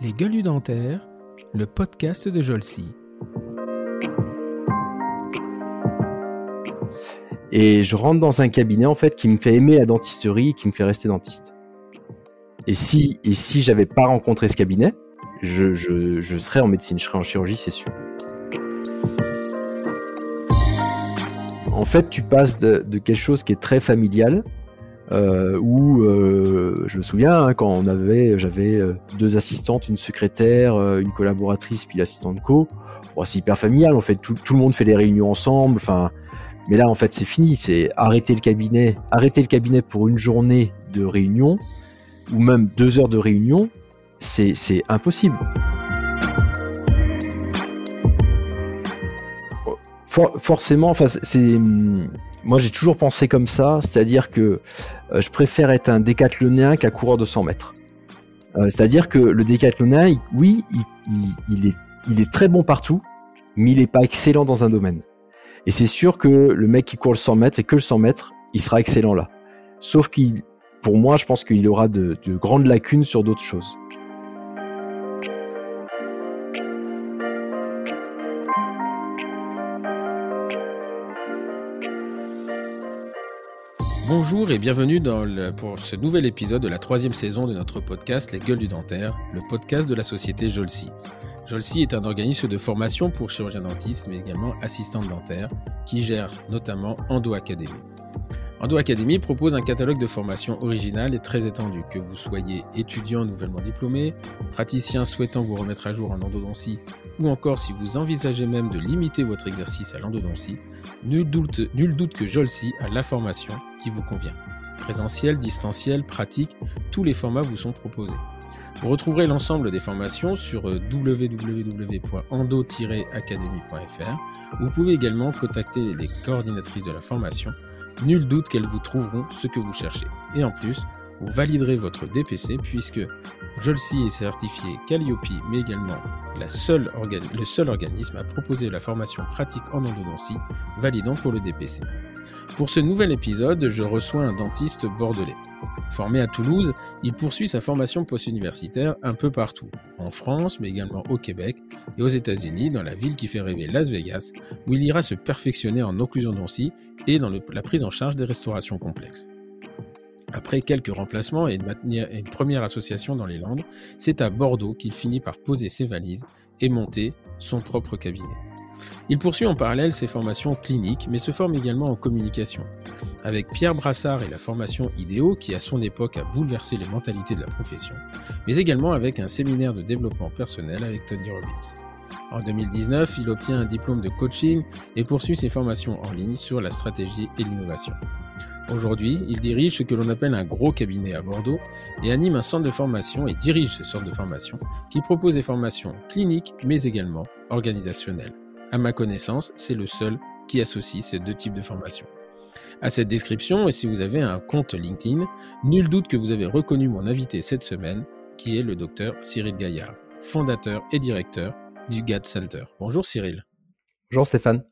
Les gueules dentaires, le podcast de Jolcy. Et je rentre dans un cabinet en fait qui me fait aimer la dentisterie et qui me fait rester dentiste. Et si, et si j'avais pas rencontré ce cabinet, je, je, serais en médecine, je serais en chirurgie, c'est sûr. En fait, tu passes de, quelque chose qui est très familial, euh, où euh, je me souviens hein, quand avait, j'avais euh, deux assistantes, une secrétaire, une collaboratrice, puis l'assistante co. c'est hyper familial. En fait, tout, le monde fait les réunions ensemble. Mais là, en fait, c'est fini. C'est arrêter le cabinet, arrêter le cabinet pour une journée de réunion ou même deux heures de réunion. C'est impossible. forcément, c'est moi j'ai toujours pensé comme ça, c'est-à-dire que euh, je préfère être un décathlonien qu'un coureur de 100 mètres. Euh, c'est-à-dire que le décathlonien, oui, il, est, très bon partout, mais il n'est pas excellent dans un domaine. Et c'est sûr que le mec qui court le 100 mètres et que le 100 mètres, il sera excellent là. Sauf qu'il, pour moi, je pense qu'il aura de, grandes lacunes sur d'autres choses. Bonjour et bienvenue pour ce nouvel épisode de la troisième saison de notre podcast Les Gueules du Dentaire, le podcast de la société Jolsi. Jolsi est un organisme de formation pour chirurgiens dentistes, mais également assistants dentaires, qui gère notamment Endo Academy. Endo Academy propose un catalogue de formation original et très étendu. Que vous soyez étudiant nouvellement diplômé, praticien souhaitant vous remettre à jour en endodontie, ou encore si vous envisagez même de limiter votre exercice à l'endodontie, nul doute, nul doute que Jolsi a la formation qui vous convient. Présentiel, distanciel, pratique, tous les formats vous sont proposés. Vous retrouverez l'ensemble des formations sur euh, www.endo-academy.fr. Vous pouvez également contacter les coordinatrices de la formation. Nul doute qu'elles vous trouveront ce que vous cherchez. Et en plus, vous validerez votre DPC puisque Jolsi est certifié Calliope, mais également le seul organisme à proposer la formation pratique en endodontie, validant pour le DPC. Pour ce nouvel épisode, je reçois un dentiste bordelais. Formé à Toulouse, il poursuit sa formation post-universitaire un peu partout, en France, mais également au Québec et aux États-Unis, dans la ville qui fait rêver Las Vegas, où il ira se perfectionner en occlusion d'oncie et dans la prise en charge des restaurations complexes. Après quelques remplacements et une première association dans les Landes, c'est à Bordeaux qu'il finit par poser ses valises et monter son propre cabinet. Il poursuit en parallèle ses formations cliniques, mais se forme également en communication. Avec Pierre Brassard et la formation IDEO, qui à son époque a bouleversé les mentalités de la profession, mais également avec un séminaire de développement personnel avec Tony Robbins. En 2019, il obtient un diplôme de coaching et poursuit ses formations en ligne sur la stratégie et l'innovation. Aujourd'hui, il dirige ce que l'on appelle un gros cabinet à Bordeaux et anime un centre de formation et dirige ce centre de formation qui propose des formations cliniques mais également organisationnelles. À ma connaissance, c'est le seul qui associe ces deux types de formations. À cette description, et si vous avez un compte LinkedIn, nul doute que vous avez reconnu mon invité cette semaine, qui est le docteur Cyril Gaillard, fondateur et directeur du GAD Center. Bonjour Cyril. Bonjour Stéphane.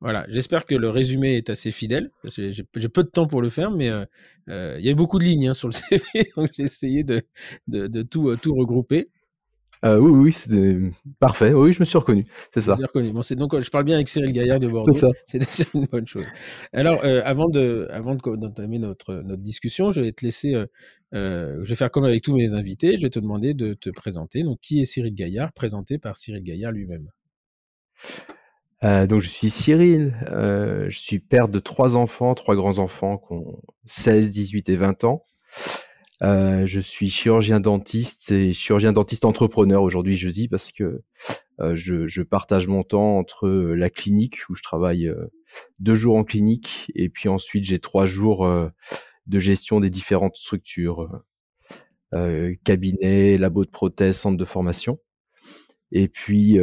Voilà, j'espère que le résumé est assez fidèle, parce que j'ai peu de temps pour le faire, mais euh, euh, il y a beaucoup de lignes hein, sur le CV, donc j'ai essayé de, de, tout, euh, tout regrouper. Oui, oui, c'est parfait. Oui, je me suis reconnu. C'est ça. reconnu. Bon, c'est donc je parle bien avec Cyril Gaillard de Bordeaux. C'est déjà une bonne chose. Alors, avant de, avant d'entamer notre notre discussion, je vais te laisser. je vais faire comme avec tous mes invités. Je vais te demander de te présenter. Donc, qui est Cyril Gaillard, présenté par Cyril Gaillard lui-même? Euh, donc je suis Cyril, euh, je suis père de trois enfants, trois grands-enfants qui ont 16, 18 et 20 ans. Euh, je suis chirurgien dentiste et chirurgien dentiste entrepreneur aujourd'hui, je dis, parce que je, je, partage mon temps entre la clinique où je travaille deux jours en clinique et puis ensuite j'ai trois jours de gestion des différentes structures, cabinet, labo de prothèse, centre de formation. Et puis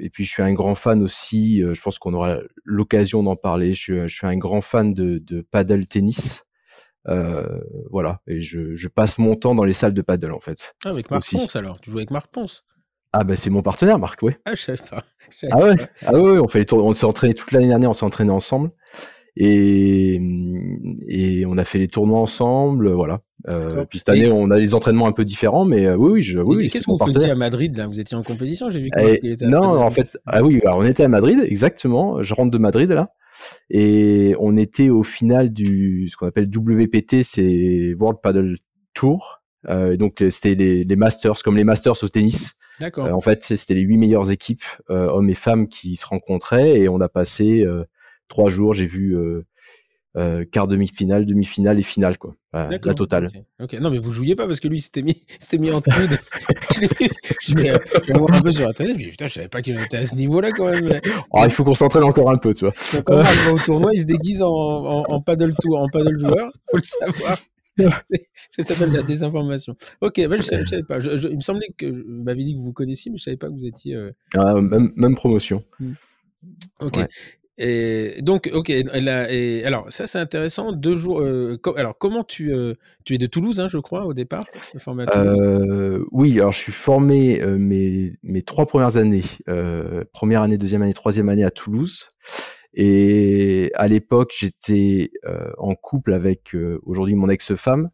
et puis je suis un grand fan aussi, euh, je pense qu'on aura l'occasion d'en parler, je, suis un grand fan de, de paddle tennis. Euh, voilà, et je, je, passe mon temps dans les salles de paddle en fait. Ah, avec Marc Ponce alors, tu joues avec Marc Ponce? Ah, bah c'est mon partenaire, Marc, oui. Ah, je savais pas. ah, ouais? ah ouais, on, fait les tours, on s'est entraîné toute l'année dernière, on s'est entraîné ensemble. Et, et on a fait les tournois ensemble, voilà. Euh, puis cette année, on a des entraînements un peu différents, mais euh, oui, oui, je, oui, Qu'est-ce que vous faisiez à Madrid là? Vous étiez en compétition J'ai vu. Que non, en fait, ah oui, alors on était à Madrid, exactement. Je rentre de Madrid là, et on était au final du ce qu'on appelle WPT, c'est World Paddle Tour. Euh, donc c'était les, les, Masters, comme les Masters au tennis. D'accord. Euh, en fait, c'était les huit meilleures équipes, euh, hommes et femmes, qui se rencontraient, et on a passé trois jours. J'ai vu euh, quart demi-finale, demi-finale et finale quoi. la totale. ok, non mais vous jouiez pas parce que lui s'était mis, s'était mis en tenue. je vais euh, voir un peu sur internet. Je putain, je savais pas qu'il était à ce niveau-là quand même. Oh, il faut qu'on s'entraîne encore un peu, tu vois. Donc, quand on au tournoi, il se déguise en, en, en paddle tour, en paddle joueur. Faut le savoir. ça s'appelle la désinformation. Ok, ben, je, savais, savais pas. il me semblait que vous m'avez dit que vous vous connaissiez, mais je savais pas que vous étiez. Euh... Ah, même, même, promotion. Hmm. Ok. Et donc, ok. alors, ça, c'est intéressant. Deux jours. Euh, alors, comment tu, euh, tu es de Toulouse, hein, je crois, au départ, euh, Oui. Alors, je suis formé mes, mes trois premières années, première année, deuxième année, troisième année à Toulouse. Et à l'époque, j'étais en couple avec aujourd'hui mon ex-femme,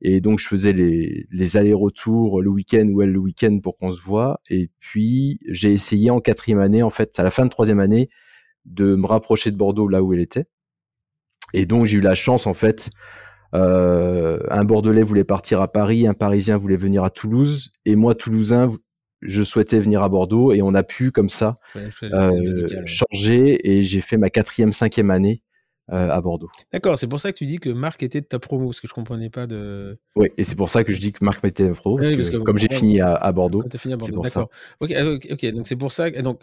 et donc je faisais les, les allers-retours le week-end ou elle le week-end pour qu'on se voit. Et puis, j'ai essayé en quatrième année, en fait, à la fin de troisième année de me rapprocher de Bordeaux là où elle était. Et donc j'ai eu la chance en fait. Euh, un Bordelais voulait partir à Paris, un Parisien voulait venir à Toulouse, et moi Toulousain, je souhaitais venir à Bordeaux, et on a pu comme ça euh, changer. Et j'ai fait ma quatrième, cinquième année euh, à Bordeaux. D'accord, c'est pour ça que tu dis que Marc était de ta promo, parce que je comprenais pas de. Oui, et c'est pour ça que je dis que Marc était de ma promo, parce, que, comme j'ai fini à, Bordeaux. Quand fini à Bordeaux, d'accord. Euh, ok, donc c'est pour ça. Donc,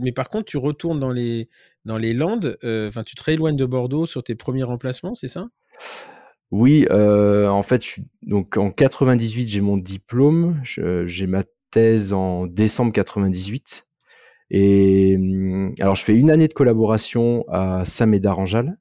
mais par contre, tu retournes dans les, dans les Landes, euh, enfin, tu te rééloignes de Bordeaux sur tes premiers remplacements, c'est ça? Oui, en fait, je donc en 98, j'ai mon diplôme, j'ai ma thèse en décembre 98. Et hum, alors, je fais une année de collaboration à Saint-Médard-en-Jalles.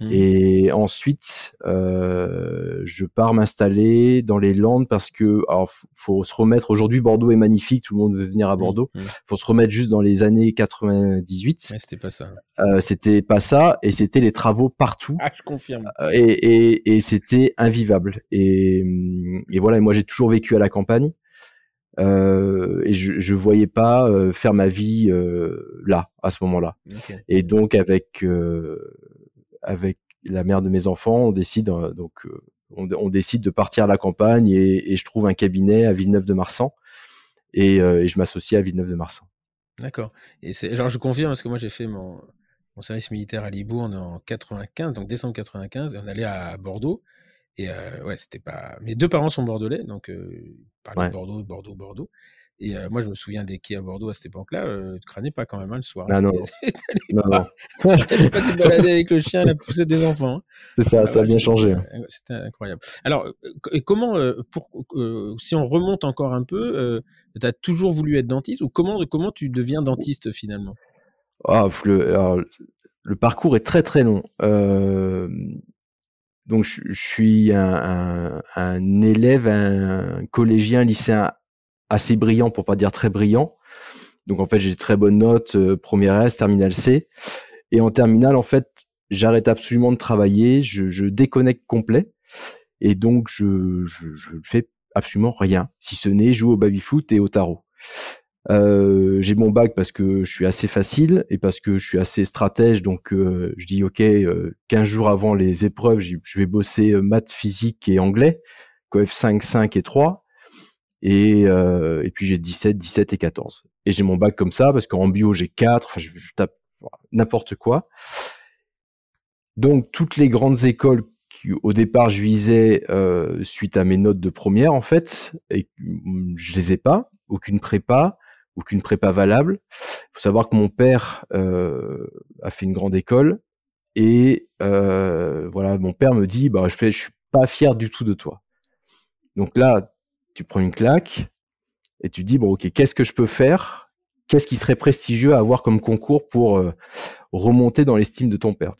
Mmh. Et ensuite, euh, je pars m'installer dans les Landes parce que, alors, faut se remettre. Aujourd'hui, Bordeaux est magnifique, tout le monde veut venir à mmh, Bordeaux. Mmh. Faut se remettre juste dans les années 98. Ouais, c'était pas ça. Euh, c'était pas ça, et c'était les travaux partout. Ah, je confirme. Euh, et, et, et c'était invivable. Et, hum, et voilà. Et moi, j'ai toujours vécu à la campagne. Euh, et je, je voyais pas euh, faire ma vie euh, là à ce moment-là. Et donc avec avec la mère de mes enfants, on décide donc on, décide de partir à la campagne et, et, je trouve un cabinet à Villeneuve-de-Marsan et, et, je m'associe à Villeneuve-de-Marsan. D'accord. Et genre je confirme parce que moi j'ai fait mon, mon service militaire à Libourne en 95, donc décembre 95, et on allait à Bordeaux. Et euh, ouais, c'était pas. Mes deux parents sont bordelais, donc euh, ils parlaient de Bordeaux, Bordeaux, Bordeaux. Et euh, moi, je me souviens des quais à Bordeaux à cette époque-là. Euh, tu crânais pas quand même hein, le soir. Ah non. non, pas, pas te balader avec le chien à la poussée des enfants. Hein. C'est ça, ah ça a bien changé. Hein. C'était incroyable. Alors, comment, pour, si on remonte encore un peu, tu as toujours voulu être dentiste ou comment, comment tu deviens dentiste finalement? Ah, le, le parcours est très très long. Euh, donc je, suis un, un, élève, un collégien, lycéen assez brillant pour pas dire très brillant. Donc en fait j'ai très bonnes notes, euh, première S, terminale C. Et en terminale en fait j'arrête absolument de travailler, je, je déconnecte complet. Et donc je, je fais absolument rien, si ce n'est jouer au baby-foot et au tarot. Euh, j'ai mon bac parce que je suis assez facile et parce que je suis assez stratège. Donc, euh, je dis, OK, euh, 15 jours avant les épreuves, je vais bosser euh, maths, physique et anglais, f 5, 5 et 3. Et, euh, et puis, j'ai 17, 17 et 14. Et j'ai mon bac comme ça parce qu'en bio, j'ai 4. Enfin, je, tape n'importe quoi. Donc, toutes les grandes écoles au départ, je visais suite à mes notes de première, en fait, et je les ai pas. Aucune prépa aucune prépa valable. Il faut savoir que mon père euh, a fait une grande école et euh, voilà, mon père me dit bah je fais, je suis pas fier du tout de toi. Donc là, tu prends une claque et tu dis bon ok, qu'est-ce que je peux faire? Qu'est-ce qui serait prestigieux à avoir comme concours pour euh, remonter dans l'estime de ton père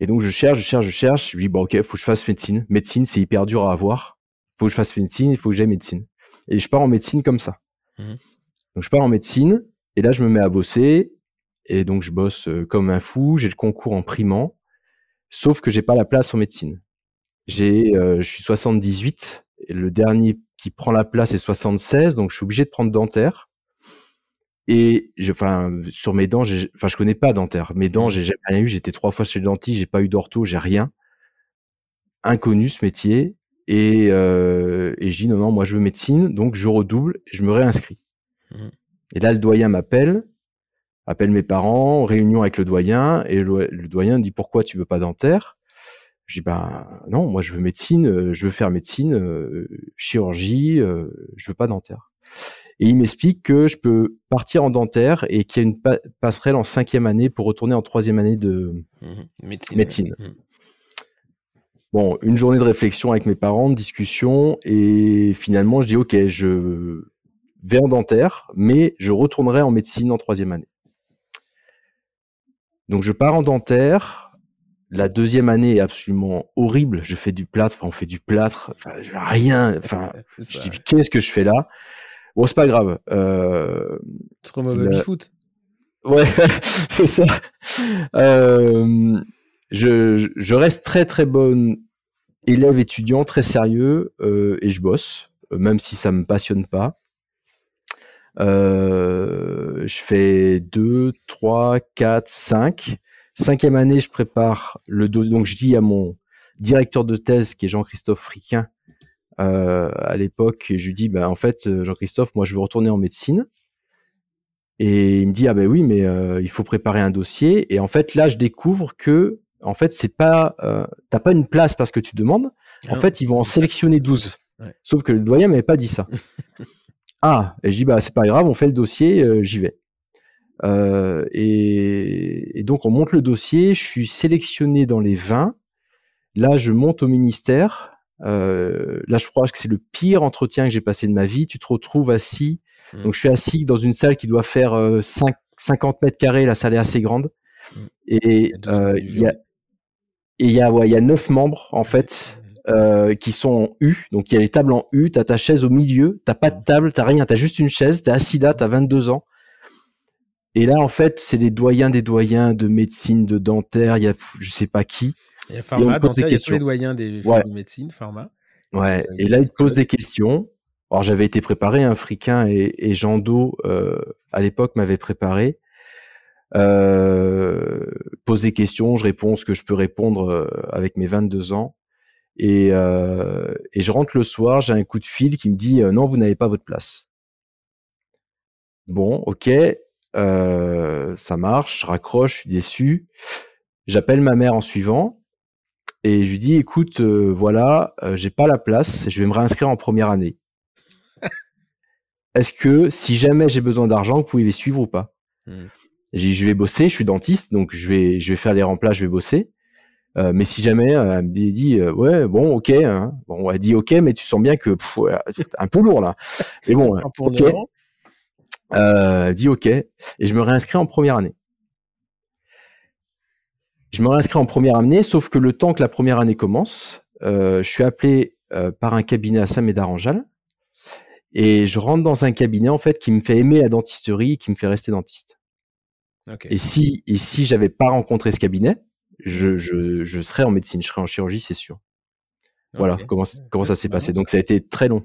Et donc je cherche, je cherche, je cherche. Je dis bon ok, faut que je fasse médecine. Médecine, c'est hyper dur à avoir. Faut que je fasse médecine, il faut que j'aie médecine. Et je pars en médecine comme ça. Mmh. Donc je pars en médecine et là je me mets à bosser et donc je bosse comme un fou. J'ai le concours en primant, sauf que j'ai pas la place en médecine. J'ai, je suis 78, et le dernier qui prend la place est 76, donc je suis obligé de prendre dentaire. Et je, enfin, sur mes dents, enfin, je connais pas dentaire. Mes dents, j'ai jamais rien eu. J'étais trois fois chez le dentiste, j'ai pas eu d'ortho, j'ai rien. Inconnu ce métier. Et, euh, et je dis non, non, moi je veux médecine, donc je redouble, je me réinscris. Mmh. Et là, le doyen m'appelle, appelle mes parents, réunion avec le doyen, et le, doyen dit pourquoi tu veux pas dentaire? Je dis bah non, moi je veux médecine, euh, je veux faire médecine, euh, chirurgie, euh, je veux pas dentaire. Et il m'explique que je peux partir en dentaire et qu'il y a une passerelle en cinquième année pour retourner en troisième année de mmh médecine. Mmh. Bon, une journée de réflexion avec mes parents, de discussion, et finalement je dis ok, je vais en dentaire, mais je retournerai en médecine en troisième année. Donc je pars en dentaire. La deuxième année est absolument horrible. Je fais du plâtre, enfin on fait du plâtre, enfin rien. Enfin, je dis qu'est-ce que je fais là? Bon, c'est pas grave. Euh, Trop mauvais foot. Ouais, c'est ça. Euh, je, reste très très bonne élève étudiant, très sérieux, euh, et je bosse, même si ça me passionne pas. Euh, je fais 2, 3, 4, 5. Cinquième année, je prépare le dossier. Donc, je dis à mon directeur de thèse, qui est Jean-Christophe Friquin, euh, à l'époque, je lui dis, bah, en fait, Jean-Christophe, moi, je veux retourner en médecine. Et il me dit, ah ben oui, mais euh, il faut préparer un dossier. Et en fait, là, je découvre que, en fait, c'est pas, euh, t'as pas une place parce que tu demandes. En ah fait, ils vont en sélectionner 12. Sauf que le doyen m'avait pas dit ça. ah, et je dis, bah, c'est pas grave, on fait le dossier, euh, j'y vais. Euh, et, et, donc, on monte le dossier, je suis sélectionné dans les 20. Là, je monte au ministère. Là, je crois que c'est le pire entretien que j'ai passé de ma vie. Tu te retrouves assis. Mmh. Donc, je suis assis dans une salle qui doit faire 5, euh, 50 mètres carrés. La salle est assez grande. Mmh. Et il y a, et il y a, ouais, il y a neuf membres, en fait, euh, qui sont en U. Donc, il y a les tables en U. Tu as ta chaise au milieu. Tu pas de table, tu rien. Tu as juste une chaise. Tu es assis là, tu as 22 ans. Et là, en fait, c'est les doyens des doyens de médecine, de dentaire. Il y a je sais pas qui. Il y a Pharma, dans il y a tous les doyens des de médecine, Pharma. Ouais, euh, et là, il te pose des questions. Alors, j'avais été préparé, un friquin et, et Jean Do, euh, à l'époque, m'avait préparé. Euh, pose des questions, je réponds ce que je peux répondre euh, avec mes 22 ans. Et, euh, et je rentre le soir, j'ai un coup de fil qui me dit euh, non, vous n'avez pas votre place. Bon, ok, ça marche, je raccroche, je suis déçu. J'appelle ma mère en suivant et je lui dis écoute, euh, voilà, euh, j'ai pas la place, je vais me réinscrire en première année. Est-ce que si jamais j'ai besoin d'argent, vous pouvez les suivre ou pas? Mmh. J'ai dit je vais bosser, je suis dentiste, donc je vais, je vais faire les remplaces, je vais bosser. Euh, mais si jamais elle me dit ouais bon ok hein. bon elle dit ok mais tu sens bien que un peu lourd là mais bon ok elle dit ok et je me réinscris en première année je me réinscris en première année, sauf que le temps que la première année commence, euh, je suis appelé euh, par un cabinet à Saint-Médard-en-Jalles et je rentre dans un cabinet en fait qui me fait aimer la dentisterie et qui me fait rester dentiste. Et si et si j'avais pas rencontré ce cabinet, je, je, serais en médecine, je serais en chirurgie, c'est sûr. Voilà comment comment ça s'est passé. Donc ça a été très long.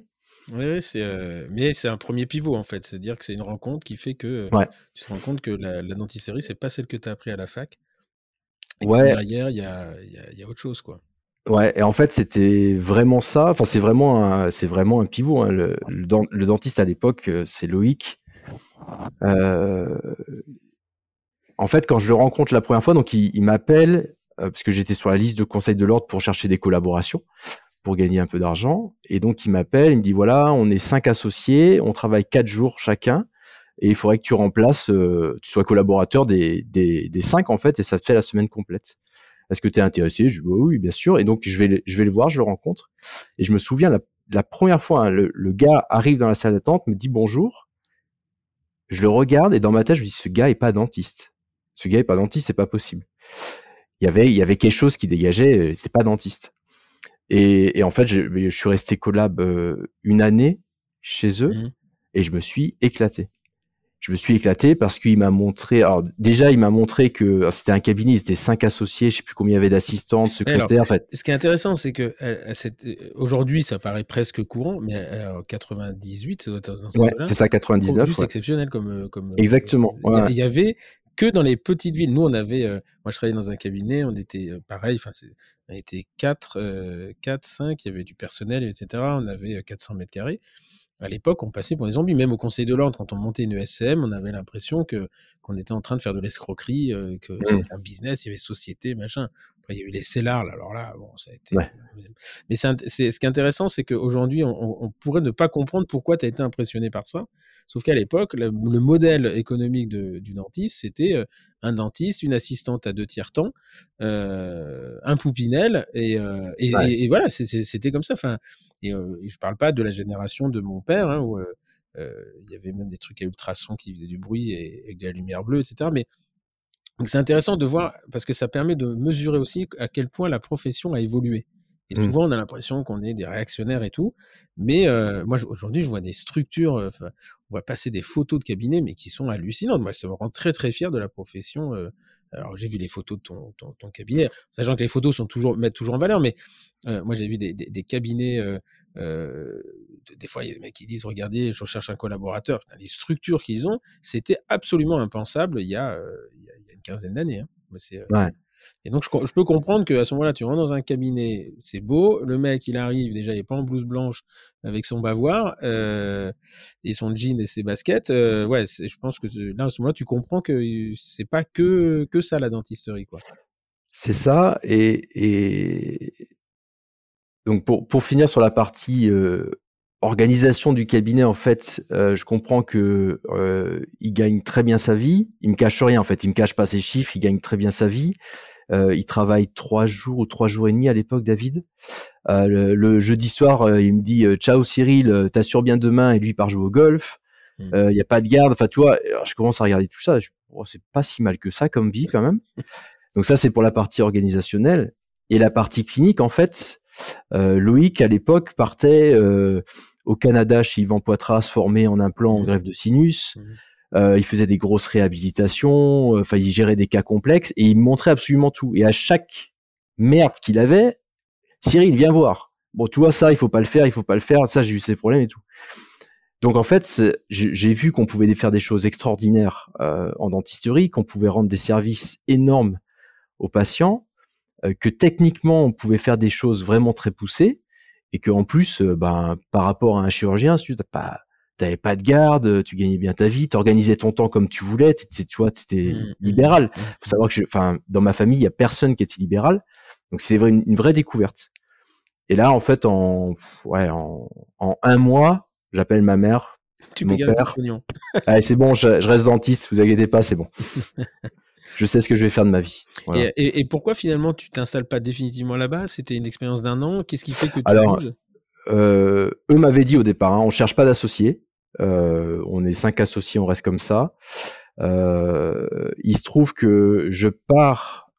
Oui, c'est euh, mais c'est un premier pivot en fait, c'est-à-dire que c'est une rencontre qui fait que tu te rends compte que la, la dentisterie c'est pas celle que tu as appris à la fac ouais. derrière, il y a, y a, autre chose, quoi. Ouais, et en fait, c'était vraiment ça. Enfin, c'est vraiment c'est vraiment un pivot. Hein. Le, le, dentiste à l'époque, euh, c'est Loïc. Euh, en fait, quand je le rencontre la première fois, donc il, m'appelle euh, parce que j'étais sur la liste de conseils de l'ordre pour chercher des collaborations pour gagner un peu d'argent. Et donc, il m'appelle, il me dit voilà, on est cinq associés, on travaille quatre jours chacun et il faudrait que tu remplaces, euh, tu sois collaborateur des, des, des, cinq en fait, et ça te fait la semaine complète. Est-ce que tu es intéressé? Je dis bah oui, bien sûr. Et donc je vais, je vais le voir, je le rencontre, et je me souviens la, la première fois, hein, le, le, gars arrive dans la salle d'attente, me dit bonjour. Je le regarde et dans ma tête, je me dis ce gars est pas dentiste. Ce gars est pas dentiste, c'est pas possible. Il y avait, il y avait quelque chose qui dégageait, euh, c'est pas dentiste. Et, et, en fait, je, je suis resté collab euh, une année chez eux mmh. et je me suis éclaté. je me suis éclaté parce qu'il m'a montré. Alors déjà, il m'a montré que c'était un cabinet, c'était cinq associés, je sais plus combien il y avait d'assistantes, secrétaires. en fait. Ce qui est intéressant, c'est que aujourd'hui, ça paraît presque courant, mais en 98, c'est ça, 99. Juste exceptionnel comme, comme. Exactement. Il y avait que dans les petites villes. Nous, on avait, moi, je travaillais dans un cabinet, on était pareil, enfin, on était 4, 4, 5, il y avait du personnel, etc. On avait 400 mètres carrés à l'époque, on passait pour des zombies. Même au Conseil de l'ordre, quand on montait une ESCM, on avait l'impression que qu'on était en train de faire de l'escroquerie, euh, que mmh. c'était un business, il y avait société, machin. Il y a eu les CELAR, alors là, bon, ça a été. Mais c'est, ce qui est intéressant, c'est qu'aujourd'hui, on, on, pourrait ne pas comprendre pourquoi tu as été impressionné par ça. Sauf qu'à l'époque, le, modèle économique de, du dentiste, c'était euh, un dentiste, une assistante à deux tiers temps, euh, un poupinel, et, euh, et, et, voilà, c'était comme ça. Enfin, et, euh, je parle pas de la génération de mon père, hein, où il y avait même des trucs à ultrasons qui faisaient du bruit et, et de la lumière bleue, etc. Mais c'est intéressant de voir parce que ça permet de mesurer aussi à quel point la profession a évolué. Et mmh. souvent, on a l'impression qu'on est des réactionnaires et tout. Mais euh, moi, aujourd'hui, je vois des structures, euh, on voit passer des photos de cabinets, mais qui sont hallucinantes. Moi, ça me rend très, très fier de la profession. Euh. alors, j'ai vu les photos de ton, ton, ton, cabinet, sachant que les photos sont toujours, mettent toujours en valeur. Mais moi, j'ai vu des, des, des cabinets, des fois, il y a des mecs qui disent, regardez, je cherche un collaborateur. les structures qu'ils ont, c'était absolument impensable y a, il y a une quinzaine d'années. Hein. Ouais. Et donc, je, peux comprendre qu'à ce moment-là, tu rentres dans un cabinet, c'est beau, le mec, il arrive, déjà, il n'est pas en blouse blanche avec son bavoir euh, et son jean et ses baskets. Euh, ouais, je pense que là, à ce moment-là, tu comprends que c'est pas que, que ça, la dentisterie, quoi. C'est ça, et, et, donc pour, pour finir sur la partie euh, organisation du cabinet, en fait, euh, je comprends que euh, il gagne très bien sa vie. Il me cache rien, en fait. Il me cache pas ses chiffres. Il gagne très bien sa vie. Euh, il travaille trois jours ou trois jours et demi à l'époque, David. Le, jeudi soir, il me dit Ciao Cyril, t'assures bien demain, et lui part jouer au golf. Hmm. Il n'y a pas de garde. Enfin, tu vois, je commence à regarder tout ça. Oh, c'est pas si mal que ça comme vie, quand même. Donc, ça, c'est pour la partie organisationnelle. Et la partie clinique, en fait, Loïc, à l'époque, partait au Canada chez Yvan Poitras, formé en implant en hmm. greffe de sinus. Hmm. Euh, il faisait des grosses réhabilitations, euh, enfin il gérait des cas complexes et il montrait absolument tout. Et à chaque merde qu'il avait, Cyril vient voir. Bon, tu vois ça, il faut pas le faire, il faut pas le faire. Ça, j'ai eu ces problèmes et tout. Donc en fait, j'ai vu qu'on pouvait faire des choses extraordinaires euh, en dentisterie, qu'on pouvait rendre des services énormes aux patients, euh, que techniquement on pouvait faire des choses vraiment très poussées, et que en plus, euh, ben, par rapport à un chirurgien, tu n'as pas de garde, tu gagnais bien ta vie, tu organisais ton temps comme tu voulais, tu vois, tu étais mmh, mmh, libéral. Mmh. Faut savoir que enfin dans ma famille, il y a personne qui était libéral. Donc c'est une, une vraie découverte. Et là en fait en ouais en, en un mois, j'appelle ma mère, tu mon père. Allez, c'est bon, je, reste dentiste, vous inquiétez pas, c'est bon. je sais ce que je vais faire de ma vie. Et, et, pourquoi finalement tu t'installes pas définitivement là-bas? C'était une expérience d'un an. Qu'est-ce qui fait que tu Alors, euh, eux m'avaient dit au départ, hein, on cherche pas d'associés. Euh, on est cinq associés, on reste comme ça. Euh, il se trouve que je pars,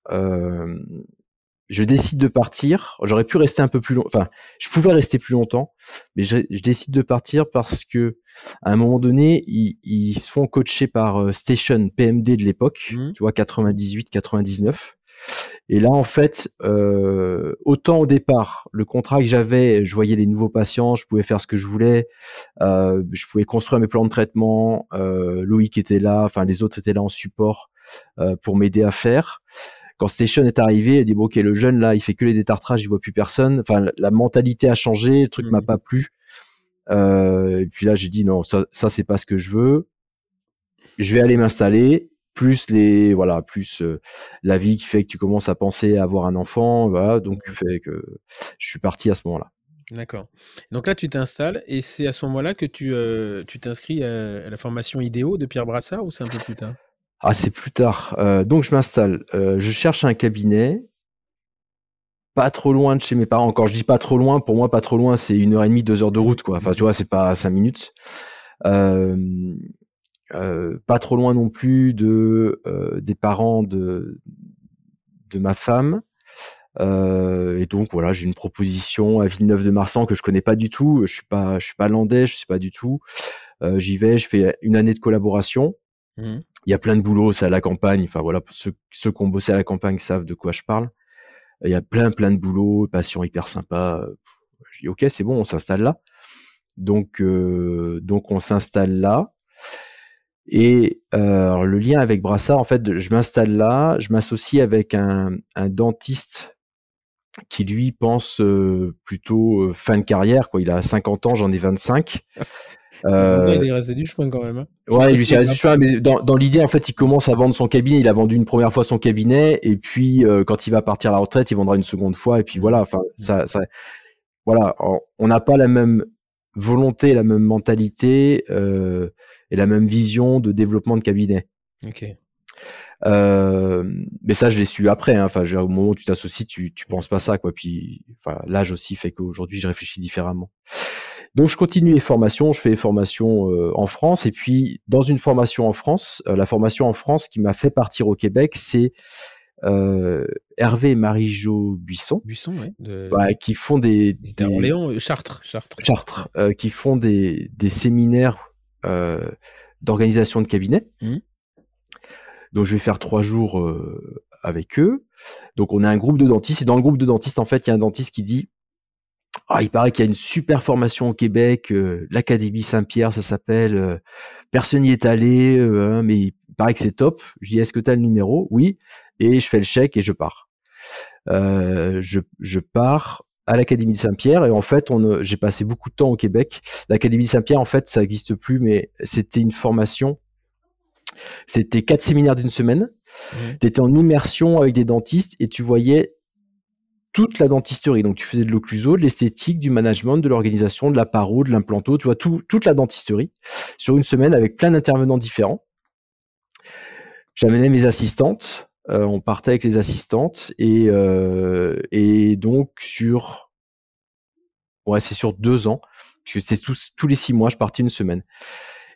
je décide de partir. J'aurais pu rester un peu plus longtemps. Enfin, je pouvais rester plus longtemps, mais je, décide de partir parce que à un moment donné, ils, se font coacher par Station PMD de l'époque, mmh. tu vois, 98, 99. Et là, en fait, euh, autant au départ, le contrat que j'avais, je voyais les nouveaux patients, je pouvais faire ce que je voulais, euh, je pouvais construire mes plans de traitement. Euh, Loïc était là, enfin les autres étaient là en support euh, pour m'aider à faire. Quand Station est arrivé, elle dit bon ok le jeune là, il fait que les détartrages, il voit plus personne. Enfin la mentalité a changé, le truc m'a mmh. pas plu. Euh, et puis là j'ai dit non ça, ça c'est pas ce que je veux. Je vais aller m'installer plus les voilà plus euh, la vie qui fait que tu commences à penser à avoir un enfant voilà donc fait que je suis parti à ce moment-là d'accord donc là tu t'installes et c'est à ce moment-là que tu euh, tu t'inscris à, la formation idéo de Pierre Brassard ou c'est un peu plus tard? Ah c'est plus tard euh, donc je m'installe je cherche un cabinet pas trop loin de chez mes parents encore je dis pas trop loin pour moi pas trop loin c'est une heure et demie deux heures de route enfin tu vois c'est pas cinq minutes euh, pas trop loin non plus de euh, des parents de de ma femme. Euh, et donc voilà, j'ai une proposition à Villeneuve de Marsan que je connais pas du tout. Je suis pas, je suis pas landais, je sais pas du tout. Euh, J'y vais, je fais une année de collaboration. Mhm. Il y a plein de boulot, c'est à la campagne. Enfin voilà, ceux, ceux qui ont bossé à la campagne savent de quoi je parle. Il y a plein plein de boulot, passion hyper sympa. Je dis ok, c'est bon, on s'installe là. Donc euh, donc on s'installe là. Et euh, le lien avec Brassard, en fait, je m'installe là, je m'associe avec un, dentiste qui lui pense euh, plutôt euh, fin de carrière. Quoi. Il a 50 ans, j'en ai 25. Euh, il est resté du chemin quand même. Hein. Ouais, il lui resté du chemin, mais dans, dans l'idée, en fait, il commence à vendre son cabinet. Il a vendu une première fois son cabinet, et puis quand il va partir à la retraite, il vendra une seconde fois, et puis voilà. Enfin, ça, ça, voilà, on n'a pas la même volonté, la même mentalité et la même vision de développement de cabinet. Ok. Euh, mais ça, je l'ai su après. Hein. Enfin, au moment où tu t'associes, tu, tu penses pas ça, quoi. Puis, enfin, l'âge aussi fait qu'aujourd'hui, je réfléchis différemment. Donc, je continue les formations. Je fais les formations euh, en France. Et puis, dans une formation en France, euh, la formation en France qui m'a fait partir au Québec, c'est euh, Hervé et Marie-Jo Buisson. Buisson, ouais. De... Ouais, qui font des. des... Orléans, Chartres. Chartres. Chartres. qui font des, des séminaires d'organisation de cabinet. Mmh. Donc je vais faire trois jours euh, avec eux. Donc on a un groupe de dentistes et dans le groupe de dentistes en fait il y a un dentiste qui dit ah il paraît qu'il y a une super formation au Québec, euh, l'Académie Saint-Pierre ça s'appelle. Euh, personne n'y est allé, hein, mais il paraît que c'est top. Je dis est-ce que tu as le numéro? Oui et je fais le chèque et je pars. je, je pars à l'Académie de Saint-Pierre et en fait j'ai passé beaucoup de temps au Québec. L'Académie Saint-Pierre en fait ça n'existe plus mais c'était une formation c'était quatre séminaires d'une semaine. Mmh. Tu étais en immersion avec des dentistes et tu voyais toute la dentisterie. Donc, tu faisais de l'occluso, de l'esthétique, du management, de l'organisation, de la paro, de l'implanto, tu vois, tout, toute la dentisterie sur une semaine avec plein d'intervenants différents. J'amenais mes assistantes, euh, on partait avec les assistantes et, euh, et donc sur, ouais, c'est sur deux ans, parce que c'était tous, tous les six mois, je partais une semaine.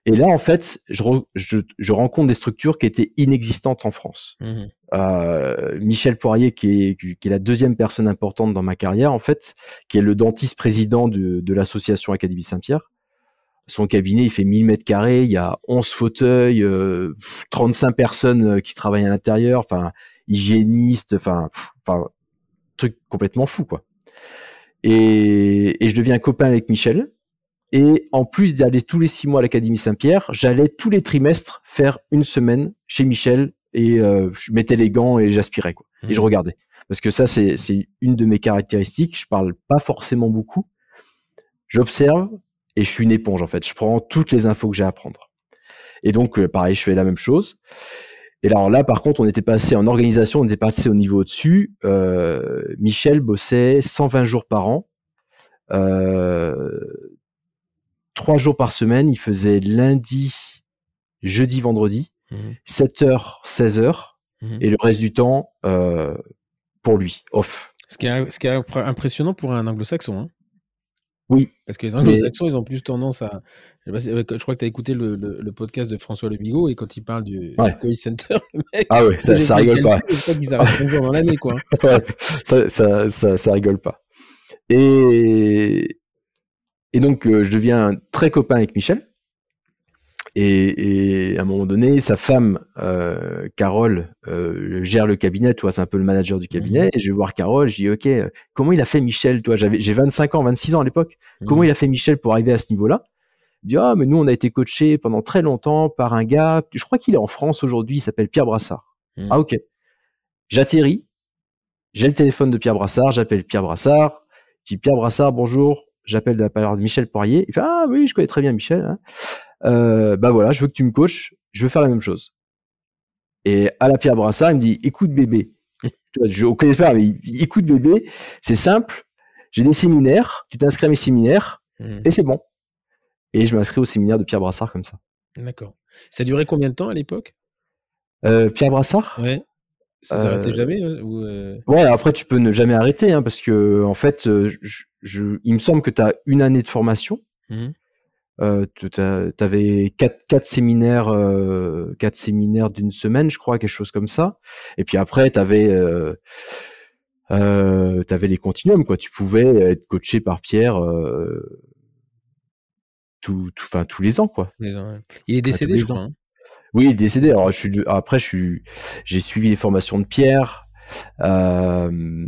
Et là, en fait, je, re, je, je, rencontre des structures qui étaient inexistantes en France. Mmh. Euh, Michel Poirier, qui est, qui est, la deuxième personne importante dans ma carrière, en fait, qui est le dentiste président de, de l'association Académie Saint-Pierre. Son cabinet, il fait 1000 mètres carrés, il y a 11 fauteuils, euh, 35 personnes qui travaillent à l'intérieur, enfin, hygiénistes, enfin, enfin, truc complètement fou, quoi. Et, et je deviens copain avec Michel. Et en plus d'aller tous les six mois à l'Académie Saint-Pierre, j'allais tous les trimestres faire une semaine chez Michel et euh, je mettais les gants et j'aspirais quoi. Et je regardais. Parce que ça, c'est, une de mes caractéristiques. Je parle pas forcément beaucoup. J'observe et je suis une éponge en fait. Je prends toutes les infos que j'ai à prendre. Et donc, euh, pareil, je fais la même chose. Et alors là, par contre, on était passé en organisation, on était passé au niveau au-dessus. Euh, Michel bossait 120 jours par an. Euh, trois jours par semaine. Il faisait lundi, jeudi, vendredi, mmh. 7h, 16h, mmh. et le reste du temps euh, pour lui, off. Ce qui est, ce qui est impressionnant pour un anglo-saxon. Hein oui. Parce que les anglo-saxons, mais... ils ont plus tendance à. Je, crois que tu as écouté le, le, le, podcast de François Le Bigot et quand il parle du, ouais. du call center, le mec. Ah ouais, ça, ça rigole pas. Je crois qu'ils arrêtent 5 jours dans l'année, quoi. ouais, ça, ça, ça, ça rigole pas. Et, et donc, euh, je deviens très copain avec Michel. Et, et à un moment donné, sa femme, euh, Carole, euh, gère le cabinet. Toi, c'est un peu le manager du cabinet. Mhm. Et je vais voir Carole. Je dis, OK, comment il a fait Michel Toi, j'avais, j'ai 25 ans, 26 ans à l'époque. Mhm. Comment il a fait Michel pour arriver à ce niveau-là? Il dit, ah, mais nous, on a été coachés pendant très longtemps par un gars. Je crois qu'il est en France aujourd'hui. Il s'appelle Pierre Brassard. Mhm. Ah, OK. J'atterris. J'ai le téléphone de Pierre Brassard. J'appelle Pierre Brassard. Je dis, Pierre Brassard, bonjour j'appelle de la part de Michel Poirier. Il fait Ah oui, je connais très bien Michel. Hein. Euh, bah voilà, je veux que tu me coaches, je veux faire la même chose. Et à la Pierre Brassard, il me dit Écoute bébé. je ne connais pas, mais il dit, écoute bébé, c'est simple. J'ai des séminaires, tu t'inscris à mes séminaires mmh. et c'est bon. Et je m'inscris au séminaire de Pierre Brassard comme ça. D'accord. Ça durait combien de temps à l'époque? Euh, Pierre Brassard? Ouais. Ça s'arrêtait euh... jamais ou euh... Ouais, après tu peux ne jamais arrêter hein, parce que en fait, je, je, il me semble que tu as une année de formation. Mmh. Euh, tu avais quatre, quatre séminaires, euh, quatre séminaires d'une semaine, je crois, quelque chose comme ça. Et puis après, tu avais, euh, avais les continuums, quoi. Tu pouvais être coaché par Pierre tout, tous les ans, quoi. Les ans, Il est décédé, je crois. Hein. Oui, il est décédé. Alors, je suis, après, je suis, j'ai suivi les formations de Pierre. Euh,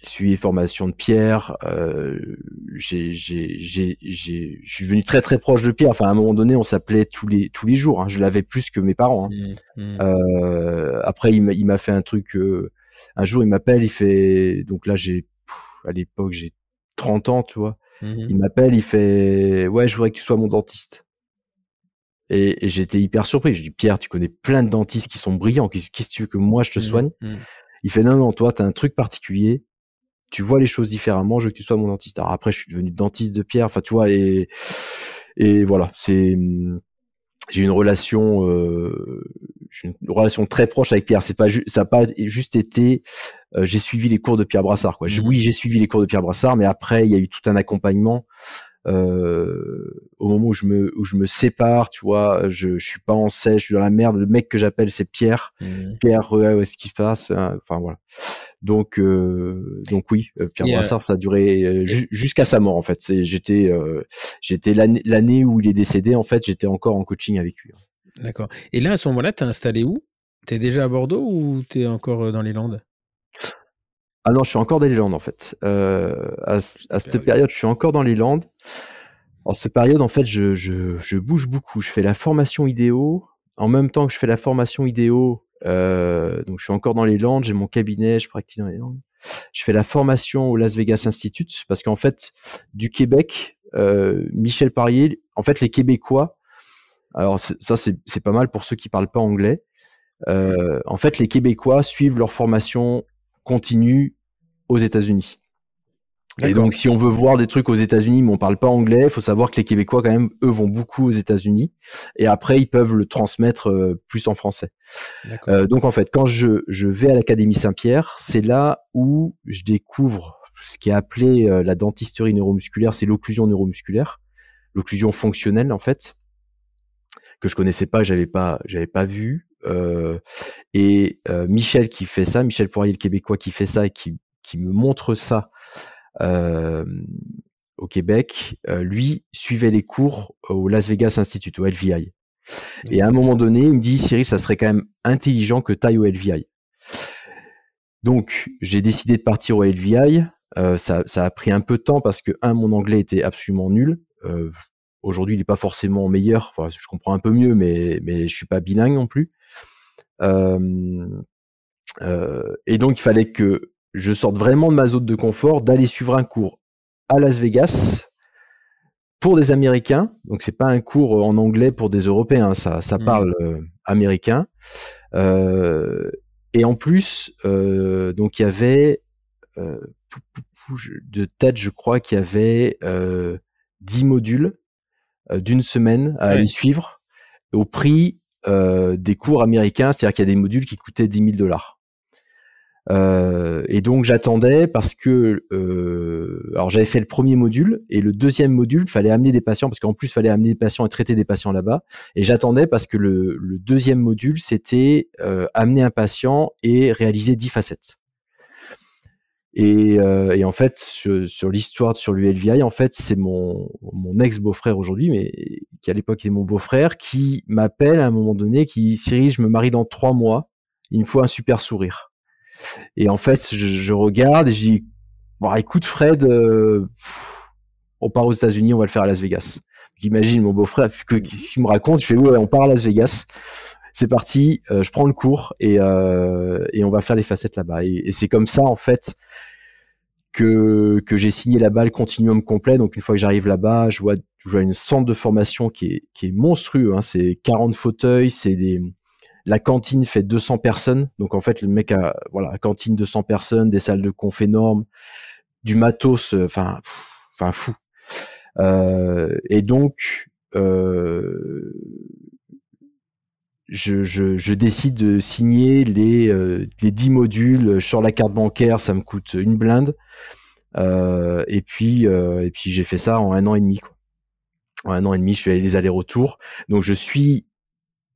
j'ai suivi les formations de Pierre. Euh, j'ai, j'ai, j'ai, je suis devenu très très proche de Pierre. Enfin, à un moment donné, on s'appelait tous les tous les jours. Hein. Je l'avais plus que mes parents. Hein. Mmh, mmh. Euh, après, il m'a, il m'a fait un truc. Euh, un jour, il m'appelle, il fait. Donc là, j'ai, à l'époque, j'ai 30 ans, tu vois. Mmh il m'appelle, il fait, ouais, je voudrais que tu sois mon dentiste. Et, et j'étais hyper surpris. Je dis Pierre, tu connais plein de dentistes qui sont brillants. Qu'est-ce que tu veux que moi je te mmh soigne mmh. Il fait non, non, toi, tu as un truc particulier. Tu vois les choses différemment. Je veux que tu sois mon dentiste. Alors après, je suis devenu dentiste de Pierre. Enfin, tu vois, et, et voilà, c'est j'ai une relation euh, une relation très proche avec Pierre c'est pas ça n'a pas juste été euh, j'ai suivi les cours de Pierre Brassard quoi oui j'ai suivi les cours de Pierre Brassard mais après il y a eu tout un accompagnement euh, au moment où je me où je me sépare, tu vois, je, je suis pas en sèche, je suis dans la merde. Le mec que j'appelle c'est Pierre. Mmh. Pierre, ouais, ouais, ce qui se passe. Hein, enfin voilà. Donc euh, donc oui, euh, Pierre Brassard, ça a duré jusqu'à sa mort en fait. J'étais j'étais l'année où il est décédé en fait, j'étais encore en coaching avec lui. D'accord. Et là à ce moment-là, t'es installé où? T'es déjà à Bordeaux ou t'es encore dans les Landes? Ah non, je suis encore dans les Landes en fait. Euh, à, cette période, je suis encore dans les Landes. En cette période, en fait, je, je, bouge beaucoup. Je fais la formation idéo. En même temps que je fais la formation idéo, euh, donc je suis encore dans les Landes, j'ai mon cabinet, je pratique dans les Landes. Je fais la formation au Las Vegas Institute parce qu'en fait, du Québec, euh, Michel Parier, en fait, les Québécois, alors ça c'est pas mal pour ceux qui parlent pas anglais. en fait, les Québécois suivent leur formation continue aux États-Unis. Et donc, si on veut voir des trucs aux États-Unis, mais on parle pas anglais, il faut savoir que les Québécois, quand même, eux, vont beaucoup aux États-Unis. Et après, ils peuvent le transmettre euh, plus en français. Euh, donc, en fait, quand je, je vais à l'Académie Saint-Pierre, c'est là où je découvre ce qui est appelé euh, la dentisterie neuromusculaire, c'est l'occlusion neuromusculaire, l'occlusion fonctionnelle, en fait, que je connaissais pas, j'avais pas, j'avais pas vu. Et Michel qui fait ça, Michel Poirier le Québécois qui fait ça et qui, qui me montre ça euh, au Québec, lui suivait les cours au Las Vegas Institute, au LVI. Et à un moment donné, il me dit, Cyril, ça serait quand même intelligent que tu ailles au LVI. Donc, j'ai décidé de partir au LVI. ça, ça, a pris un peu de temps parce que, un, mon anglais était absolument nul. Aujourd'hui, il n'est pas forcément meilleur. Enfin, je comprends un peu mieux, mais, mais je suis pas bilingue non plus. Euh, euh, et donc, il fallait que je sorte vraiment de ma zone de confort, d'aller suivre un cours à Las Vegas pour des Américains. Donc, c'est pas un cours en anglais pour des Européens, ça, ça mmh. parle euh, américain. et en plus, donc il y avait de tête, je crois qu'il y avait 10 modules d'une semaine à aller suivre au prix euh, des cours américains, c'est-à-dire qu'il y a des modules qui coûtaient 10 000 dollars. Euh, et donc j'attendais parce que euh, alors j'avais fait le premier module et le deuxième module fallait amener des patients parce qu'en plus fallait amener des patients et traiter des patients là-bas et j'attendais parce que le, le deuxième module c'était amener un patient et réaliser 10 facettes. Et, euh, et, en fait, sur, sur l'histoire sur l'ULVI, en fait, c'est mon, mon ex-beau-frère aujourd'hui, mais qui à l'époque était mon beau-frère, qui m'appelle à un moment donné, qui Cyril, je me marie dans trois mois, il me faut un super sourire. Et en fait, je, je regarde et je dis, bon, écoute Fred, euh, on part aux États-Unis, on va le faire à Las Vegas. J'imagine mon beau-frère, ce qu'il me raconte, je fais ouais, on part à Las Vegas c'est parti, euh, je prends le cours et, euh, et, on va faire les facettes là-bas. Et, et c'est comme ça, en fait, que, que j'ai signé là-bas le continuum complet. Donc, une fois que j'arrive là-bas, je vois, je vois une centre de formation qui est, qui est monstrueux. Hein. C'est 40 fauteuils, c'est des, la cantine fait 200 personnes. Donc, en fait, le mec a, voilà, cantine 200 personnes, des salles de conf énormes, du matos, euh, enfin, enfin, fou. Euh, et donc, euh, je, décide de signer les, euh, les 10 modules sur la carte bancaire, ça me coûte une blinde. Et puis, et puis j'ai fait ça en un an et demi. En un an et demi, je fais les allers-retours. Donc je suis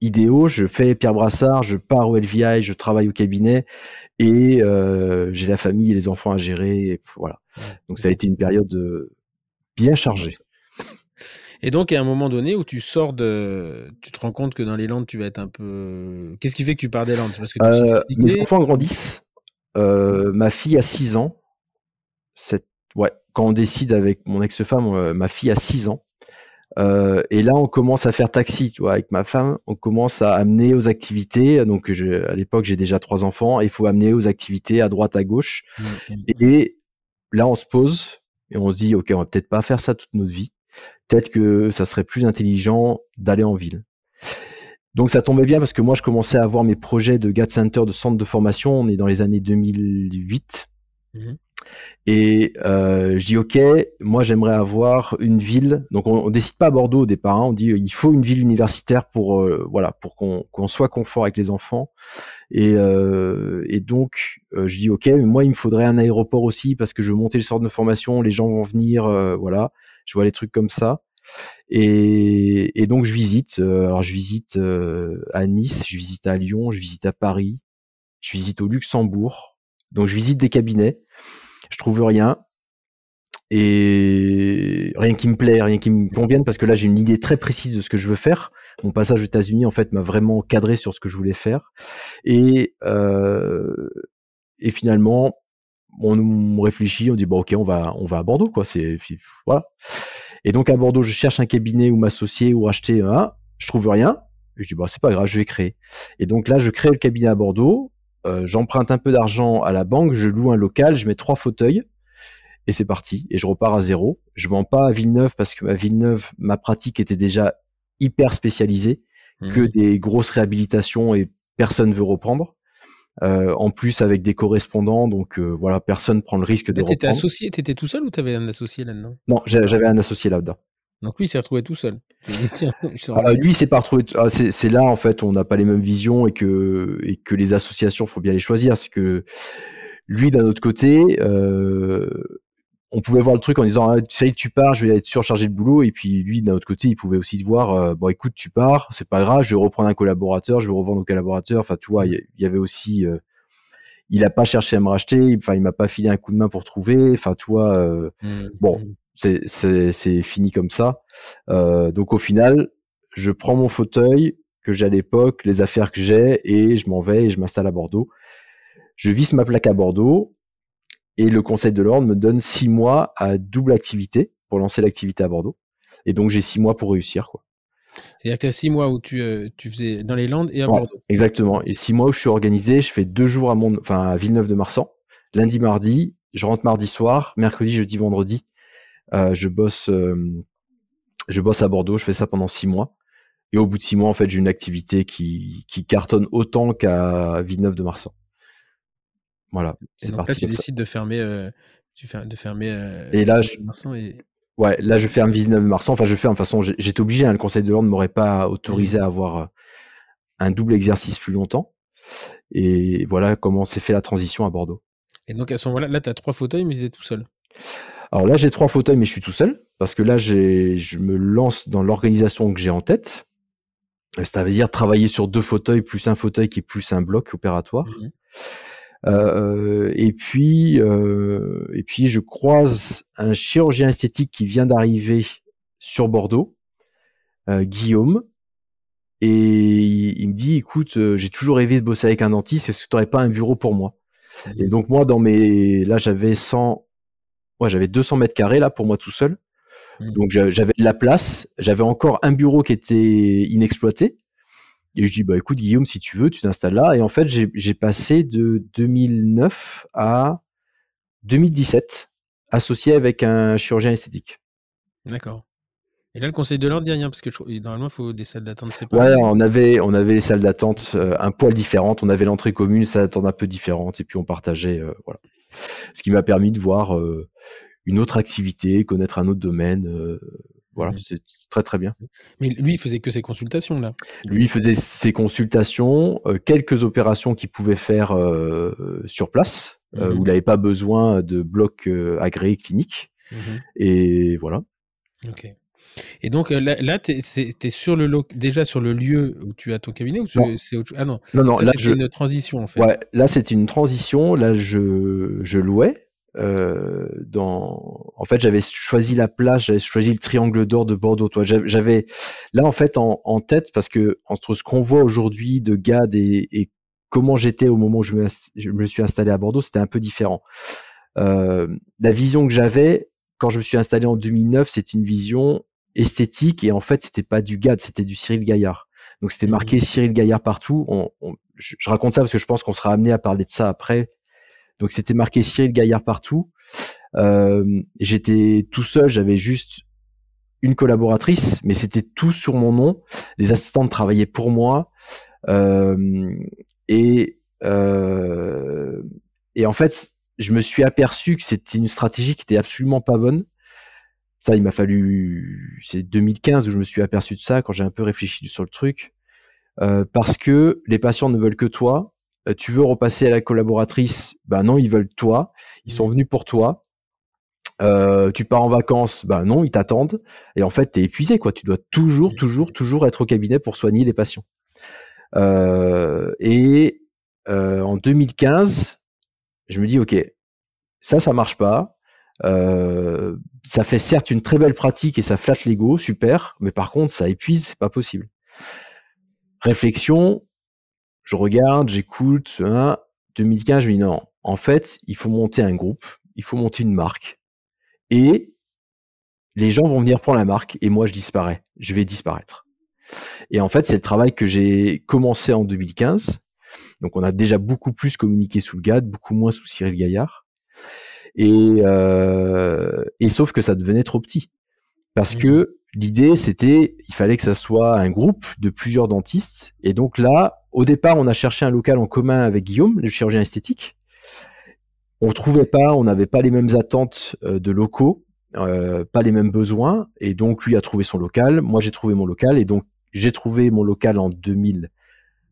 idéo, je fais Pierre Brassard, je pars au LVI, je travaille au cabinet et euh, j'ai la famille et les enfants à gérer. Et voilà. Donc ça a été une période bien chargée. Et donc, à un moment donné où tu sors de. Tu te rends compte que dans les Landes, tu vas être un peu. Qu'est-ce qui fait que tu pars des Landes? Parce que euh, Mes enfants grandissent. Euh, ma fille a 6 ans. Cette... Ouais, quand on décide avec mon ex-femme, euh, ma fille a 6 ans. Euh, et là, on commence à faire taxi, tu vois, avec ma femme. On commence à amener aux activités. Donc, je, à l'époque, j'ai déjà trois enfants. Il faut amener aux activités à droite, à gauche. Et, là, on se pose et on se dit, ok, on va peut-être pas faire ça toute notre vie. Peut-être que ça serait plus intelligent d'aller en ville. Donc ça tombait bien parce que moi je commençais à avoir mes projets de GAT Center, de centre de formation. On est dans les années 2008. Et euh, je dis ok, moi j'aimerais avoir une ville. Donc on, on, décide pas à Bordeaux au départ. Hein. on dit il faut une ville universitaire pour euh, voilà pour qu'on soit confort avec les enfants. Et, euh, et donc euh, je dis ok, moi il me faudrait un aéroport aussi parce que je veux monter le centre de formation, les gens vont venir, euh, voilà. Je vois les trucs comme ça. Et, et donc je visite. alors je visite à Nice, je visite à Lyon, je visite à Paris, je visite au Luxembourg. Donc je visite des cabinets je trouve rien. Et rien qui me plaît, rien qui me convienne, parce que là j'ai une idée très précise de ce que je veux faire. Mon passage aux États-Unis en fait m'a vraiment cadré sur ce que je voulais faire. Et, euh, et finalement, on réfléchit, on dit bon ok on va on va à Bordeaux quoi. Et donc à Bordeaux, je cherche un cabinet où m'associer ou acheter un. Je trouve rien. Et je dis bon c'est pas grave, je vais créer. Et donc là je crée le cabinet à Bordeaux. Euh, j'emprunte un peu d'argent à la banque, je loue un local, je mets trois fauteuils et c'est parti. Et je repars à zéro. Je vends pas à Villeneuve parce que à Villeneuve, ma pratique était déjà hyper spécialisée, que mmh. des grosses réhabilitations et personne veut reprendre. Euh, en plus avec des correspondants, donc euh, voilà, personne prend le risque de. T'étais associé, t'étais tout seul ou t'avais un associé là-dedans? Non, j'avais un associé là-dedans. Donc lui, il s'est retrouvé tout seul. Ah, lui, c'est pas retrouvé. Ah, c'est là en fait, on n'a pas les mêmes visions et que et que les associations, faut bien les choisir. C'est que lui, d'un autre côté, euh, on pouvait voir le truc en disant, ah, ça y est, tu pars, je vais être surchargé de boulot. Et puis lui, d'un autre côté, il pouvait aussi voir, euh, bon, écoute, tu pars, c'est pas grave, je vais reprendre un collaborateur, je vais revendre au collaborateur. Enfin, tu vois, il y, avait aussi. Euh, il a pas cherché à me racheter, enfin, il m'a pas filé un coup de main pour trouver. Enfin, tu vois, mmh. bon, mmh c'est fini comme ça. Euh, donc au final, je prends mon fauteuil que j'ai à l'époque, les affaires que j'ai, et je m'en vais et je m'installe à Bordeaux. Je visse ma plaque à Bordeaux, et le Conseil de l'ordre me donne six mois à double activité pour lancer l'activité à Bordeaux. Et donc j'ai six mois pour réussir. quoi. C'est-à-dire que tu as six mois où tu, euh, tu faisais dans les Landes et à Bordeaux. Exactement. Et six mois où je suis organisé, je fais deux jours à, mon, enfin, à Villeneuve-de-Marsan, lundi, mardi, je rentre mardi soir, mercredi, jeudi, vendredi, je bosse, euh, je bosse à Bordeaux. Je fais ça pendant six mois. Et au bout de six mois, en fait, j'ai une activité qui, qui cartonne autant qu'à Villeneuve-de-Marsan. Voilà, c'est parti. Là, tu décides de fermer, euh, tu fais, de fermer. Euh, et là, je, et... ouais, là, je ferme Villeneuve-de-Marsan. Enfin, je fais. De toute façon, j'étais obligé. Hein, le Conseil de l'ordre ne m'aurait pas autorisé mmh. à avoir un double exercice plus longtemps. Et voilà comment s'est fait la transition à Bordeaux. Et donc à ce moment-là, là, tu as trois fauteuils, mais tu es tout seul. Alors là, j'ai trois fauteuils, mais je suis tout seul parce que là, je me lance dans l'organisation que j'ai en tête. Ça veut dire travailler sur deux fauteuils plus un fauteuil qui est plus un bloc opératoire. Mmh euh, et puis, euh, et puis, je croise un chirurgien esthétique qui vient d'arriver sur Bordeaux, euh, Guillaume, et il, me dit, écoute, j'ai toujours rêvé de bosser avec un dentiste. Est-ce que tu n'aurais pas un bureau pour moi? Et mmh. donc moi, dans mes, là, j'avais 100, j'avais 200 mètres carrés là pour moi tout seul. Mmh. Donc j'avais de la place, j'avais encore un bureau qui était inexploité. Et je dis bah écoute Guillaume si tu veux tu t'installes là et en fait j'ai passé de 2009 à 2017 associé avec un chirurgien esthétique. D'accord. Et là, le conseil de l'ordre dit rien, parce que normalement, il faut des salles d'attente séparées. Ouais, on avait, on avait les salles d'attente euh, un poil différentes. On avait l'entrée commune, salle d'attente un peu différente, et puis on partageait. Euh, voilà. Ce qui m'a permis de voir euh, une autre activité, connaître un autre domaine. Euh, voilà, c'est très très bien. Mais lui, il faisait que ses consultations là. Lui, il faisait ses consultations, euh, quelques opérations qu'il pouvait faire sur place, mmh où il n'avait pas besoin de blocs agréés cliniques. Mmh Et voilà. Ok. Et donc là, là tu es, sur le déjà sur le lieu où tu as ton cabinet ou c'est Ah non, non, non là c'est une transition en fait. Ouais, là c'était une transition. Là je, je louais euh, dans. En fait, j'avais choisi la place, j'avais choisi le triangle d'or de Bordeaux. Toi, j'avais là en fait en, tête parce que entre ce qu'on voit aujourd'hui de GAD et, comment j'étais au moment où je me, suis installé à Bordeaux, c'était un peu différent. Euh, la vision que j'avais quand je me suis installé en 2009, c'était une vision esthétique et en fait, c'était pas du GAD, c'était du Cyril Gaillard. Donc c'était mmh marqué Cyril Gaillard partout. je, raconte ça parce que je pense qu'on sera amené à parler de ça après donc c'était marqué Cyril Gaillard partout. Euh, j'étais tout seul, j'avais juste une collaboratrice, mais c'était tout sur mon nom. Les assistantes travaillaient pour moi. Euh, et, euh, et en fait, je me suis aperçu que c'était une stratégie qui était absolument pas bonne. Ça, il m'a fallu, c'est 2015 où je me suis aperçu de ça quand j'ai un peu réfléchi sur le truc, parce que les patients ne veulent que toi, tu veux repasser à la collaboratrice, ben non, ils veulent toi, ils sont venus pour toi. Euh, tu pars en vacances, ben non, ils t'attendent. Et en fait, tu es épuisé, quoi. Tu dois toujours, toujours, toujours être au cabinet pour soigner les patients. Euh, et en 2015, je me dis, ok, ça, ça marche pas. ça fait certes une très belle pratique et ça flatte l'ego, super, mais par contre, ça épuise, c'est pas possible. Réflexion, je regarde, j'écoute. 2015, je me dis non, en fait, il faut monter un groupe, il faut monter une marque. Et les gens vont venir prendre la marque et moi, je disparais. Je vais disparaître. Et en fait, c'est le travail que j'ai commencé en 2015. Donc, on a déjà beaucoup plus communiqué sous le GAD, beaucoup moins sous Cyril Gaillard. Et, euh, et sauf que ça devenait trop petit. Parce mmh. que l'idée, c'était, il fallait que ça soit un groupe de plusieurs dentistes. Et donc là, au départ, on a cherché un local en commun avec Guillaume, le chirurgien esthétique. On ne trouvait pas, on n'avait pas les mêmes attentes euh, de locaux, euh, pas les mêmes besoins. Et donc, lui a trouvé son local. Moi, j'ai trouvé mon local. Et donc, j'ai trouvé mon local en 2000.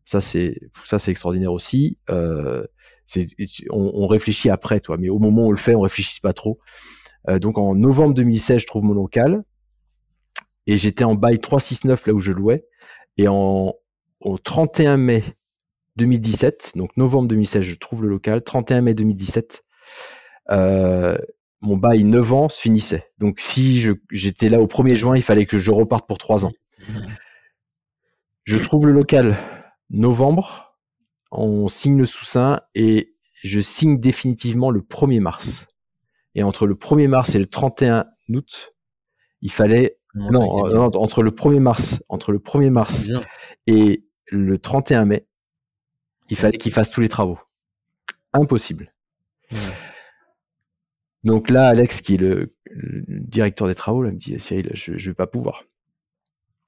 Ça, c'est, ça, c'est extraordinaire aussi. Euh, on, on, réfléchit après, toi. Mais au moment où on le fait, on réfléchit pas trop. donc, en novembre 2016, je trouve mon local et j'étais en bail 369 là où je louais. Et au 31 mai 2017, donc novembre 2016, je trouve le local, 31 mai 2017, euh, mon bail 9 ans se finissait. Donc si j'étais là au 1er juin, il fallait que je reparte pour 3 ans. Je trouve le local novembre, on signe le sous-sein et je signe définitivement le 1er mars. Et entre le 1er mars et le 31 août, il fallait non, entre le 1er mars, entre le 1er mars et le 31 mai, il fallait qu'il fasse tous les travaux. Impossible. Donc là, Alex, qui est le, directeur des travaux, là, me dit Cyril, je ne vais pas pouvoir.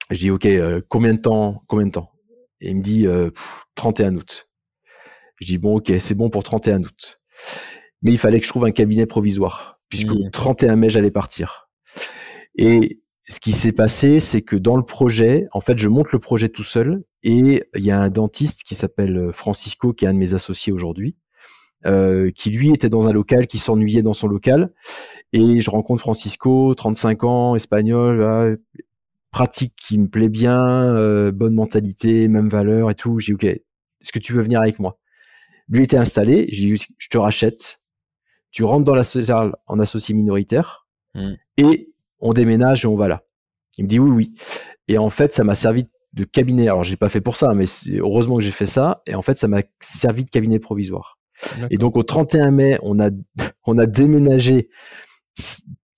Je dis ok, euh, combien de temps Combien de temps? Et il me dit 31 euh, août. Je dis bon ok, c'est bon pour 31 août. Mais il fallait que je trouve un cabinet provisoire, puisque le 31 mai j'allais partir. Et ce qui s'est passé, c'est que dans le projet, en fait, je monte le projet tout seul et il y a un dentiste qui s'appelle euh, Francisco, qui est un de mes associés aujourd'hui, euh, qui lui était dans un local, qui s'ennuyait dans son local. Et je rencontre Francisco, 35 ans, espagnol, pratique qui me plaît bien, euh, bonne mentalité, même valeur et tout. J'ai dit, OK, est-ce que tu veux venir avec moi? Lui était installé, j'ai dit, je te rachète. Tu rentres dans la sociale en associé minoritaire mmh. et on déménage et on va là. Il me dit oui, oui. Et en fait, ça m'a servi de cabinet. Alors, j'ai pas fait pour ça, mais heureusement que j'ai fait ça. Et en fait, ça m'a servi de cabinet provisoire. Et donc, au 31 mai, on a, on a déménagé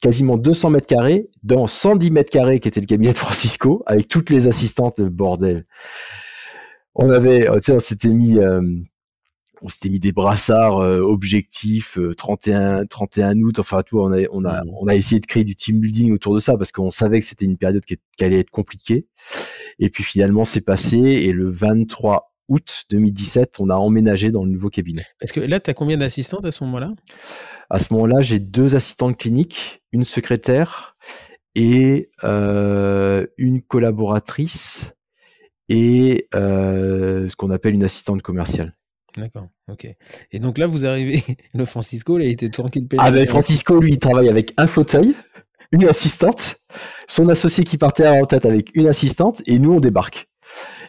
quasiment 200 mètres carrés dans 110 mètres carrés qui était le cabinet de Francisco avec toutes les assistantes, le bordel. On avait, tu sais, on s'était mis, euh, on s'était mis des brassards euh, objectifs 31 euh, 31 août. Enfin tout on a on a mmh. on a essayé de créer du team building autour de ça parce qu'on savait que c'était une période qui, allait être compliquée. Et puis finalement c'est passé. Et le 23 août 2017 on a emménagé dans le nouveau cabinet. Parce que là tu as combien d'assistantes à ce moment-là? À ce moment-là j'ai deux assistantes cliniques une secrétaire et euh, une collaboratrice et ce qu'on appelle une assistante commerciale D'accord, ok. Et donc là, vous arrivez, le Francisco, il était tranquille. Ah ben Francisco, lui, il travaille avec un fauteuil, une assistante, son associé qui partait à la tête avec une assistante, et nous, on débarque.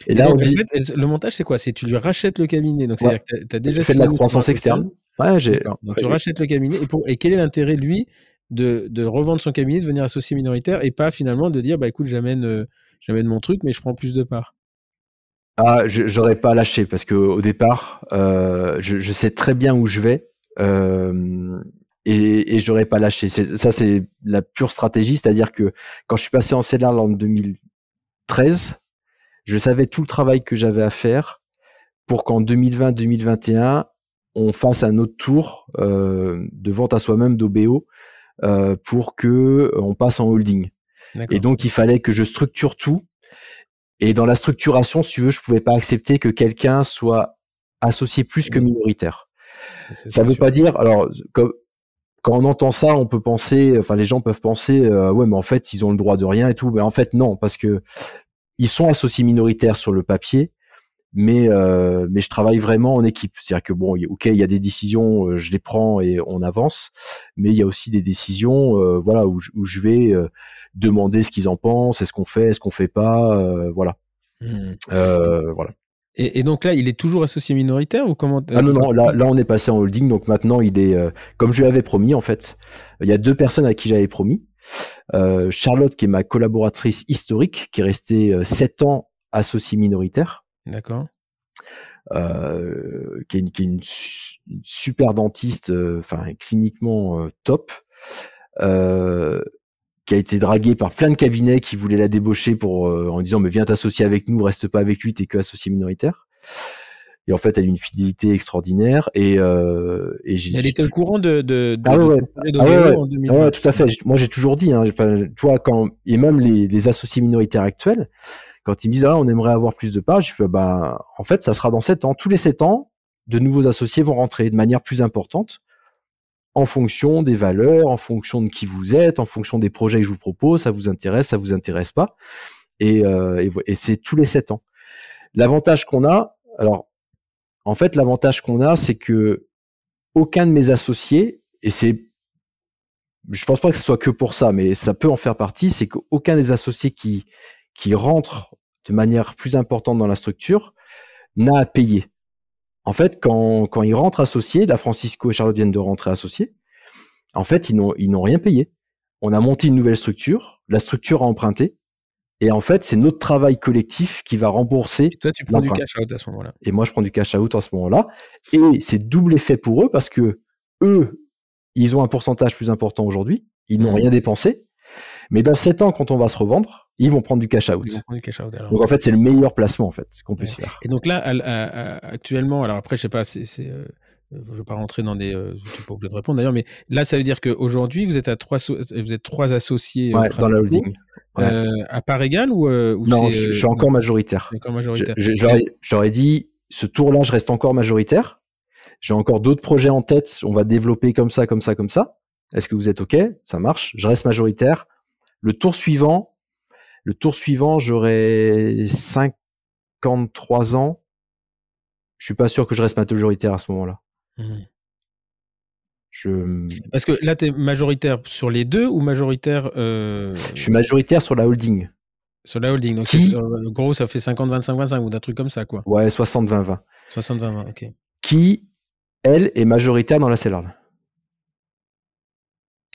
Et, là, on dit... le montage, c'est quoi? C'est tu lui rachètes le cabinet. Donc, c'est-à-dire que tu as déjà fait de la croissance externe. Ouais, j'ai. Donc tu rachètes le cabinet. Et, pour... et quel est l'intérêt, lui, de, de, revendre son cabinet, de devenir associé minoritaire et pas finalement de dire, bah écoute, j'amène euh, j'amène mon truc, mais je prends plus de parts? Ah, j'aurais pas lâché parce qu'au départ, euh, je, je, sais très bien où je vais. Euh, et, et j'aurais pas lâché. Ça, c'est la pure stratégie, c'est-à-dire que quand je suis passé en CELAR en 2013, je savais tout le travail que j'avais à faire pour qu'en 2020-2021, on fasse un autre tour euh, de vente à soi-même d'OBO euh, pour que euh, on passe en holding. Et donc il fallait que je structure tout. Et dans la structuration, si tu veux, je pouvais pas accepter que quelqu'un soit associé plus que minoritaire. Ça ne veut pas dire, alors quand on entend ça, on peut penser, enfin les gens peuvent penser, ouais, mais en fait ils ont le droit de rien et tout. Mais en fait non, parce que ils sont associés minoritaires sur le papier, mais euh, mais je travaille vraiment en équipe. C'est-à-dire que bon, ok, il y a des décisions, euh, je les prends et on avance, mais il y a aussi des décisions, euh, voilà, où, où, je vais euh, demander ce qu'ils en pensent, est-ce qu'on fait, est-ce qu'on fait pas, euh, voilà, mmh. voilà. Et, et, donc là, il est toujours associé minoritaire ou comment Ah non non, là là on est passé en holding, donc maintenant il est comme je lui avais promis en fait. Il y a deux personnes à qui j'avais promis. Euh, Charlotte, qui est ma collaboratrice historique, qui est restée euh, sept ans associée minoritaire. D'accord. Euh, qui est une, qui est une, super dentiste, enfin cliniquement top, qui a été draguée par plein de cabinets qui voulaient la débaucher pour en disant mais viens t'associer avec nous, reste pas avec lui, t'es que associé minoritaire. Et en fait, elle a une fidélité extraordinaire. Et, euh, et elle était au courant de, de, de, ah ouais, ah ouais, en 2020. Ah ouais, tout à fait. Moi, j'ai toujours dit, hein, toi, quand et même les, les, associés minoritaires actuels, quand ils me disent ah, on aimerait avoir plus de parts, je fais bah en fait, ça sera dans sept ans. Tous les sept ans, de nouveaux associés vont rentrer de manière plus importante en fonction des valeurs, en fonction de qui vous êtes, en fonction des projets que je vous propose, ça vous intéresse, ça vous intéresse pas. Et, euh, c'est tous les sept ans. L'avantage qu'on a, alors en fait, l'avantage qu'on a, c'est que aucun de mes associés, et c'est, je pense pas que ce soit que pour ça, mais ça peut en faire partie, c'est qu'aucun des associés qui, qui rentrent de manière plus importante dans la structure n'a à payer. En fait, quand, quand ils rentrent associés, la Francisco et Charlotte viennent de rentrer associés, en fait, ils n'ont, ils n'ont rien payé. On a monté une nouvelle structure, la structure a emprunté, et en fait, c'est notre travail collectif qui va rembourser. Et toi, tu prends du cash out à ce moment-là. Et moi, je prends du cash out à ce moment-là. Et c'est double effet pour eux parce que eux, ils ont un pourcentage plus important aujourd'hui. Ils n'ont mmh. rien dépensé. Mais dans 7 ans, quand on va se revendre, ils vont prendre du cash out. Du cash out donc en fait, c'est le meilleur placement en fait qu'on puisse faire. Et donc là, actuellement, alors après, je sais pas, c'est euh, je ne vais pas rentrer dans des. Euh, je suis pas obligé de répondre d'ailleurs, mais là, ça veut dire qu'aujourd'hui, vous êtes à trois, vous êtes trois associés euh, dans la holding. à part égale ou, Non, je, suis encore majoritaire. Encore majoritaire. J'aurais dit, ce tour-là, je reste encore majoritaire. J'ai encore d'autres projets en tête. On va développer comme ça, comme ça, comme ça. Est-ce que vous êtes OK? Ça marche. Je reste majoritaire. Le tour suivant, le tour suivant, j'aurai 53 ans. Je suis pas sûr que je reste majoritaire à ce moment-là. Mmh. Je... Parce que là, tu es majoritaire sur les deux ou majoritaire. Euh... Je suis majoritaire sur la holding. Sur la holding. Donc, Qui... euh, gros, ça fait 50-25-25 ou d'un truc comme ça, quoi. Ouais, 60-20-20. 60-20-20, ok. Qui, elle, est majoritaire dans la CELAR.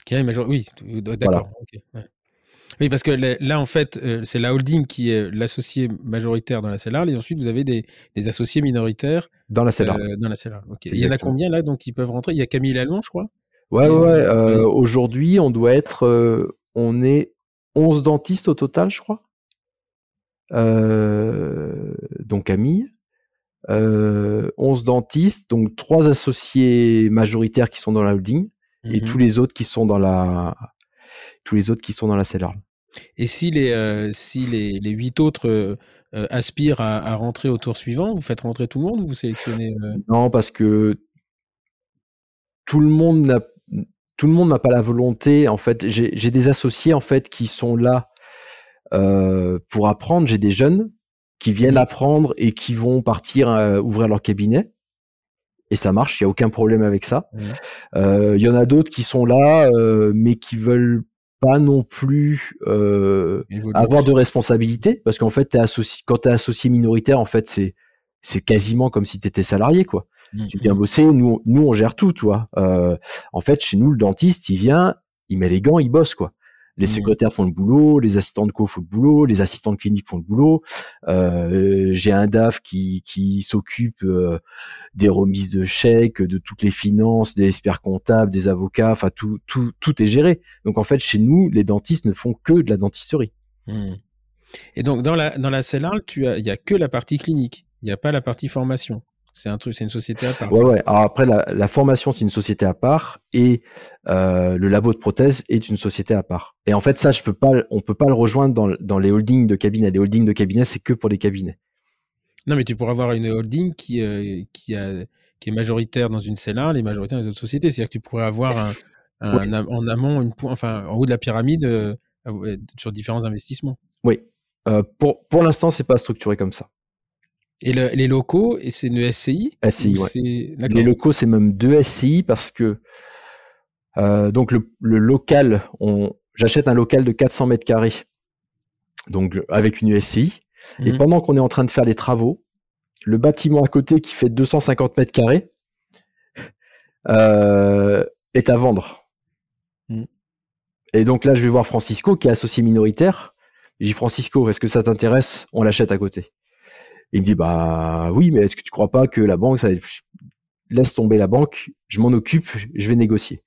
Qui est majoritaire. Oui, d'accord. Voilà. Oui, parce que là, en fait, euh, c'est la holding qui est l'associé majoritaire dans la CELAR, et ensuite vous avez des, des associés minoritaires dans la CELAR. Euh, dans la CELAR. Il y en a combien là donc qui peuvent rentrer? Il y a Camille Lallemand, je crois? Ouais, ouais. Euh, Aujourd'hui, on doit être, euh, on est 11 dentistes au total, je crois. Donc Camille. 11 dentistes, donc trois associés majoritaires qui sont dans la holding et mmh tous les autres qui sont dans la tous les autres qui sont dans la CELAR. Et si les, euh, si les, les 8 autres euh, euh, aspirent à, à, rentrer au tour suivant, vous faites rentrer tout le monde ou vous sélectionnez Non, parce que tout le monde n'a tout le monde n'a pas la volonté. En fait, j'ai des associés en fait qui sont là pour apprendre. J'ai des jeunes qui viennent mmh. apprendre et qui vont partir ouvrir leur cabinet et ça marche, il y a aucun problème avec ça. Mmh. Il y en a d'autres qui sont là, mais qui veulent pas non plus euh, avoir de responsabilité parce qu'en fait es associé, quand tu es associé minoritaire en fait c'est c'est quasiment comme si tu étais salarié quoi mmh, tu viens mmh. bosser, nous, nous on gère tout, toi. Euh, en fait, chez nous, le dentiste, il vient, il met les gants, il bosse, quoi. Les mmh. secrétaires font le boulot, les assistants de co font le boulot, les assistants de clinique font le boulot. Euh, j'ai un DAF qui, qui s'occupe euh, des remises de chèques, de toutes les finances, des experts comptables, des avocats, enfin tout, tout, tout est géré. Donc en fait, chez nous, les dentistes ne font que de la dentisterie. Mmh. Et donc dans la dans la as il y a que la partie clinique, il n'y a pas la partie formation. C'est un truc, c'est une société à part. Ouais, ouais. Alors après, la, formation, c'est une société à part et euh, le labo de prothèse est une société à part. Et en fait, ça, je peux pas, on peut pas le rejoindre dans, dans les holdings de cabinet. Les holdings de cabinet, c'est que pour les cabinets. Non, mais tu pourrais avoir une holding qui, euh, qui, a, qui est majoritaire dans une celle-là, les majoritaires dans les autres sociétés. C'est-à-dire que tu pourrais avoir un, en amont, une, enfin, en haut de la pyramide euh, sur différents investissements. Oui. pour pour l'instant, c'est pas structuré comme ça. Et les locaux, et c'est une SCI SCI, ouais. Les locaux, c'est même deux SCI parce que euh, donc le, local, j'achète un local de 400 mètres carrés, donc avec une SCI. Et mhm. pendant qu'on est en train de faire les travaux, le bâtiment à côté qui fait 250 mètres carrés euh, est à vendre. Mhm. Et donc là, je vais voir Francisco qui est associé minoritaire. Je dis Francisco, est-ce que ça t'intéresse? On l'achète à côté il me dit bah oui, mais est-ce que tu crois pas que la banque, ça laisse tomber la banque, je m'en occupe, je vais négocier.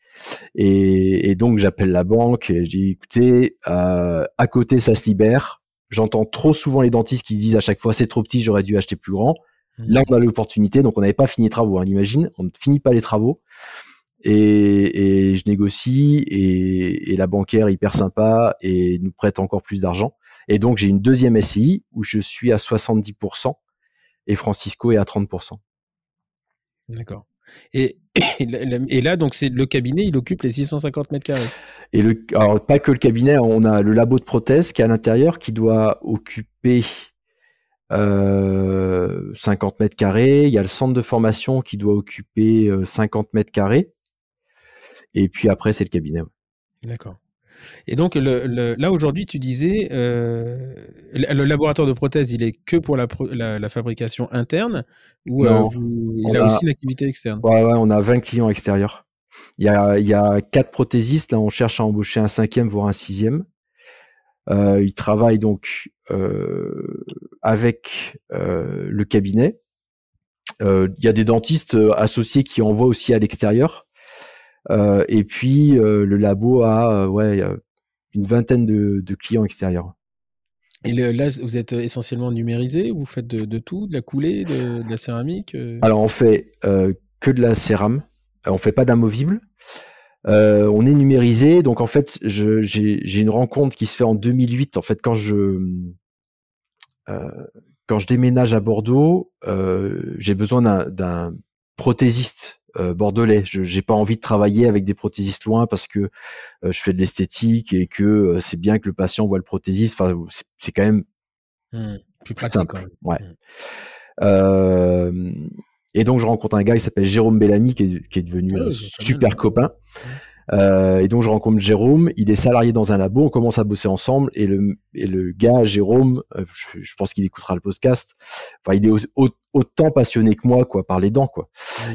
Et, donc j'appelle la banque et je dis écoutez, euh, à côté ça se libère. J'entends trop souvent les dentistes qui disent à chaque fois c'est trop petit, j'aurais dû acheter plus grand. Mmh. Là on a l'opportunité, donc on n'avait pas fini les travaux. Hein, imagine, on ne finit pas les travaux. Et, je négocie et, et, la banquière hyper sympa et nous prête encore plus d'argent. Et donc, j'ai une deuxième SCI où je suis à 70% et Francisco est à 30%. D'accord. Et, et là, donc, c'est le cabinet, il occupe les 650 mètres carrés. Et le, alors, pas que le cabinet, on a le labo de prothèse qui est à l'intérieur, qui doit occuper euh, 50 mètres carrés. Il y a le centre de formation qui doit occuper 50 euh, mètres carrés. Et puis après, c'est le cabinet. D'accord. Et donc là aujourd'hui, tu disais, euh, le, laboratoire de prothèse, il est que pour la, fabrication interne ou euh, il a, aussi une activité externe? Ouais, ouais, on a 20 clients extérieurs. Il y a, il y a quatre prothésistes. Là, on cherche à embaucher un cinquième, voire un sixième. Euh, ils travaillent donc avec le cabinet. Il y a des dentistes associés qui envoient aussi à l'extérieur. Euh, et puis euh, le labo a euh, ouais, une vingtaine de, clients extérieurs. Et là, vous êtes essentiellement numérisé Vous faites de, tout De la coulée De, la céramique Alors, on fait que de la cérame. On fait pas d'amovible. on est numérisé. Donc, en fait, j'ai une rencontre qui se fait en 2008. En fait, quand je, quand je déménage à Bordeaux, j'ai besoin d'un prothésiste bordelais. Je n'ai pas envie de travailler avec des prothésistes loin parce que euh, je fais de l'esthétique et que euh, c'est bien que le patient voit le prothésiste. Enfin, c'est quand même mmh. plus pratique. Ouais. Mmh. et donc je rencontre un gars qui s'appelle Jérôme Bellamy qui est, devenu un super copain. Mmh. Euh, et donc je rencontre Jérôme, il est salarié dans un labo, on commence à bosser ensemble et le, et le gars, Jérôme, euh, je, pense qu'il écoutera le podcast, enfin il est autant passionné que moi quoi par les dents quoi.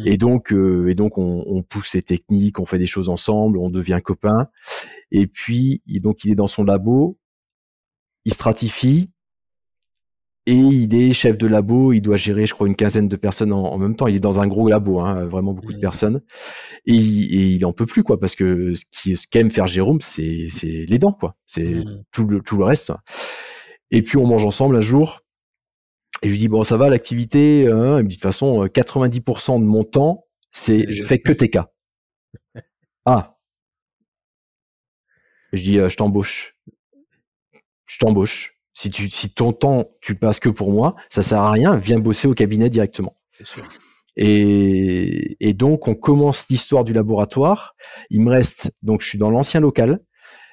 Et donc euh, et donc on, on, pousse ses techniques, on fait des choses ensemble, on devient copains. Et puis donc il est dans son labo, il stratifie, et il est chef de labo, il doit gérer, je crois, une quinzaine de personnes en, même temps. Il est dans un gros labo, hein, vraiment beaucoup de mmh. personnes. Et, il en peut plus, quoi, parce que ce qu'aime faire Jérôme, c'est les dents, quoi. C'est mmh. tout, le, tout le reste. Et puis on mange ensemble un jour. Et je lui dis, bon, ça va, l'activité. Hein? Il me dit, de toute façon, 90% de mon temps, c'est je fais que TK. ah. Je dis, euh, je t'embauche. Je t'embauche. Si, tu, si ton temps, tu passes que pour moi, ça sert à rien. Viens bosser au cabinet directement. Sûr. Et, et, donc, on commence l'histoire du laboratoire. Il me reste, donc je suis dans l'ancien local.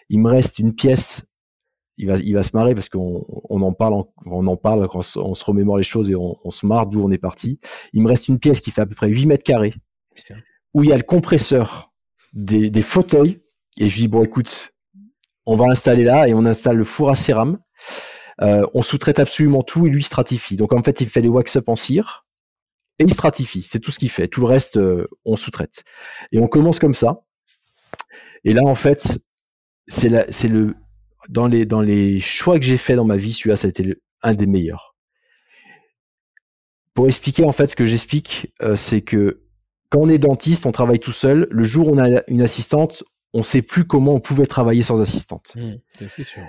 Il me reste une pièce. Il va, il va se marrer parce qu'on on en parle, on en parle quand on se remémore les choses et on, on se marre d'où on est parti. Il me reste une pièce qui fait à peu près 8 mètres carrés, où il y a le compresseur, des, des fauteuils. Et je dis, bon, écoute, on va installer là et on installe le four à cérame. Euh, on sous-traite absolument tout et lui stratifie. Donc en fait, il fait les wax-up en cire et il stratifie. C'est tout ce qu'il fait. Tout le reste, euh, on sous-traite. Et on commence comme ça. Et là, en fait, c'est le dans les dans les choix que j'ai fait dans ma vie, celui-là, ça a été un des meilleurs. Pour expliquer, en fait, ce que j'explique, euh, c'est que quand on est dentiste, on travaille tout seul. Le jour où on a une assistante, on ne sait plus comment on pouvait travailler sans assistante. Mmh, c'est sûr.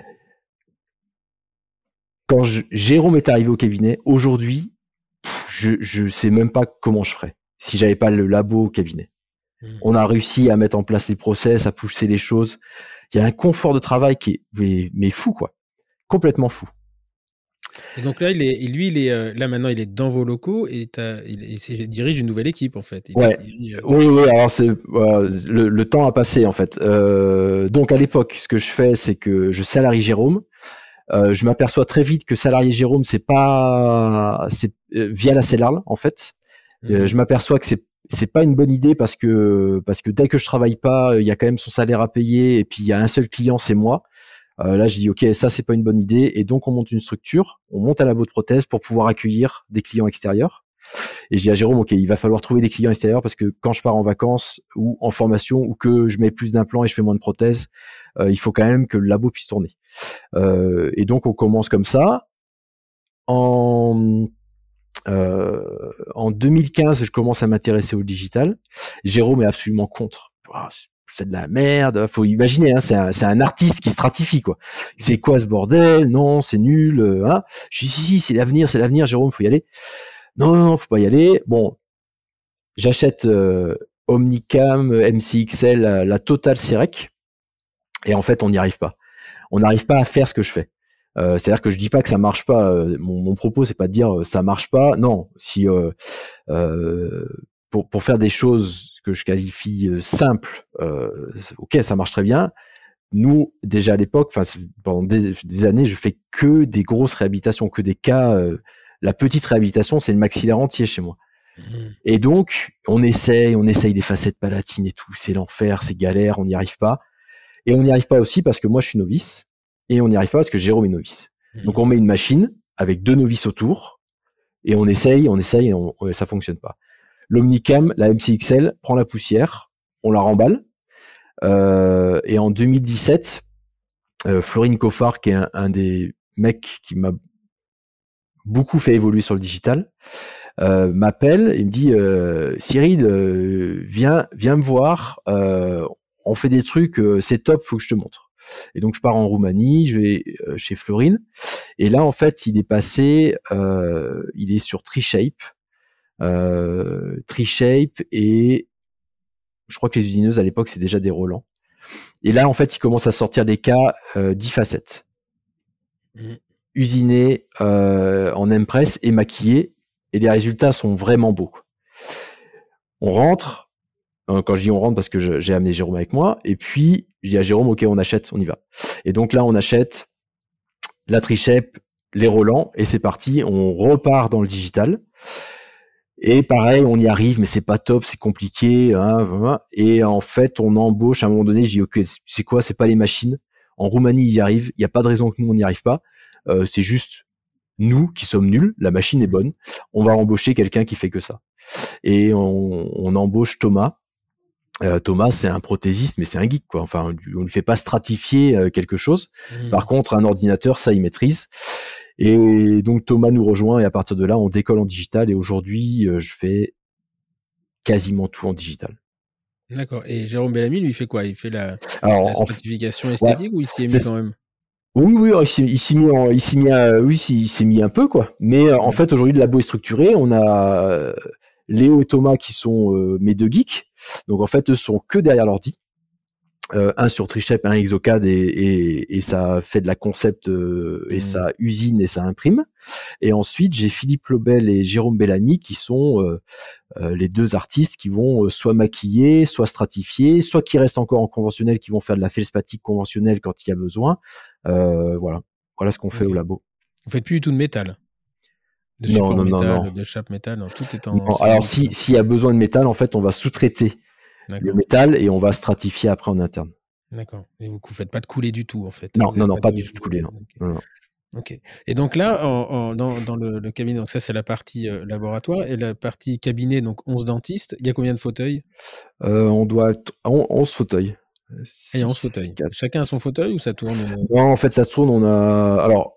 Quand Jérôme est arrivé au cabinet, aujourd'hui, je ne sais même pas comment je ferais si j'avais pas le labo au cabinet. Mmh. On a réussi à mettre en place les process, à pousser les choses. Il y a un confort de travail qui est mais, fou quoi, complètement fou. Et donc là, il est, lui, il est euh, là maintenant, il est dans vos locaux et il, dirige une nouvelle équipe en fait. Euh, oui, oui. Alors c'est le, temps a passé en fait. Euh, donc à l'époque, ce que je fais, c'est que je salarie Jérôme. Je m'aperçois très vite que salarié Jérôme, c'est pas, c'est via la CELARL en fait. Mmh. je m'aperçois que c'est c'est pas une bonne idée parce que parce que dès que je travaille pas, il y a quand même son salaire à payer et puis il y a un seul client, c'est moi. Euh, là, je dis ok, ça c'est pas une bonne idée et donc on monte une structure, on monte un labo de prothèse pour pouvoir accueillir des clients extérieurs. Et je dis à Jérôme, ok, il va falloir trouver des clients extérieurs parce que quand je pars en vacances ou en formation ou que je mets plus d'implants et je fais moins de prothèses, euh, il faut quand même que le labo puisse tourner. Euh, et donc on commence comme ça. En en 2015, je commence à m'intéresser au digital. Jérôme est absolument contre. Ah, c'est de la merde. Faut imaginer, hein, c'est un, artiste qui stratifie quoi. C'est quoi ce bordel? Non, c'est nul. Euh, hein je dis si si, c'est l'avenir, c'est l'avenir. Jérôme, faut y aller. Non, non, faut pas y aller. Bon, j'achète euh, Omnicam, MCXL, la, la Total Serec, et en fait, on n'y arrive pas. On n'arrive pas à faire ce que je fais. Euh, c'est-à-dire que je dis pas que ça marche pas. Mon, mon propos, c'est pas de dire ça marche pas. Non, si pour, pour faire des choses que je qualifie euh, simples, euh, ok, ça marche très bien. Nous, déjà à l'époque, pendant des, années, je fais que des grosses réhabilitations, que des cas. Euh, la petite réhabilitation, c'est le maxillaire entier chez moi. Mmh. Et donc, on essaye, on essaye des facettes palatines et tout. C'est l'enfer, c'est galère, on n'y arrive pas. Et on n'y arrive pas aussi parce que moi, je suis novice. Et on n'y arrive pas parce que Jérôme est novice. Mmh. Donc, on met une machine avec deux novices autour. Et on essaye, on essaye, et on, ça fonctionne pas. L'Omnicam, la MCXL, prend la poussière, on la remballe. Euh, et en 2017, euh, Florine Coffard, qui est un, des mecs qui m'a beaucoup fait évoluer sur le digital, euh, m'appelle et me dit Cyril, viens, viens me voir. on fait des trucs, c'est top, faut que je te montre. Et donc je pars en Roumanie, je vais chez Florine. Et là, en fait, il est passé, il est sur TreeShape euh, Shape et je crois que les usineuses à l'époque c'est déjà des Roland. Et là en fait il commence à sortir des cas euh, 10 facettes. Mmh. Usinés euh, en Impress et maquillés et les résultats sont vraiment beaux. On rentre, euh, quand je dis on rentre parce que j'ai amené Jérôme avec moi, et puis je dis à Jérôme ok on achète, on y va. Et donc là on achète la Shape, les Roland et c'est parti, on repart dans le digital. Et pareil, on y arrive, mais c'est pas top, c'est compliqué. Hein, et en fait, on embauche à un moment donné. Je dis ok, c'est quoi C'est pas les machines? En Roumanie, ils y arrivent. Il n'y a pas de raison que nous on n'y arrive pas. Euh, c'est juste nous qui sommes nuls. La machine est bonne. On va embaucher quelqu'un qui fait que ça. Et on, embauche Thomas. Euh, Thomas, c'est un prothésiste, mais c'est un geek, quoi. Enfin, on ne fait pas stratifier euh, quelque chose. Mmh. Par contre, un ordinateur, ça, il maîtrise. Et donc Thomas nous rejoint et à partir de là, on décolle en digital. Et aujourd'hui, euh, je fais quasiment tout en digital. D'accord. Et Jérôme Bellamy, lui, il fait quoi? Il fait la, la stratification esthétique ou il s'y est mis quand même? Oui, oui, il s'est mis, il s'est mis, oui, il s'est mis un peu quoi. Mais en fait, aujourd'hui, le labo est structuré. On a Léo et Thomas qui sont mes deux geeks. Donc en fait, eux sont que derrière l'ordi. Euh, un sur Trichep, un Exocad et, et, ça fait de la concept euh, et mmh. ça usine et ça imprime. Et ensuite, j'ai Philippe Lobel et Jérôme Bellamy qui sont euh, les deux artistes qui vont soit maquiller, soit stratifier, soit qui restent encore en conventionnel, qui vont faire de la feldspathie conventionnelle quand il y a besoin. voilà, voilà ce qu'on fait au labo. Vous faites plus du tout de métal de non, non, métal, non, de chape métal, tout est en. alors, s'il y a besoin de métal, en fait, on va sous-traiter le métal et on va stratifier après en interne. D'accord. Et vous ne faites pas de coulée du tout, en fait. Non, non, non, pas, du tout de coulée, non. Ok. Et donc là, en, dans, dans le, cabinet, donc ça c'est la partie euh, laboratoire et la partie cabinet, donc 11 dentistes. Il y a combien de fauteuils? Euh, On doit être 11 fauteuils. il y a 11 fauteuils. Chacun a son fauteuil ou ça tourne Non, en fait, ça se tourne. On a. Alors,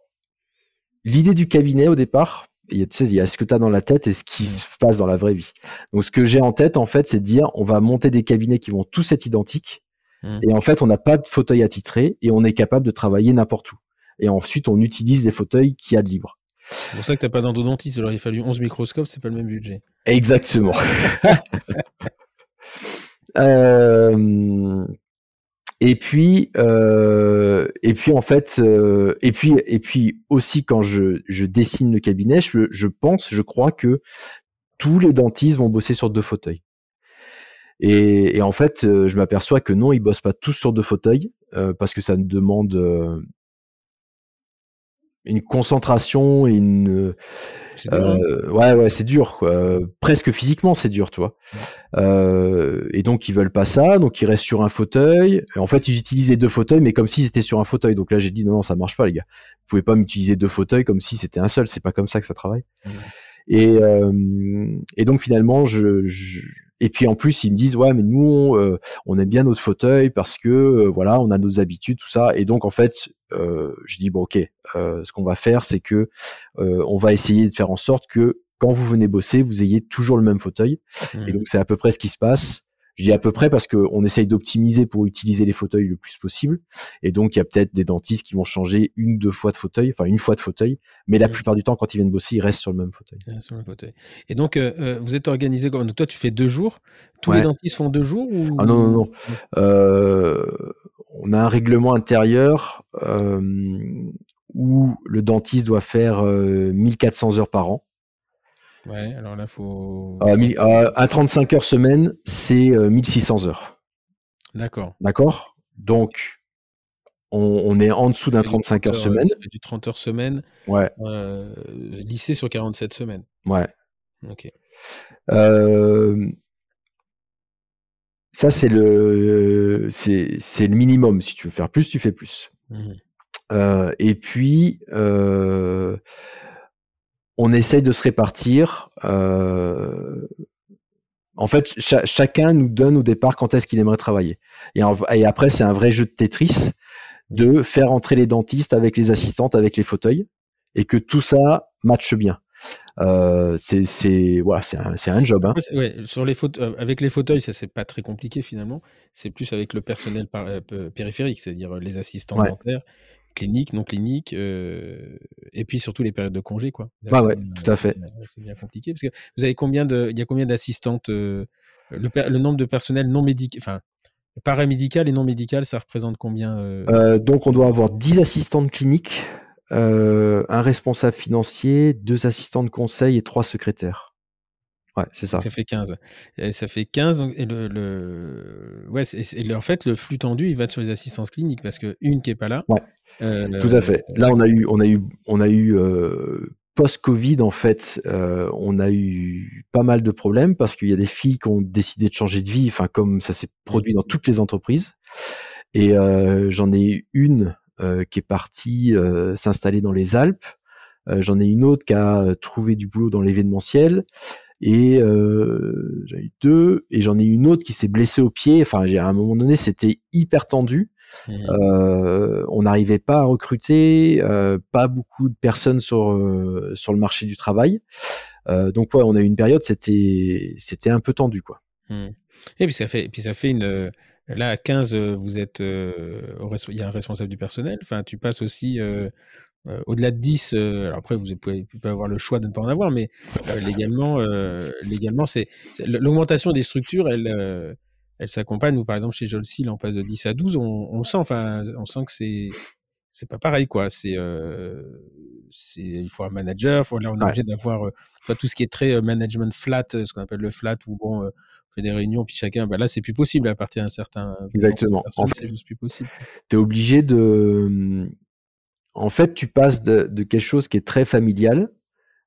l'idée du cabinet au départ, il y a, tu sais, il y a ce que tu as dans la tête et ce qui se passe dans la vraie vie. Donc, ce que j'ai en tête, en fait, c'est de dire on va monter des cabinets qui vont tous être identiques. Mmh. Et en fait, on n'a pas de fauteuil attitré et on est capable de travailler n'importe où et ensuite on utilise les fauteuils qui y a de libre. C'est pour ça que tu n'as pas d'endodontiste, il aurait fallu 11 microscopes, c'est pas le même budget. Exactement. Euh, et puis, euh, et puis en fait, euh, et puis, et puis aussi quand je, dessine le cabinet, je, pense, je crois que tous les dentistes vont bosser sur deux fauteuils. Et, et en fait, je m'aperçois que non, ils bossent pas tous sur deux fauteuils parce que ça demande une concentration et une hein. euh, ouais ouais c'est dur quoi. presque physiquement c'est dur tu vois euh, et donc ils veulent pas ça donc ils restent sur un fauteuil. En fait ils utilisent les deux fauteuils mais comme s'ils étaient sur un fauteuil. Donc là j'ai dit non non ça marche pas les gars. Vous pouvez pas m'utiliser deux fauteuils comme si c'était un seul. C'est pas comme ça que ça travaille. Et, euh, et donc finalement je, je et puis en plus, ils me disent ouais, mais nous, euh, on aime bien notre fauteuil parce que euh, voilà, on a nos habitudes, tout ça. Et donc en fait, euh, je dis bon ok, ce qu'on va faire, c'est que on va essayer de faire en sorte que quand vous venez bosser, vous ayez toujours le même fauteuil. Et mmh. donc c'est à peu près ce qui se passe. Je dis à peu près parce qu'on essaye d'optimiser pour utiliser les fauteuils le plus possible. Et donc, il y a peut-être des dentistes qui vont changer une, deux fois de fauteuil, enfin une fois de fauteuil. Mais la plupart du temps, quand ils viennent bosser, ils restent sur le même fauteuil. sur le fauteuil. Et donc, euh, euh, vous êtes organisé comme toi, tu fais deux jours? Tous les dentistes font deux jours ou... Ah non, non, non. Euh, on a un règlement intérieur où le dentiste doit faire 1400 heures par an. Ouais, alors là, faut. Euh, à 35 heures semaine, c'est 1600 heures. D'accord. D'accord? Donc, on, est en dessous d'un 35 heures, semaine. du 30 heures semaine. Ouais. Euh, lycée sur 47 semaines. Ouais. Ok. Euh, ça, c'est le, c'est, le minimum. Si tu veux faire plus, tu fais plus. Mmh. et puis, on essaye de se répartir. Euh, en fait, chacun nous donne au départ quand est-ce qu'il aimerait travailler. Et, après, c'est un vrai jeu de Tetris de faire entrer les dentistes avec les assistantes, avec les fauteuils, et que tout ça matche bien. Euh, c'est un, job. Hein. sur les euh, avec les fauteuils, ça c'est pas très compliqué finalement. C'est plus avec le personnel périphérique, c'est-à-dire les assistants dentaires clinique, non clinique, euh, et puis surtout les périodes de congé, quoi. Bah ouais, tout à fait. C'est bien compliqué parce que vous avez combien de, il y a combien d'assistantes, euh, le, nombre de personnel non médical, enfin paramédical et non médical, ça représente combien euh? Donc on doit avoir 10 assistantes cliniques, un responsable financier, deux assistants de conseil et trois secrétaires. Ouais, c'est ça. Ça fait 15. Et ça fait 15. Et le, le... Ouais, en fait, le flux tendu, il va sur les assistances cliniques parce que une qui est pas là. Ouais. Euh, Tout à fait. Là, on a eu, on a eu, on a eu euh, post-Covid, en fait, euh, on a eu pas mal de problèmes parce qu'il y a des filles qui ont décidé de changer de vie, enfin, comme ça s'est produit dans toutes les entreprises. Et j'en ai une qui est partie s'installer dans les Alpes. j'en ai une autre qui a trouvé du boulot dans l'événementiel et euh, j'en ai eu deux et j'en ai eu une autre qui s'est blessée au pied. Enfin, à un moment donné, c'était hyper tendu. Mmh. Euh, on n'arrivait pas à recruter, euh, pas beaucoup de personnes sur euh, sur le marché du travail. Donc ouais, on a eu une période, c'était c'était un peu tendu quoi. Mmh. Et puis ça fait, puis ça fait une là à 15, vous êtes, il y a un responsable du personnel. Enfin, tu passes aussi euh, au-delà de 10, euh, alors après, vous pouvez, pouvez avoir le choix de ne pas en avoir, mais euh, légalement, légalement c'est l'augmentation des structures, elle, elle s'accompagne. Nous, par exemple, chez Jolsil, on passe de 10 à 12, on, on sent, enfin, on sent que c'est c'est pas pareil quoi. C'est c'est il faut un manager faut là on est obligé d'avoir tout ce qui est très management flat ce qu'on appelle le flat où bon on fait des réunions puis chacun bah là c'est plus possible. À partir d'un certain exactement. c'est juste plus possible. tu es obligé de en fait, tu passes de, quelque chose qui est très familial,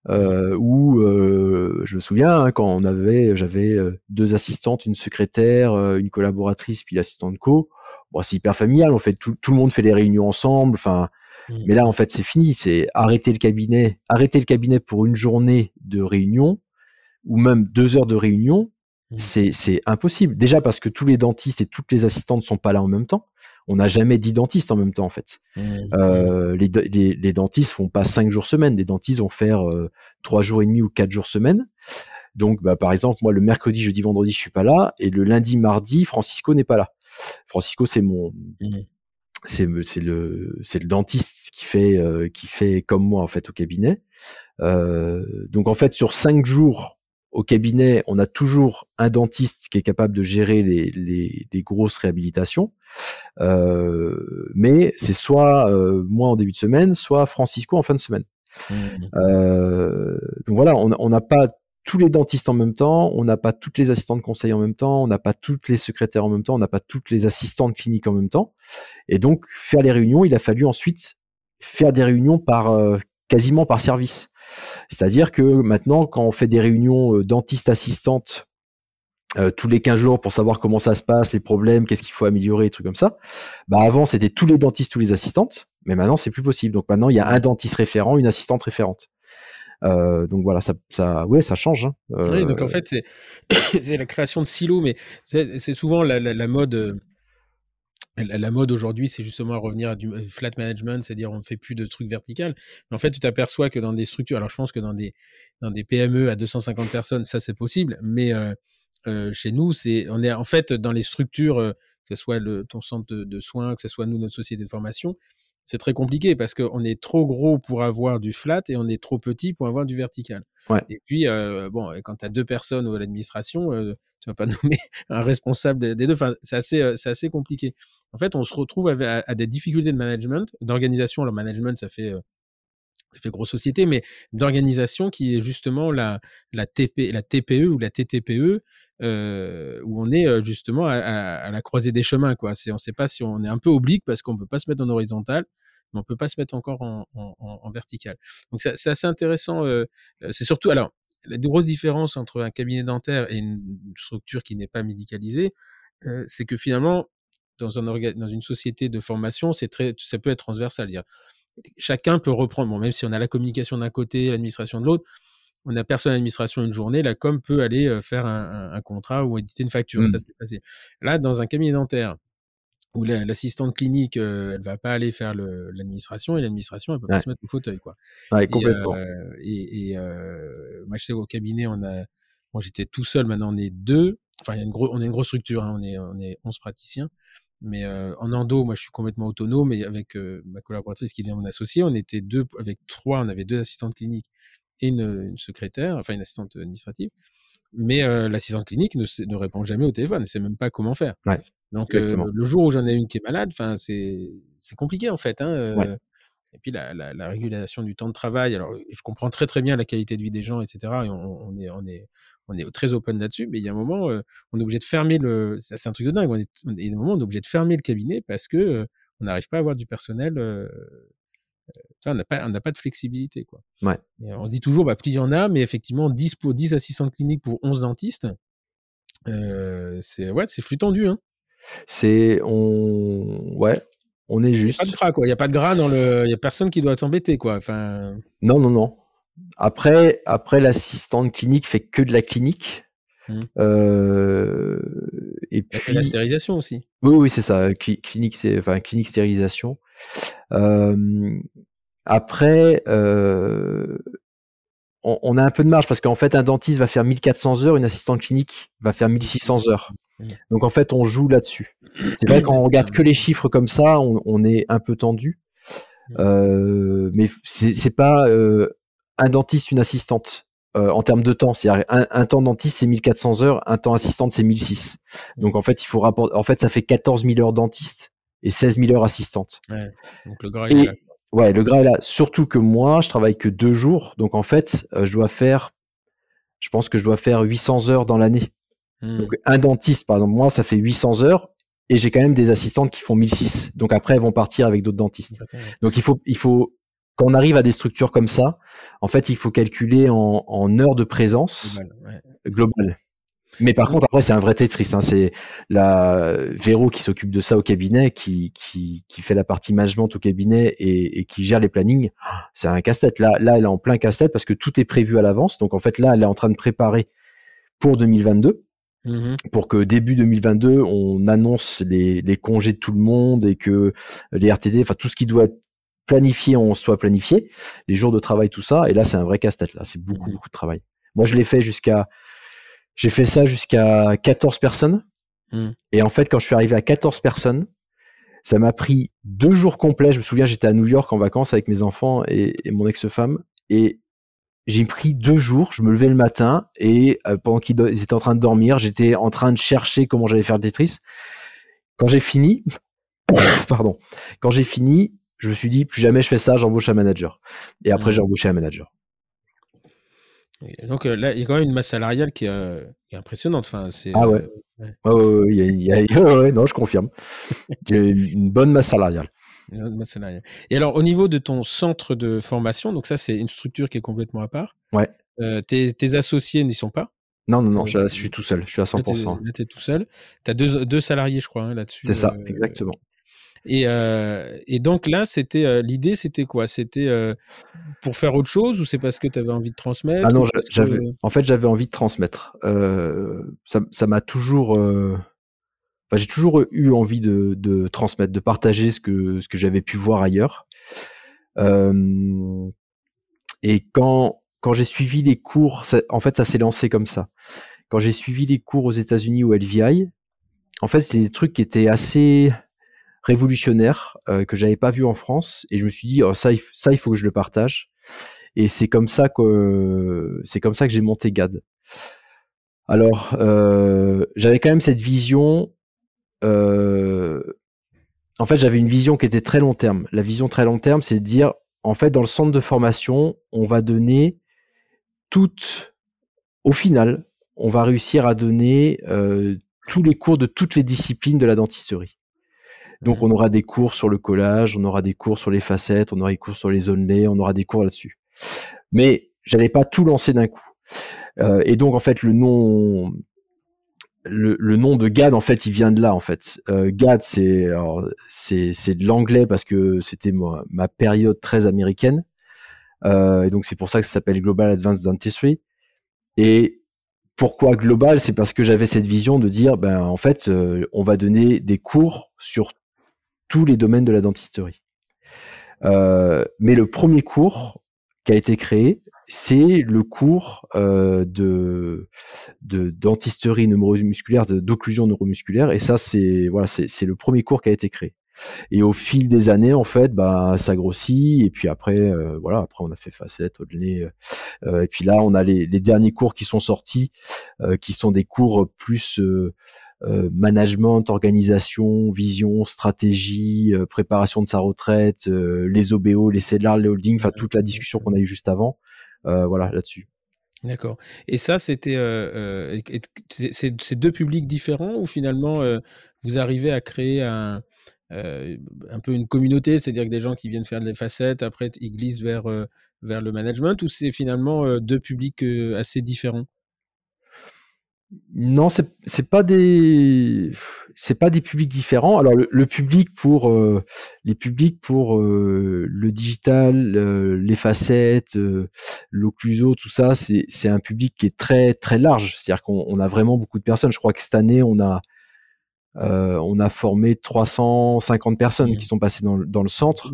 euh, où euh, je me souviens hein, quand on avait, j'avais euh, deux assistantes, une secrétaire, une collaboratrice, puis l'assistante co. Bon, c'est hyper familial. On fait tout, le monde fait les réunions ensemble. Enfin, Mmh. Mais là, en fait, c'est fini. C'est arrêter le cabinet, arrêter le cabinet pour une journée de réunion ou même deux heures de réunion. Mmh. C'est impossible. Déjà parce que tous les dentistes et toutes les assistantes ne sont pas là en même temps. On n'a jamais dix dentistes en même temps, en fait. Mmh. Euh, les, les, les, dentistes font pas cinq jours semaine. Les dentistes vont faire euh, trois jours et demi ou quatre jours semaine. Donc, bah, par exemple, moi, le mercredi, jeudi, vendredi, je suis pas là, et le lundi, mardi, Francisco n'est pas là. Francisco, c'est mon, c'est c'est le c'est le dentiste qui fait euh, qui fait comme moi en fait au cabinet. Euh, donc en fait sur cinq jours au cabinet, on a toujours un dentiste qui est capable de gérer les, les, les grosses réhabilitations. Euh, mais c'est soit euh, moi en début de semaine, soit Francisco en fin de semaine. Mmh. Euh, donc voilà, on n'a pas tous les dentistes en même temps, on n'a pas toutes les assistantes de conseil en même temps, on n'a pas toutes les secrétaires en même temps, on n'a pas toutes les assistantes cliniques en même temps. Et donc, faire les réunions, il a fallu ensuite faire des réunions par quasiment par service. C'est-à-dire que maintenant, quand on fait des réunions euh, dentistes-assistantes euh, tous les 15 jours pour savoir comment ça se passe, les problèmes, qu'est-ce qu'il faut améliorer, des trucs comme ça, bah avant, c'était tous les dentistes, tous les assistantes, mais maintenant, c'est plus possible. Donc maintenant, il y a un dentiste référent, une assistante référente. Euh, donc voilà, ça, ça, ouais, ça change. Hein. Oui, donc en fait, c'est la création de silos, mais c'est souvent la, la, mode. Euh, la, mode aujourd'hui, c'est justement à revenir à du flat management, c'est-à-dire on ne fait plus de trucs verticaux. Mais en fait, tu t'aperçois que dans des structures, alors je pense que dans des, dans des PME à 250 personnes, ça c'est possible, mais euh, chez nous, c'est on est en fait dans les structures, que ce soit le, ton centre de, de, soins, que ce soit nous, notre société de formation, c'est très compliqué parce qu'on est trop gros pour avoir du flat et on est trop petit pour avoir du vertical. Et puis, euh, bon, quand tu as deux personnes à l'administration, euh, tu vas pas nommer un responsable des deux. Enfin, c'est assez, euh, c'est assez compliqué. En fait, on se retrouve à, des difficultés de management, d'organisation. Le management, ça fait, ça fait grosse société, mais d'organisation qui est justement la, la, TP, la TPE ou la TTPE. Euh, où on est justement à, la croisée des chemins. Quoi. C'est, on ne sait pas si on est un peu oblique parce qu'on ne peut pas se mettre en horizontal, mais on peut pas se mettre encore en, en, en vertical. Donc c'est assez intéressant. c'est surtout alors la grosse différence entre un cabinet dentaire et une structure qui n'est pas médicalisée, c'est que finalement dans, un dans une société de formation, c'est très, ça peut être transversal. Dire, chacun peut reprendre, bon, même si on a la communication d'un côté, l'administration de l'autre, on a personne à l'administration une journée, la com peut aller faire un, contrat ou éditer une facture. Ça, mmh. Là, dans un cabinet dentaire, où l'assistante clinique, euh, elle va pas aller faire l'administration et l'administration, elle peut pas se mettre au fauteuil, quoi. Ouais, complètement. Et, euh, moi, je sais au cabinet, on a, moi, j'étais tout seul. Maintenant, on est deux. Enfin, il y a une on est une grosse structure. Hein, on est, on est 11 praticiens. Mais en endo, moi, je suis complètement autonome. Et avec ma collaboratrice qui devient mon associé, on était deux, avec trois, on avait deux assistantes cliniques et une, secrétaire, enfin une assistante administrative. Mais euh, l'assistante clinique ne, ne, répond jamais au téléphone, ne sait même pas comment faire. Donc euh, le jour où j'en ai une qui est malade, enfin c'est c'est compliqué en fait. Hein, euh, Et puis la, la, la, régulation du temps de travail. Alors je comprends très très bien la qualité de vie des gens, etc. Et on, on est on est on est très open là-dessus. Mais il y a un moment, on est obligé de fermer le. C'est un truc de dingue. On est, il y a un moment, on est obligé de fermer le cabinet parce que on n'arrive pas à avoir du personnel on n'a pas, pas de flexibilité. Quoi. Ouais. on dit toujours, bah, plus il y en a, mais effectivement, 10, pour, 10 assistants cliniques pour 11 dentistes, euh, c'est ouais, flux tendu. Hein. C'est. On... Ouais, on est juste. Il n'y a pas de gras, quoi. Il n'y a pas de gras dans le. Il n'y a personne qui doit t'embêter, quoi. Enfin... Non, non, non. Après, après l'assistante clinique fait que de la clinique. Mmh. Euh, et puis fait la stérilisation aussi. Oui, oui, c'est ça. Clinique, c'est enfin clinique stérilisation. Euh, après, euh, on, a un peu de marge parce qu'en fait, un dentiste va faire 1400 heures, une assistante clinique va faire 1600 heures. Donc en fait, on joue là-dessus. C'est vrai quand on regarde que les chiffres comme ça, on, est un peu tendu. Euh, mais c'est pas euh, un dentiste, une assistante euh, en termes de temps. C'est un, un, temps dentiste c'est 1400 heures, un temps assistante c'est 1006. Donc en fait, il faut rapporter. En fait, ça fait 14 000 heures dentiste et 16 000 heures assistante. Ouais, donc le gras est là. Ouais, le gras est là. Surtout que moi, je travaille que deux jours. Donc en fait, euh, je dois faire, je pense que je dois faire 800 heures dans l'année. Hmm. Donc un dentiste, par exemple, moi, ça fait 800 heures. Et j'ai quand même des assistantes qui font 1006. Donc après, elles vont partir avec d'autres dentistes. Donc il faut, il faut, quand on arrive à des structures comme ça, en fait, il faut calculer en, en heures de présence globale. Mais par contre, après, c'est un vrai Tetris. Hein. C'est la Véro qui s'occupe de ça au cabinet, qui, qui, qui fait la partie management au cabinet et, et qui gère les plannings. C'est un casse-tête. Là, là, elle est en plein casse-tête parce que tout est prévu à l'avance. Donc, en fait, là, elle est en train de préparer pour 2022. Mmh pour que début 2022, on annonce les, les, congés de tout le monde et que les RTT, enfin tout ce qui doit être planifié, on soit planifié, les jours de travail, tout ça. Et là, c'est un vrai casse-tête. Là, c'est beaucoup, mmh beaucoup de travail. Moi, je l'ai fait jusqu'à, j'ai fait ça jusqu'à 14 personnes. Mmh. Et en fait, quand je suis arrivé à 14 personnes, ça m'a pris deux jours complets. Je me souviens, j'étais à New York en vacances avec mes enfants et, et mon ex-femme. Et j'ai pris deux jours. Je me levais le matin et euh, pendant qu'ils étaient en train de dormir, j'étais en train de chercher comment j'allais faire le Tetris. Quand j'ai fini, pardon, quand j'ai fini, je me suis dit plus jamais je fais ça, j'embauche un manager. Et après, mmh. j'ai embauché un manager. Donc euh, là, il y a quand même une masse salariale qui, euh, est impressionnante. Enfin, c'est, ah ouais. ouais. non, je confirme. J'ai une bonne masse salariale. Et alors, au niveau de ton centre de formation, donc ça, c'est une structure qui est complètement à part. Ouais. Euh, tes, associés n'y sont pas? Non, non, non, euh, je, suis tout seul, je suis à 100%. Là, tu es, tout seul. Tu as deux, deux, salariés, je crois, hein, là-dessus. C'est ça, euh, exactement. Et, et, donc là, c'était l'idée, c'était quoi? C'était pour faire autre chose ou c'est parce que tu avais envie de transmettre Ah non, j'avais, en fait, j'avais envie de transmettre. ça m'a toujours j'ai toujours eu envie de, de, transmettre, de partager ce que, ce que j'avais pu voir ailleurs. Euh, et quand, quand j'ai suivi les cours, en fait, ça s'est lancé comme ça. Quand j'ai suivi les cours aux États-Unis ou LVI, en fait, c'est des trucs qui étaient assez révolutionnaires euh, que j'avais pas vu en France, et je me suis dit, oh, ça, il, faut que je le partage. Et c'est comme ça que c'est comme ça que j'ai monté GAD. Alors, euh, j'avais quand même cette vision euh, en fait, j'avais une vision qui était très long terme. La vision très long terme, c'est de dire, en fait, dans le centre de formation, on va donner toutes, au final, on va réussir à donner tous les cours de toutes les disciplines de la dentisterie. Donc, on aura des cours sur le collage, on aura des cours sur les facettes, on aura des cours sur les onlets, on aura des cours là-dessus. Mais j'allais pas tout lancer d'un coup. Euh, et donc, en fait, le nom, le, nom de GAD en fait il vient de là en fait. Euh, GAD c'est c'est de l'anglais parce que c'était ma, période très américaine euh, et donc c'est pour ça que ça s'appelle Global Advanced Dentistry. Et pourquoi global? C'est parce que j'avais cette vision de dire ben en fait euh, on va donner des cours sur tous les domaines de la dentisterie. mais le premier cours qui a été créé, c'est le cours euh, de dentisterie neuromusculaire, d'occlusion neuromusculaire, et ça c'est le premier cours qui a été créé. Et au fil des années, en fait, bah ça grossit, et puis après euh, voilà après on a fait facette, Audley, euh, et puis là on a les, derniers cours qui sont sortis, qui sont des cours plus management, organisation, vision, stratégie, préparation de sa retraite, les OBO, les CEDLAR, les holdings, enfin toute la discussion qu'on a eue juste avant. Euh, voilà, là-dessus. D'accord. Et ça, c'était euh, euh, c'est deux publics différents ou finalement vous arrivez à créer un, un peu une communauté, c'est-à-dire que des gens qui viennent faire des facettes, après ils glissent vers, vers le management, ou c'est finalement deux publics assez différents? Non, c'est c'est pas des c'est pas des publics différents. Alors le, public pour euh, les publics pour euh, le digital, euh, les facettes, l'occluso, tout ça, c'est c'est un public qui est très très large. C'est-à-dire qu'on a vraiment beaucoup de personnes. Je crois que cette année on a on a formé 350 personnes mmh. qui sont passées dans, dans le centre.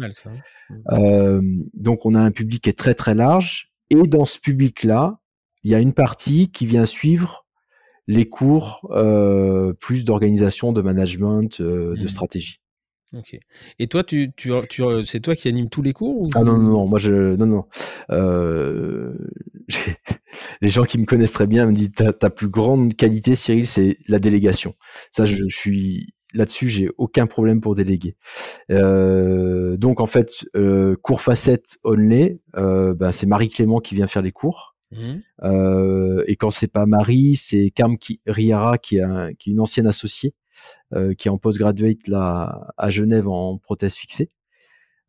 Mmh. donc on a un public qui est très très large. Et dans ce public là, il y a une partie qui vient suivre les cours euh, plus d'organisation, de management, euh, de mmh. stratégie. Ok. Et toi, tu, tu, tu c'est toi qui anime tous les cours Ah non, non, non, moi je. Non, non. Euh, les gens qui me connaissent très bien me disent ta, ta plus grande qualité, Cyril, c'est la délégation. Ça, je, je suis là-dessus, j'ai aucun problème pour déléguer. Euh, donc en fait, euh, cours facette only, euh, ben, c'est Marie Clément qui vient faire les cours. Mmh. Euh, et quand c'est pas Marie, c'est Carm Riara qui est, qui est une ancienne associée, euh, qui est en postgraduate là à Genève en prothèse fixée.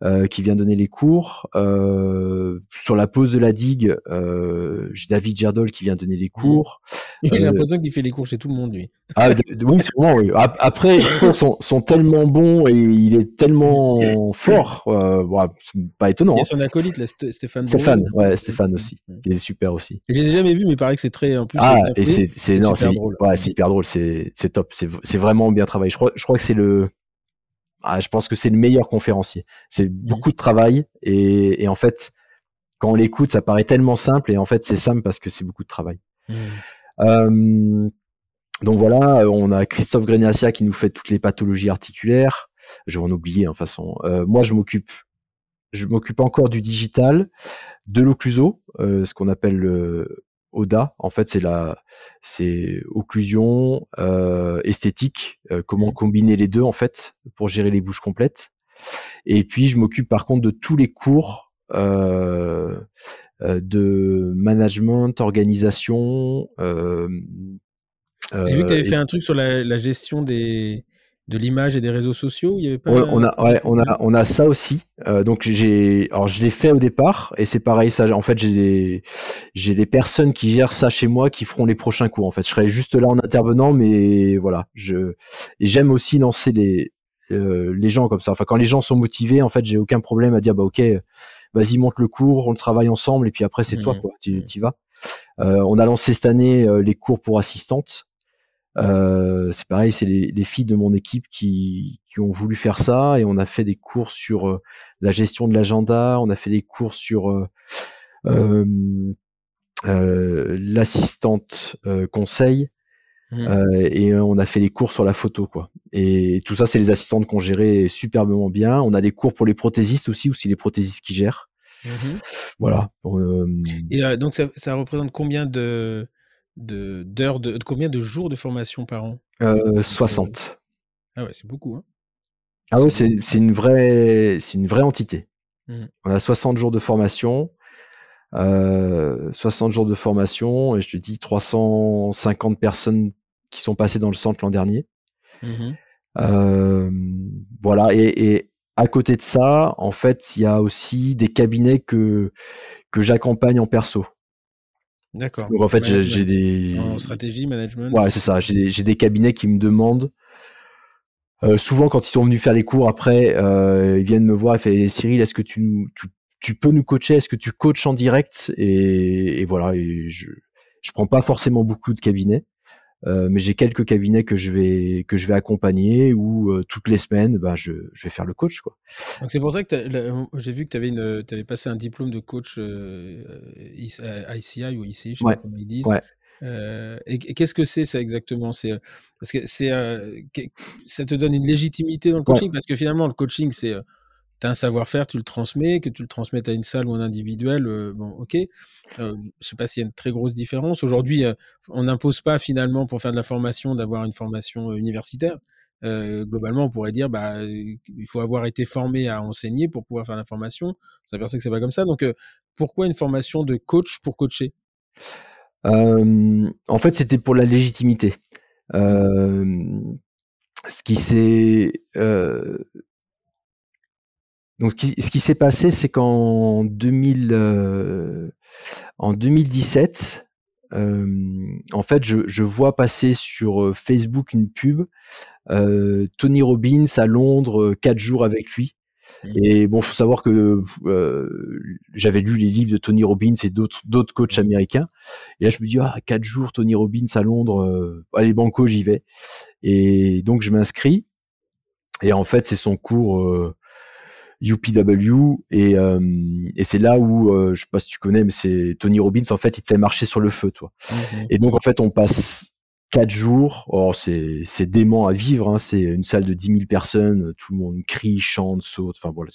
Euh, qui vient donner les cours. Euh, sur la pose de la digue, euh, j'ai David Gerdol qui vient donner les cours. j'ai l'impression qu'il fait les cours chez tout le monde, lui. Ah, oui, sûrement, oui. Après, les cours sont, sont, tellement bons et il est tellement fort. Euh, pas étonnant. Il y a hein. son acolyte, Stéphane. Stéphane, ouais, Stéphane aussi. Il est super aussi. Et je l'ai jamais vu, mais il paraît que c'est très. En plus, ah, et c'est hyper drôle. Ouais, c'est hyper drôle. C'est top. C'est vraiment bien travaillé. Je crois, je crois que c'est le ah, je pense que c'est le meilleur conférencier. C'est mmh. beaucoup de travail et, en fait, quand on l'écoute, ça paraît tellement simple et en fait, c'est simple parce que c'est beaucoup de travail. Mmh. Euh, donc voilà, on a Christophe Greniacia qui nous fait toutes les pathologies articulaires. Je vais en oublier, en hein, façon. Euh, moi, je m'occupe, je m'occupe encore du digital, de l'occluso, euh, ce qu'on appelle le ODA. En fait, c'est la, c'est occlusion, euh, esthétique, euh, comment mmh. combiner les deux en fait pour gérer les bouches complètes. Et puis, je m'occupe par contre de tous les cours euh, de management, organisation. J'ai vu que tu avais fait un truc sur la gestion des de l'image et des réseaux sociaux il y avait pas on a ouais, on a on a ça aussi. Euh, donc j'ai alors je l'ai fait au départ et c'est pareil ça en fait j'ai des j'ai des personnes qui gèrent ça chez moi qui feront les prochains cours en fait. Je serai juste là en intervenant mais voilà je et j'aime aussi lancer les euh, les gens comme ça. Enfin quand les gens sont motivés en fait j'ai aucun problème à dire bah ok vas-y monte le cours on le travaille ensemble et puis après c'est toi mmh. quoi tu y vas. Euh, on a lancé cette année les cours pour assistantes euh, c'est pareil, c'est les, filles de mon équipe qui, qui, ont voulu faire ça et on a fait des cours sur euh, la gestion de l'agenda, on a fait des cours sur euh, l'assistante conseil mmh. et on a fait des cours sur la photo quoi. Et tout ça, c'est les assistantes qu'on gérait superbement bien. On a des cours pour les prothésistes aussi, ou si les prothésistes qui gèrent. Mmh voilà. et donc ça, ça représente combien de de d'heures de, combien de jours de formation par an? 60. Euh, ah ouais, c'est beaucoup. Hein ah ouais, c'est, une vraie c'est une vraie entité. Mmh. On a 60 jours de formation. 60 jours de formation et je te dis 350 personnes qui sont passées dans le centre l'an dernier. Mmh voilà et, et, à côté de ça, en fait, il y a aussi des cabinets que que j'accompagne en perso. D'accord. Donc en fait, j'ai des. En stratégie, management. Ouais, c'est ça. J'ai des cabinets qui me demandent. Euh, souvent, quand ils sont venus faire les cours après, euh, ils viennent me voir et font Cyril, est-ce que tu, tu, tu, peux nous coacher? Est-ce que tu coaches en direct? Et, et, voilà. Et je je prends pas forcément beaucoup de cabinets. Euh, mais j'ai quelques cabinets que je vais que je vais accompagner ou euh, toutes les semaines, bah, je, je, vais faire le coach quoi. Donc c'est pour ça que j'ai vu que tu avais une avais passé un diplôme de coach euh, ICI ou ICI, je sais pas comment ils disent. Euh, et, qu'est-ce que c'est ça exactement? C'est parce que c'est ça te donne une légitimité dans le coaching? Parce que finalement le coaching c'est as un savoir-faire, tu le transmets, que tu le transmettes à une salle ou un individuel, euh, bon, ok. Euh, je sais pas s'il y a une très grosse différence. Aujourd'hui, euh, on n'impose pas finalement pour faire de la formation d'avoir une formation universitaire. globalement, on pourrait dire, bah, il faut avoir été formé à enseigner pour pouvoir faire la formation. On s'aperçoit que c'est pas comme ça. Donc, pourquoi une formation de coach pour coacher? En fait, c'était pour la légitimité. ce qui s'est donc, ce qui s'est passé, c'est qu'en 2000, euh, en 2017, euh, en fait, je, je, vois passer sur euh, Facebook une pub, euh, Tony Robbins à Londres, quatre jours avec lui. Mmh. Et bon, faut savoir que j'avais lu les livres de Tony Robbins et d'autres coachs mmh. américains. Et là, je me dis ah quatre jours Tony Robbins à Londres, allez banco, j'y vais. Et donc je m'inscris. Et en fait, c'est son cours UPW et, euh, et c'est là où euh, je sais pas si tu connais mais c'est Tony Robbins en fait il te fait marcher sur le feu toi. Et donc en fait on passe quatre jours. Oh c'est c'est dément à vivre hein, c'est une salle de 10 000 personnes. Tout le monde crie chante saute. Enfin voilà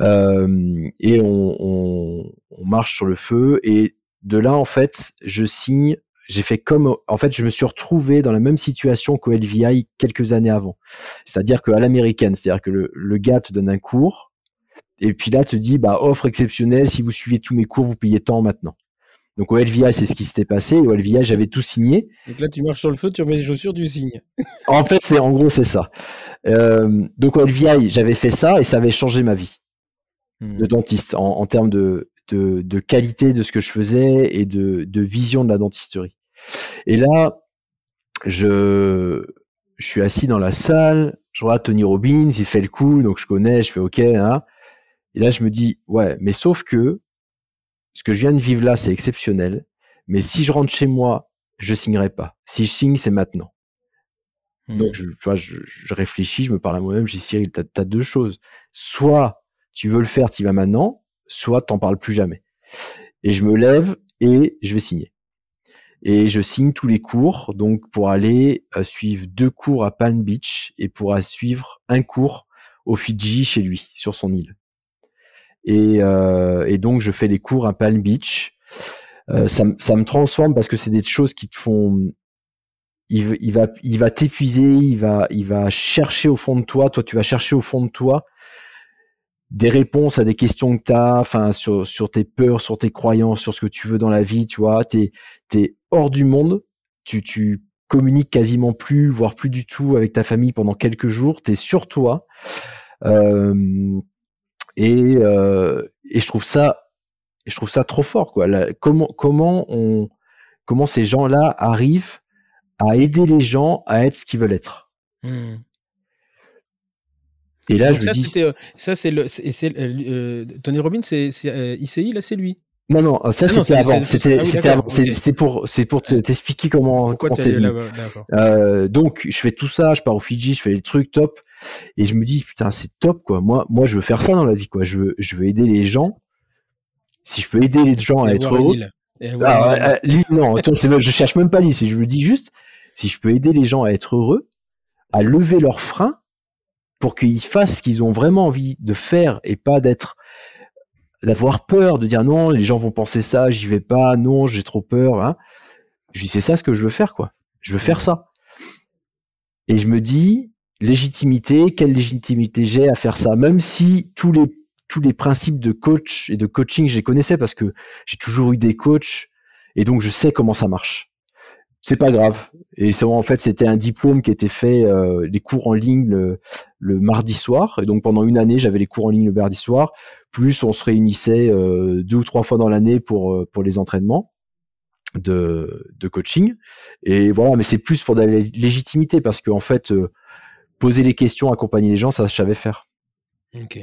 euh, et on, on, on marche sur le feu. Et de là en fait je signe j'ai fait comme, en fait, je me suis retrouvé dans la même situation qu'au LVI quelques années avant. C'est-à-dire qu'à l'américaine, c'est-à-dire que le, le, gars te donne un cours, et puis là, te dit, bah, offre exceptionnelle, si vous suivez tous mes cours, vous payez tant maintenant. Donc au LVI, c'est ce qui s'était passé. Au LVI, j'avais tout signé. Donc là, tu marches sur le feu, tu remets les chaussures, tu signes. en fait, c'est en gros, c'est ça. Euh, donc au LVI, j'avais fait ça et ça avait changé ma vie hmm. de dentiste en, termes de, de, qualité de ce que je faisais et de, de vision de la dentisterie. Et là, je, je suis assis dans la salle, je vois Tony Robbins, il fait le coup, donc je connais, je fais OK. Hein. Et là, je me dis, ouais, mais sauf que ce que je viens de vivre là, c'est exceptionnel. Mais si je rentre chez moi, je signerai pas. Si je signe, c'est maintenant. Hmm. Donc, je, tu vois, je, réfléchis, je me parle à moi-même, je dis, Cyril, tu as, deux choses. Soit tu veux le faire, tu vas maintenant, soit t'en parles plus jamais. Et je me lève et je vais signer. Et je signe tous les cours, donc pour aller euh, suivre deux cours à Palm Beach et pour suivre un cours au Fidji chez lui, sur son île. Et, euh, donc je fais les cours à Palm Beach. Euh, ça, ça, me transforme parce que c'est des choses qui te font. Il, il va, il va t'épuiser, il va, il va chercher au fond de toi. Toi, tu vas chercher au fond de toi des réponses à des questions que tu as, sur, tes peurs, sur tes croyances, sur ce que tu veux dans la vie, tu vois. Tu es, hors du monde, tu, tu communiques quasiment plus, voire plus du tout avec ta famille pendant quelques jours, tu es sur toi. Et, euh, et je trouve ça, je trouve ça trop fort, quoi. comment, comment on, comment ces gens-là arrivent à aider les gens à être ce qu'ils veulent être. Mmh. Et là, je ça, me dis... Euh, ça, c'est le, c'est, euh, Tony Robbins, c'est, c'est ICI, là, c'est lui. Non, non, ça ah c'était avant. C'était, c'était pour, c'est pour t'expliquer comment, comment c'est euh, donc, je fais tout ça, je pars au Fidji, je fais les trucs top, et je me dis putain, c'est top quoi. Moi, moi, je veux faire ça dans la vie quoi. Je veux, je veux aider les gens. Si je peux aider les gens à être heureux. Ah, non, je cherche même pas l'île. Je me dis juste, si je peux aider les gens à être heureux, à lever leurs freins pour qu'ils fassent ce qu'ils ont vraiment envie de faire et pas d'être d'avoir peur, de dire non, les gens vont penser ça, j'y vais pas, non, j'ai trop peur. Hein. Je dis c'est ça ce que je veux faire quoi. Je veux faire ça. Et je me dis légitimité, quelle légitimité j'ai à faire ça, même si tous les tous les principes de coach et de coaching, je les connaissais parce que j'ai toujours eu des coachs et donc je sais comment ça marche c'est pas grave. Et c'est en fait c'était un diplôme qui était fait euh, les cours en ligne le, mardi soir. Et donc pendant une année j'avais les cours en ligne le mardi soir. Plus on se réunissait euh, deux ou trois fois dans l'année pour euh, pour les entraînements de, coaching. Et voilà, mais c'est plus pour de la légitimité parce qu'en fait poser les questions, accompagner les gens, ça je savais faire. Ok.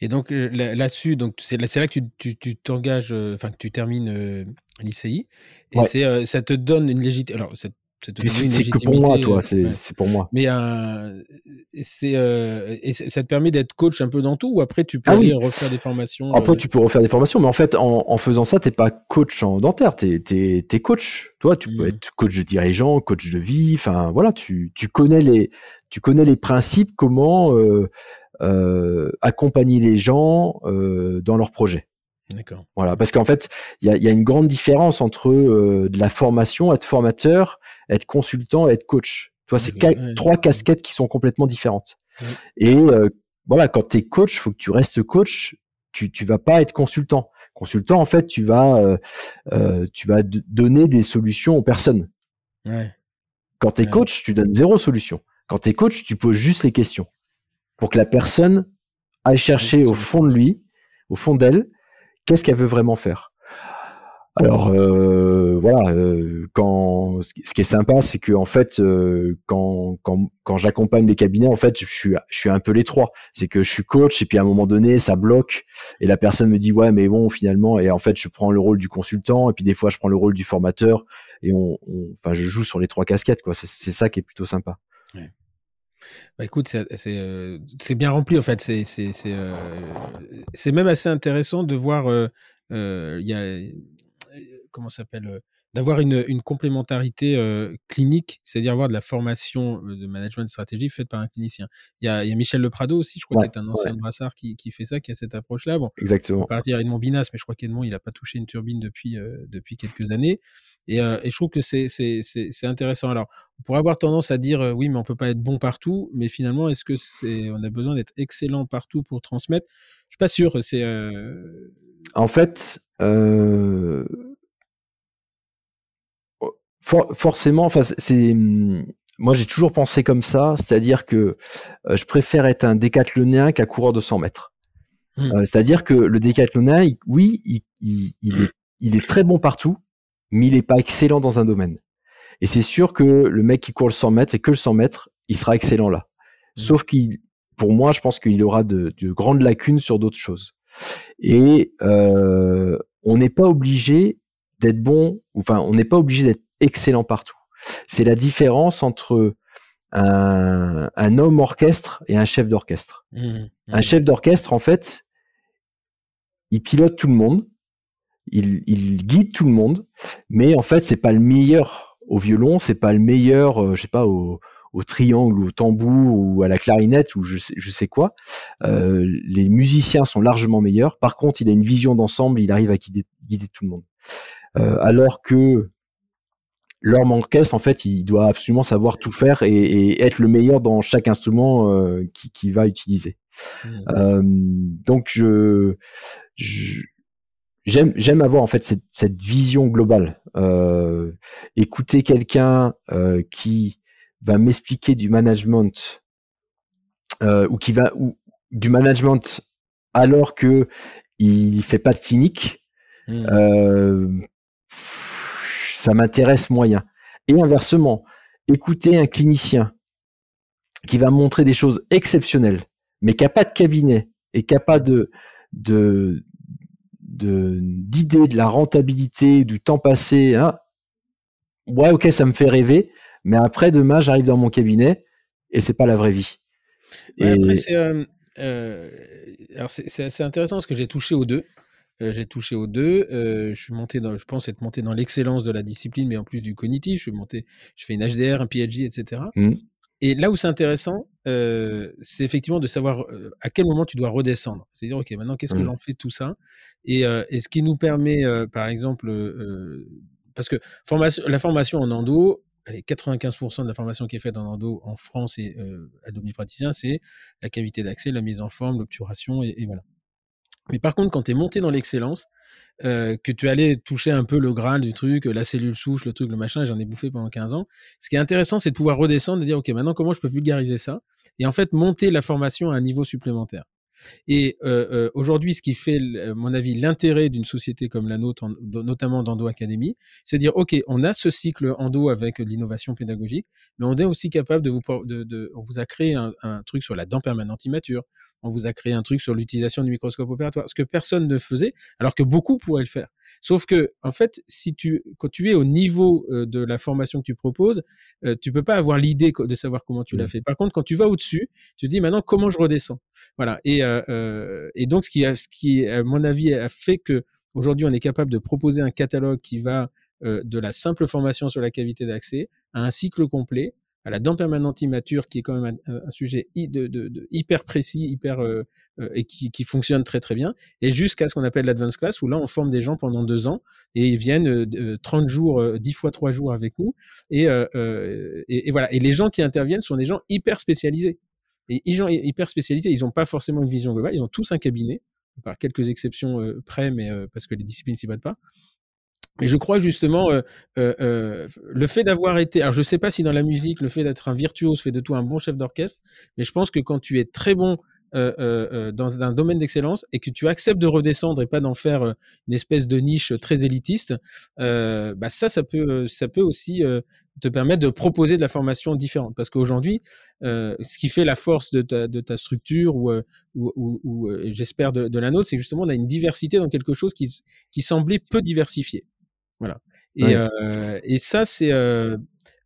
Et donc là-dessus, donc c'est là, que tu t'engages, enfin que tu termines l'ICI. Et c'est, euh, ça te donne une légitimité. Alors, c'est que pour moi, toi, c'est pour moi. Mais euh, c'est euh, et ça te permet d'être coach un peu dans tout ou après tu peux ah aller refaire des formations Après, tu peux refaire des formations, mais en fait, en, faisant ça, t'es pas coach en dentaire, t'es es, coach. Toi, tu peux mmh. être coach de dirigeant, coach de vie, enfin voilà, tu, tu, connais les, tu connais les principes, comment accompagner les gens dans leurs projets. D'accord. Voilà, parce qu'en fait, il y a, une grande différence entre euh, de la formation, être formateur, être consultant, être coach. Toi, c'est trois casquettes qui sont complètement différentes. Et euh, voilà, quand tu es coach, il faut que tu restes coach. Tu tu vas pas être consultant. Consultant, en fait, tu vas euh, tu vas donner des solutions aux personnes. Quand tu es coach, tu donnes zéro solution. Quand tu es coach, tu poses juste les questions pour que la personne aille chercher au fond de lui, au fond d'elle, qu'est-ce qu'elle veut vraiment faire? Alors euh, voilà, euh, quand ce qui est sympa, c'est que en fait, euh, quand, quand, quand j'accompagne des cabinets, en fait, je suis un peu les trois. C'est que je suis coach et puis à un moment donné, ça bloque et la personne me dit ouais, mais bon, finalement, et en fait, je prends le rôle du consultant et puis des fois, je prends le rôle du formateur et on, enfin, je joue sur les trois casquettes quoi. C'est ça qui est plutôt sympa. Bah écoute, euh, c'est bien rempli en fait. C'est euh, même assez intéressant de voir. Euh, il y comment s'appelle d'avoir une, une, complémentarité clinique, c'est-à-dire avoir de la formation de management de stratégie faite par un clinicien. Il y a, il y a Michel Leprado aussi, je crois, qu'il est un ancien brassard qui, qui, fait ça, qui a cette approche-là. Bon, Exactement. On peut partir Edmond Binas, mais je crois qu'Edmond, il n'a pas touché une turbine depuis, depuis quelques années. Et, et, je trouve que c'est intéressant. Alors, on pourrait avoir tendance à dire oui, mais on peut pas être bon partout. Mais finalement, est-ce que c'est on a besoin d'être excellent partout pour transmettre? Je suis pas sûr. C'est en fait. Euh forcément, enfin, c'est moi j'ai toujours pensé comme ça, c'est-à-dire que je préfère être un décathlonien qu'un coureur de 100 mètres. Hmm. c'est-à-dire que le décathlonien, oui, il, est, il, est, très bon partout, mais il n'est pas excellent dans un domaine. Et c'est sûr que le mec qui court le 100 mètres et que le 100 mètres, il sera excellent là. Mm. Sauf qu'il, pour moi, je pense qu'il aura de, grandes lacunes sur d'autres choses. Et euh, on n'est pas obligé d'être bon, enfin, on n'est pas obligé d'être excellent partout. C'est la différence entre un, homme orchestre et un chef d'orchestre. Mm. Mm. Un chef d'orchestre, en fait, il pilote tout le monde, il, il, guide tout le monde, mais en fait, c'est pas le meilleur au violon, c'est pas le meilleur, euh, je sais pas, au, au triangle, au tambour ou à la clarinette ou je sais, je sais quoi. Euh, les musiciens sont largement meilleurs. Par contre, il a une vision d'ensemble, il arrive à guider, tout le monde. Euh, alors que l'homme orchestre, en fait, il doit absolument savoir tout faire et, être le meilleur dans chaque instrument euh, qu'il va utiliser. Mmh. donc, je, j'aime j'aime avoir en fait cette, cette vision globale. écouter quelqu'un qui va m'expliquer du management euh, ou qui va ou du management alors que il fait pas de clinique, hmm. Ça m'intéresse moyen. Et inversement, écouter un clinicien qui va montrer des choses exceptionnelles, mais qui n'a pas de cabinet et qui n'a pas de, de, d'idée de, la rentabilité, du temps passé, hein, ouais, ok, ça me fait rêver, mais après, demain, j'arrive dans mon cabinet et c'est pas la vraie vie. c'est, euh, euh, c'est, intéressant parce que j'ai touché aux deux. Euh, j'ai touché aux deux. je suis monté dans, je pense être monté dans l'excellence de la discipline, mais en plus du cognitif. Je suis monté, je fais une HDR, un PhD, etc. Mmh. Et là où c'est intéressant, c'est effectivement de savoir à quel moment tu dois redescendre. C'est-à-dire, ok, maintenant qu'est-ce que mmh. j'en fais tout ça? Et, et, ce qui nous permet, par exemple, parce que formation, la formation en endo, allez, 95% de la formation qui est faite en endo en France et euh, à praticien c'est la cavité d'accès, la mise en forme, l'obturation, et, voilà. Mais par contre, quand tu monté dans l'excellence, euh, que tu allais toucher un peu le graal du truc, la cellule souche, le truc, le machin, j'en ai bouffé pendant 15 ans. Ce qui est intéressant, c'est de pouvoir redescendre, de dire, OK, maintenant, comment je peux vulgariser ça? Et en fait, monter la formation à un niveau supplémentaire. Et euh, euh, aujourd'hui, ce qui fait, à mon avis, l'intérêt d'une société comme la nôtre, notamment d'Endo Academy, c'est de dire, OK, on a ce cycle Endo avec l'innovation pédagogique, mais on est aussi capable de vous... De, de, on vous a créé un, un, truc sur la dent permanente immature, on vous a créé un truc sur l'utilisation du microscope opératoire, ce que personne ne faisait, alors que beaucoup pourraient le faire. Sauf que, en fait, si tu, quand tu es au niveau euh, de la formation que tu proposes, euh, tu peux pas avoir l'idée de savoir comment tu l'as mmh. fait. Par contre, quand tu vas au-dessus, tu te dis maintenant comment je redescends? Voilà. Et, euh, euh, et donc, ce qui, à mon avis, a fait que aujourd'hui, on est capable de proposer un catalogue qui va euh, de la simple formation sur la cavité d'accès à un cycle complet à la dent permanente immature, qui est quand même un, sujet hyper précis, hyper euh, euh, et qui, fonctionne très très bien, et jusqu'à ce qu'on appelle l'advance class, où là on forme des gens pendant deux ans et ils viennent euh, 30 jours, 10 fois trois jours avec nous, et, voilà. Et les gens qui interviennent sont des gens hyper spécialisés. Les gens hyper spécialisés, ils n'ont pas forcément une vision globale, ils ont tous un cabinet, par quelques exceptions près, mais parce que les disciplines s'y battent pas. Mais je crois justement euh, euh, euh, le fait d'avoir été, alors je sais pas si dans la musique le fait d'être un virtuose fait de toi un bon chef d'orchestre, mais je pense que quand tu es très bon euh, euh, euh, dans un domaine d'excellence et que tu acceptes de redescendre et pas d'en faire une espèce de niche très élitiste, bah ça, ça peut, ça peut aussi te permettre de proposer de la formation différente. Parce qu'aujourd'hui, ce qui fait la force de ta, de ta structure ou, ou, ou, j'espère de, de, la nôtre, c'est justement on a une diversité dans quelque chose qui, qui semblait peu diversifié. Voilà. Et, euh, et ça, c'est euh,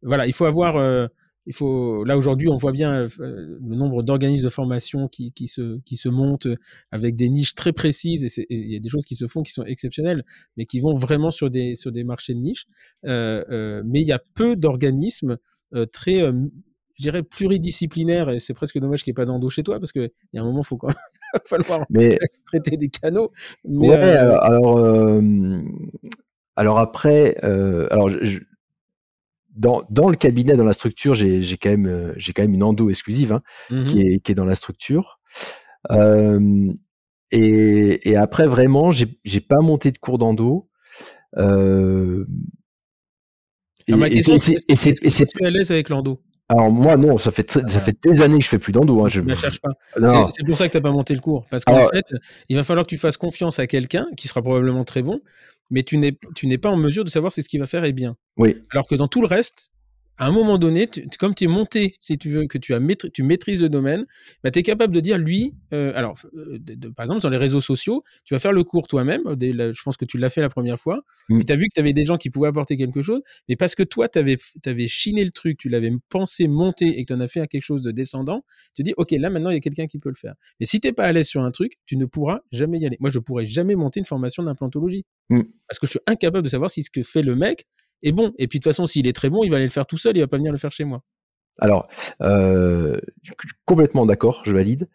voilà, il faut avoir. Euh, il faut là aujourd'hui, on voit bien le nombre d'organismes de formation qui, qui se qui se montent avec des niches très précises et il y a des choses qui se font qui sont exceptionnelles, mais qui vont vraiment sur des sur des marchés de niche. mais il y a peu d'organismes très je dirais pluridisciplinaires et c'est presque dommage qu'il n'y ait pas d'endo chez toi parce qu'il y a un moment, il faut quand même falloir mais... traiter des canaux. Mais ouais, alors, alors après, euh, alors dans, dans, le cabinet, dans la structure, j'ai quand même euh, quand même une endo exclusive hein, mmh qui, est, qui, est, dans la structure. Euh, et, et, après, vraiment, j'ai pas monté de cours d'endo. et Et, ma question, c'est est-ce que tu es à l'aise avec l'endo? Alors moi non, ça fait ça fait des années que je fais plus d'endo. Hein, je ne cherche pas. C'est pour ça que tu n'as pas monté le cours, parce qu'en fait, il va falloir que tu fasses confiance à quelqu'un qui sera probablement très bon, mais tu n'es tu n'es pas en mesure de savoir si ce qu'il va faire est bien. Oui. Alors que dans tout le reste, à un moment donné, comme tu es monté, si tu veux, que tu, as tu maîtrises le domaine, bah, tu es capable de dire, lui, euh, alors, euh, par exemple, dans les réseaux sociaux, tu vas faire le cours toi-même, je pense que tu l'as fait la première fois, mmh. tu as vu que tu avais des gens qui pouvaient apporter quelque chose, mais parce que toi, tu avais, avais, chiné le truc, tu l'avais pensé monter et que tu en as fait quelque chose de descendant, tu te dis, OK, là, maintenant, il y a quelqu'un qui peut le faire. Mais si tu pas à l'aise sur un truc, tu ne pourras jamais y aller. Moi, je pourrais jamais monter une formation d'implantologie. Mmh. Parce que je suis incapable de savoir si ce que fait le mec, est bon. Et puis de toute façon, s'il est très bon, il va aller le faire tout seul, il va pas venir le faire chez moi. Alors, euh, complètement d'accord, je valide.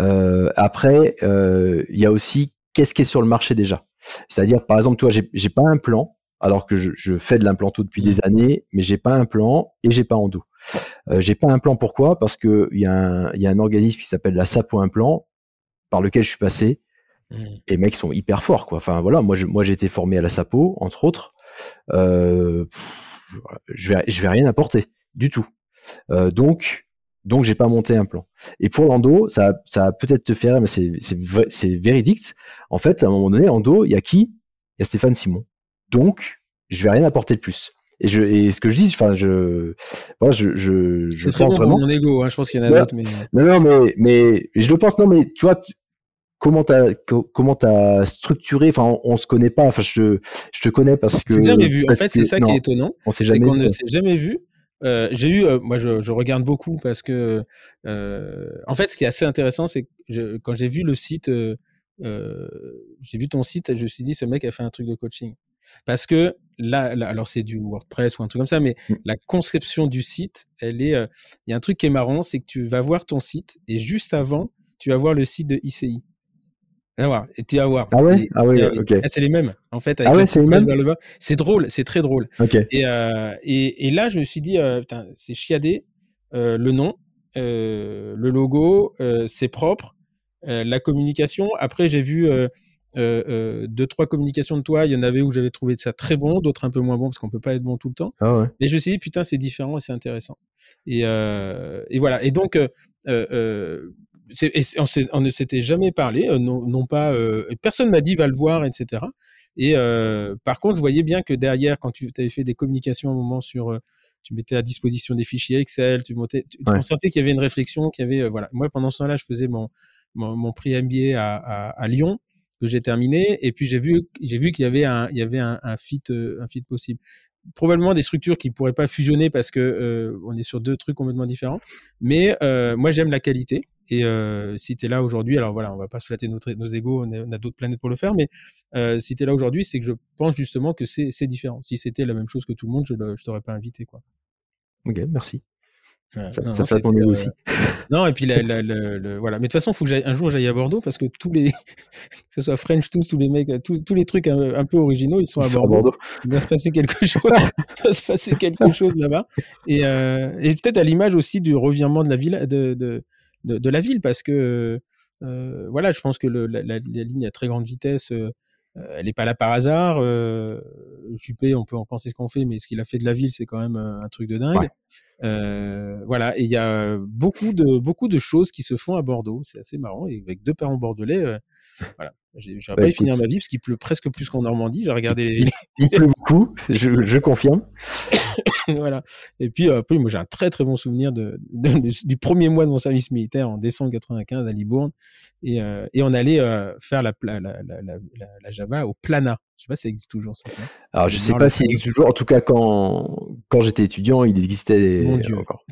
Euh, après, euh, il y a aussi qu'est-ce qui est sur le marché déjà. C'est-à-dire, par exemple, toi, j'ai pas un plan, alors que je, fais de l'implanto depuis des mmh. années, mais j'ai pas un plan et j'ai pas en dos. j'ai pas un plan pourquoi? Parce qu'il y a un organisme qui s'appelle la SAPO Implant, par lequel je suis passé. Mmh. Et les mecs sont hyper forts, quoi. Enfin voilà, moi, moi j'ai été formé à la SAPO, entre autres. Euh, je vais, je vais rien apporter du tout. Euh, donc, donc j'ai pas monté un plan. Et pour l'endo, ça, ça peut-être te faire, mais c'est, c'est, véridique. En fait, à un moment donné, endo, il y a qui? Il y a Stéphane Simon. Donc, je vais rien apporter de plus. Et, je, et ce que je dis, enfin, je, moi, je, je, je pense vraiment. mon ego, hein, je pense qu'il y en a d'autres, mais. Non, non, mais, mais je le pense. Non, mais tu vois, comment t'as comment as structuré enfin on, se connaît pas enfin je, je te connais parce que jamais vu en fait c'est ça qui est étonnant on s'est jamais qu'on ne s'est jamais vu euh, j'ai eu euh, moi je, je, regarde beaucoup parce que euh, en fait ce qui est assez intéressant c'est que quand j'ai vu le site j'ai vu ton site je me suis dit ce mec a fait un truc de coaching parce que là, alors c'est du WordPress ou un truc comme ça, mais mmh. la conception du site, elle est, il y a un truc qui est marrant, c'est que tu vas voir ton site et juste avant, tu vas voir le site de ICI. Et tu vas voir. Ah ouais? Ah oui, ok. Ah, c'est les mêmes, en fait. ah ouais, c'est les mêmes? C'est drôle, c'est très drôle. Ok. Et, euh, et, et, là, je me suis dit, euh, c'est chiadé, euh, le nom, le logo, c'est propre, la communication. Après, j'ai vu deux, trois communications de toi. Il y en avait où j'avais trouvé ça très bon, d'autres un peu moins bon parce qu'on peut pas être bon tout le temps. Ah ouais. Mais je me suis dit, putain, c'est différent et c'est intéressant. Et, et voilà. Et donc, on, ne s'était jamais parlé, euh, non, non pas, euh, personne m'a dit va le voir, etc. Et euh, par contre, je voyais bien que derrière, quand tu avais fait des communications à un moment sur, tu mettais à disposition des fichiers Excel, tu montais, tu, sentais qu'il y avait une réflexion, qu'il y avait, voilà. Moi, pendant ce temps-là, je faisais mon, mon, mon prix MBA à, à, à Lyon que j'ai terminé, et puis j'ai vu, j'ai vu qu'il y avait un, il y avait un, un fit, un fit possible probablement des structures qui pourraient pas fusionner parce que euh, on est sur deux trucs complètement différents. Mais euh, moi, j'aime la qualité. Et euh, si tu es là aujourd'hui, alors voilà, on va pas se flatter notre, nos égaux, on a, d'autres planètes pour le faire, mais euh, si tu es là aujourd'hui, c'est que je pense justement que c'est différent. Si c'était la même chose que tout le monde, je ne t'aurais pas invité. Quoi. Ok, merci. ça, ça fait euh, aussi. non, et puis la, la, le, voilà. Mais de toute façon, il faut que un jour j'aille à Bordeaux parce que tous les, que ce soit French tous, tous les mecs, tous, tous les trucs un, peu originaux, ils sont, à, Bordeaux. Il va se passer quelque chose. il va se passer quelque chose là-bas. Et, euh, et peut-être à l'image aussi du revirement de la ville, de, de de, la ville parce que euh, voilà, je pense que le, la, la, ligne à très grande vitesse, euh, elle n'est pas là par hasard. Euh, Juppé, on peut en penser ce qu'on fait, mais ce qu'il a fait de la ville, c'est quand même euh, un truc de dingue. Euh, voilà, et il y a beaucoup de beaucoup de choses qui se font à Bordeaux. C'est assez marrant. Et avec deux parents bordelais, voilà, J'aurais pas eu finir ma vie parce qu'il pleut presque plus qu'en Normandie. J'ai regardé les. Il pleut beaucoup, je, je confirme. voilà. Et puis, euh, moi, j'ai un très très bon souvenir de, du premier mois de mon service militaire en décembre 95 à Libourne. Et, euh, et on allait euh, faire la, la, la, la, Java au Plana. Je sais pas si ça existe toujours. Ça, Alors, je sais pas s'il existe toujours. En tout cas, quand, quand j'étais étudiant, il existait mon Dieu. encore.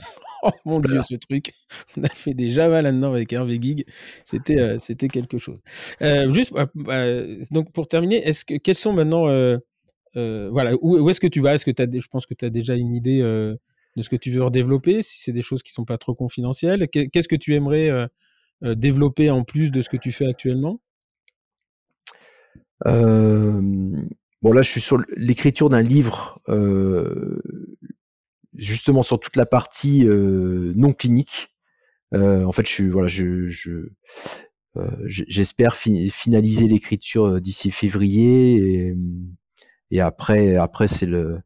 Oh mon dieu, ce truc. On a fait des Java là-dedans avec Hervé Gig. C'était, euh, quelque chose. Euh, juste, bah, donc pour terminer, est-ce que, quels sont maintenant, euh, voilà, où, est-ce que tu vas? Est-ce que as, je pense que tu as déjà une idée de ce que tu veux redévelopper, si c'est des choses qui sont pas trop confidentielles? Qu'est-ce que tu aimerais développer en plus de ce que tu fais actuellement? Bon, là, je suis sur l'écriture d'un livre justement sur toute la partie euh, non clinique. Euh, en fait, je voilà, euh, j'espère finaliser l'écriture d'ici février et, après après c'est le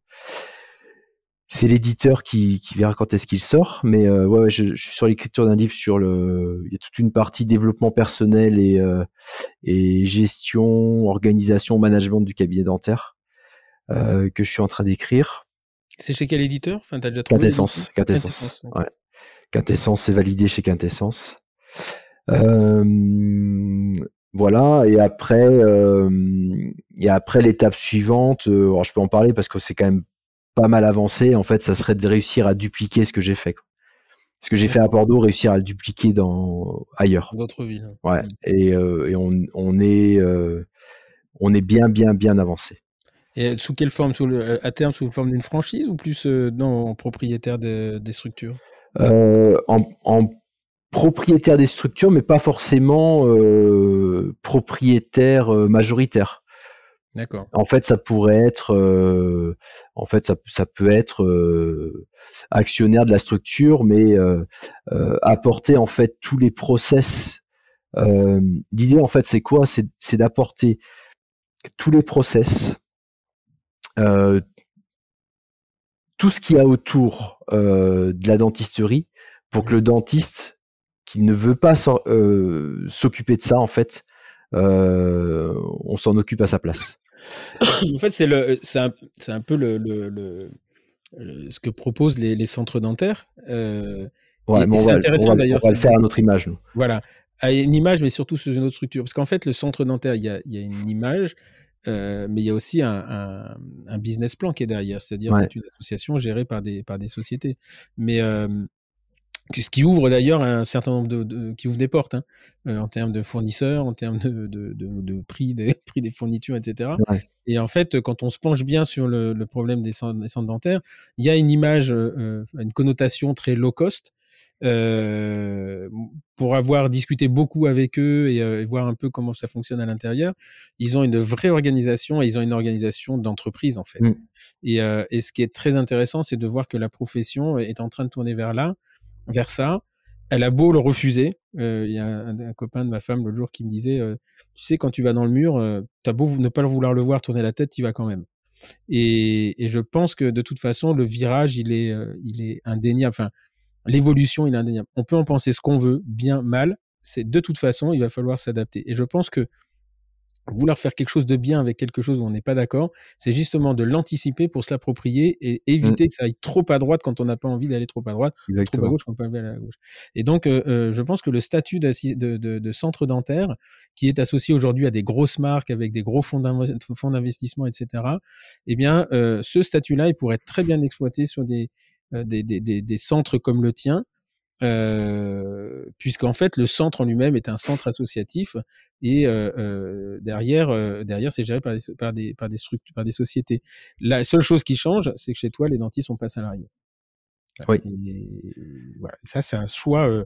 c'est l'éditeur qui, qui, verra quand est-ce qu'il sort. Mais je, suis sur l'écriture d'un livre sur le. Il y a toute une partie développement personnel et, gestion, organisation, management du cabinet dentaire que je suis en train d'écrire. C'est chez quel éditeur? Enfin, as déjà Quintessence. Quintessence. Ouais. Quintessence, c'est validé chez Quintessence. Euh, voilà, et après, euh, et après l'étape suivante, euh, alors je peux en parler parce que c'est quand même pas mal avancé. En fait, ça serait de réussir à dupliquer ce que j'ai fait. Ce que j'ai fait à Bordeaux, réussir à le dupliquer dans ailleurs. D'autres villes. Ouais. Et, euh, et on, on, est euh, on est bien bien bien avancé. Et sous quelle forme? Sous le, À terme, sous forme d'une franchise ou plus euh, non, propriétaire de, des structures? En, en, propriétaire des structures, mais pas forcément propriétaire majoritaire. D'accord. En fait, ça pourrait être, euh, en fait, ça, ça peut être euh, actionnaire de la structure, mais euh, apporter en fait tous les process. L'idée, en fait, c'est quoi? C'est d'apporter tous les process, tout ce qu'il y a autour de la dentisterie, pour que le dentiste qui ne veut pas s'occuper de ça, en fait, on s'en occupe à sa place. en fait, c'est un, un, peu le, le, le, ce que proposent les, les centres dentaires. Euh, c'est intéressant d'ailleurs. On va le faire à notre image. Nous. Voilà, à une image, mais surtout sous une autre structure. Parce qu'en fait, le centre dentaire, il y a, y a une image, euh, mais il y a aussi un, un, un, business plan qui est derrière. C'est-à-dire, c'est une association gérée par des, par des sociétés. Mais euh, ce qui ouvre d'ailleurs un certain nombre de, de, qui ouvre des portes hein, euh, en termes de fournisseurs, en termes de, de, de, prix des prix des fournitures, etc. Ouais. Et en fait, quand on se penche bien sur le, le problème des centres, des centres, dentaires, il y a une image, euh, une connotation très low cost. Euh, pour avoir discuté beaucoup avec eux et, euh, et, voir un peu comment ça fonctionne à l'intérieur, ils ont une vraie organisation et ils ont une organisation d'entreprise en fait. Mm. Et, et ce qui est très intéressant, c'est de voir que la profession est en train de tourner vers là vers ça. Elle a beau le refuser. Euh, il y a un, copain de ma femme l'autre jour qui me disait, euh, tu sais, quand tu vas dans le mur, euh, t'as beau ne pas vouloir le voir tourner la tête, tu vas quand même. Et, et, je pense que de toute façon, le virage, il est, euh, il est indéniable. Enfin, l'évolution, il est indéniable. On peut en penser ce qu'on veut, bien, mal. C'est de toute façon, il va falloir s'adapter. Et je pense que vouloir faire quelque chose de bien avec quelque chose où on n'est pas d'accord, c'est justement de l'anticiper pour se l'approprier et éviter mmh. que ça aille trop à droite quand on n'a pas envie d'aller trop à droite, Exactement. trop à gauche quand on n'a pas envie d'aller à gauche. Et donc, euh, euh, je pense que le statut de, de, de, centre dentaire, qui est associé aujourd'hui à des grosses marques avec des gros fonds d'investissement, etc., eh bien, euh, ce statut-là, il pourrait être très bien exploité sur des, euh, des, des, des, des centres comme le tien, euh, puisqu'en fait le centre en lui-même est un centre associatif et euh, euh, derrière euh, derrière c'est géré par des, par des par des structures par des sociétés. La seule chose qui change, c'est que chez toi les dentistes sont pas salariés. Oui. Et, voilà. ça c'est un choix euh,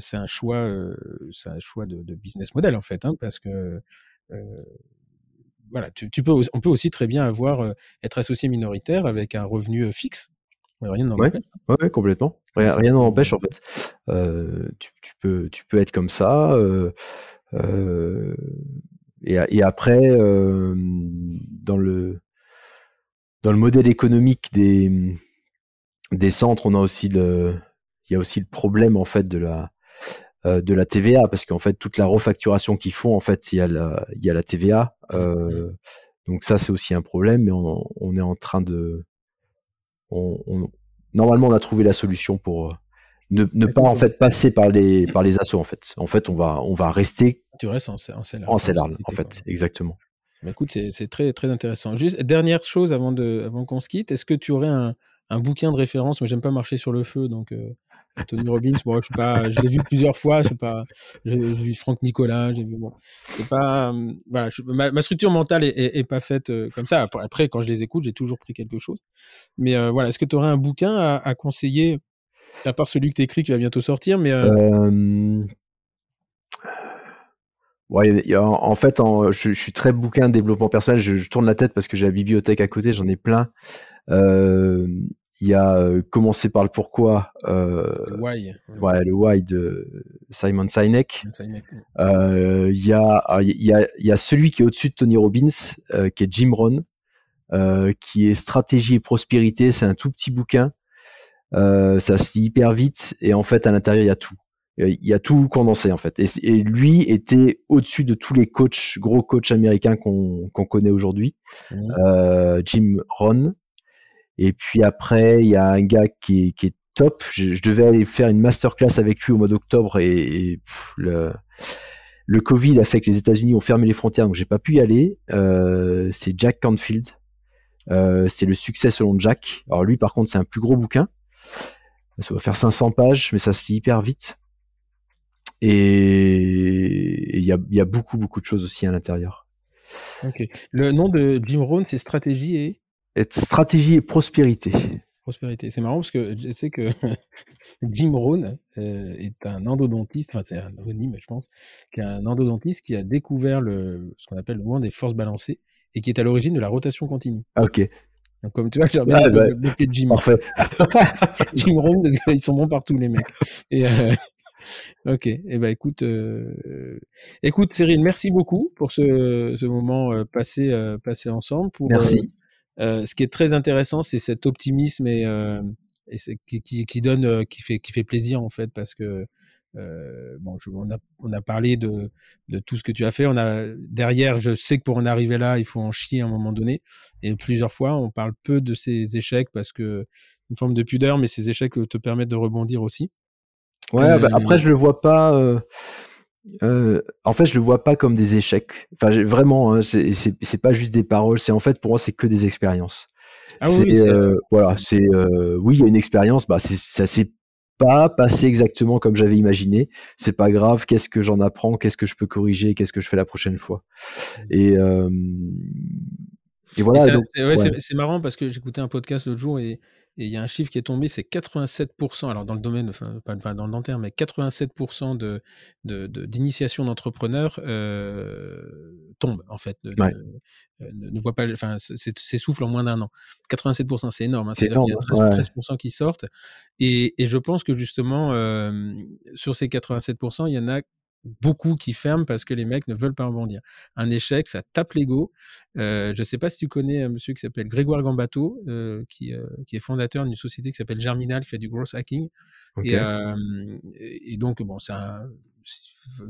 c'est un choix euh, c'est un choix de, de, business model en fait hein, parce que voilà tu, tu, peux on peut aussi très bien avoir être associé minoritaire avec un revenu fixe Rien n'en ouais, ouais, complètement. Rien, rien n'en empêche en fait. Euh, tu, tu, peux, tu peux être comme ça. Euh, euh, et, et, après, dans le dans le modèle économique des des centres, on a aussi le il y a aussi le problème en fait de la de la TVA parce qu'en fait toute la refacturation qu'ils font en fait il y a la il y a la TVA. Euh, donc ça c'est aussi un problème, mais on, on est en train de on, on, normalement, on a trouvé la solution pour euh, ne, ne pas en fait passer par les par les assauts en fait. En fait, on va on va rester. Tu restes en, en. En cellar, en fait, quoi. exactement. Mais écoute, c'est très très intéressant. Juste dernière chose avant de avant qu'on se quitte, est-ce que tu aurais un, un bouquin de référence? Mais j'aime pas marcher sur le feu, donc euh, Tony Robbins, bon, je sais pas, je l'ai vu plusieurs fois, je sais pas, j'ai vu Franck Nicolas, j'ai vu bon, c'est pas, euh, voilà, ma, structure mentale est, pas faite euh, comme ça. Après, quand je les écoute, j'ai toujours pris quelque chose. Mais euh, voilà, est-ce que tu aurais un bouquin à, conseiller, à part celui que tu écris qui va bientôt sortir, mais. Ouais, en fait, je, suis très bouquin de développement personnel. Je, tourne la tête parce que j'ai la bibliothèque à côté, j'en ai plein. Il y a euh, commencé par le pourquoi. Euh, le why. Ouais, le why de Simon Sinek. Euh, il y a, il y a, il y a celui qui est au-dessus de Tony Robbins, qui est Jim Rohn. qui est Stratégie et prospérité. C'est un tout petit bouquin. ça se lit hyper vite et en fait à l'intérieur il y a tout. Il y a tout condensé en fait. Et, lui était au-dessus de tous les coachs, gros coachs américains qu'on connaît aujourd'hui. Mmh. Jim Rohn. Et puis après, il y a un gars qui est, top. Je, devais aller faire une masterclass avec lui au mois d'octobre et, le, Covid a fait que les États-Unis ont fermé les frontières, donc j'ai pas pu y aller. Euh, c'est Jack Canfield. Euh, c'est le succès selon Jack. Alors lui, par contre, c'est un plus gros bouquin. Ça va faire 500 pages, mais ça se lit hyper vite. Et il y a, beaucoup, beaucoup de choses aussi à l'intérieur. Ok. Le nom de Jim Rohn, c'est stratégie et Stratégie et prospérité. Prospérité. C'est marrant parce que je sais que Jim Rohn euh, est un endodontiste, enfin c'est un anonyme je pense, qui est un endodontiste qui a découvert le, ce qu'on appelle le mouvement des forces balancées et qui est à l'origine de la rotation continue. Ah, ok. Donc comme tu vois, j'ai bien ah, bah, Jim. Parfait. Jim Rohn, parce qu'ils sont bons partout les mecs. Et, euh, ok, et eh ben écoute, euh, écoute Cyril, merci beaucoup pour ce, ce moment passé, passé ensemble. Pour, merci euh, ce qui est très intéressant, c'est cet optimisme et, euh, et qui, qui, qui, donne, euh, qui fait, qui fait plaisir en fait, parce que euh, bon, je, on, a, on a parlé de, de tout ce que tu as fait. On a derrière, je sais que pour en arriver là, il faut en chier à un moment donné. Et plusieurs fois, on parle peu de ces échecs parce que une forme de pudeur, mais ces échecs te permettent de rebondir aussi. Ouais, bah, après je le vois pas. Euh, en fait, je le vois pas comme des échecs. Enfin, vraiment, hein, c'est pas juste des paroles. C'est en fait, pour moi, c'est que des expériences. Ah oui, euh, voilà, c'est euh, oui, il y a une expérience. Bah, ça s'est pas passé exactement comme j'avais imaginé. C'est pas grave. Qu'est-ce que j'en apprends Qu'est-ce que je peux corriger Qu'est-ce que je fais la prochaine fois Et et voilà. C'est marrant parce que j'écoutais un podcast l'autre jour et et il y a un chiffre qui est tombé, c'est 87%, alors dans le domaine, enfin pas, dans le dentaire, mais 87% de, d'initiation d'entrepreneurs euh, tombent en fait, ne, ne, voient pas, enfin s'essoufflent en moins d'un an. 87%, c'est énorme. Hein, c'est énorme. Il y a 13%, qui sortent. Et, et, je pense que justement, euh, sur ces 87%, il y en a beaucoup qui ferment parce que les mecs ne veulent pas rebondir. Un échec, ça tape l'ego. Euh, je ne sais pas si tu connais un monsieur qui s'appelle Grégoire Gambato, euh, qui, euh, qui, est fondateur d'une société qui s'appelle Germinal, qui fait du growth hacking. Et, et, donc, bon, c'est un,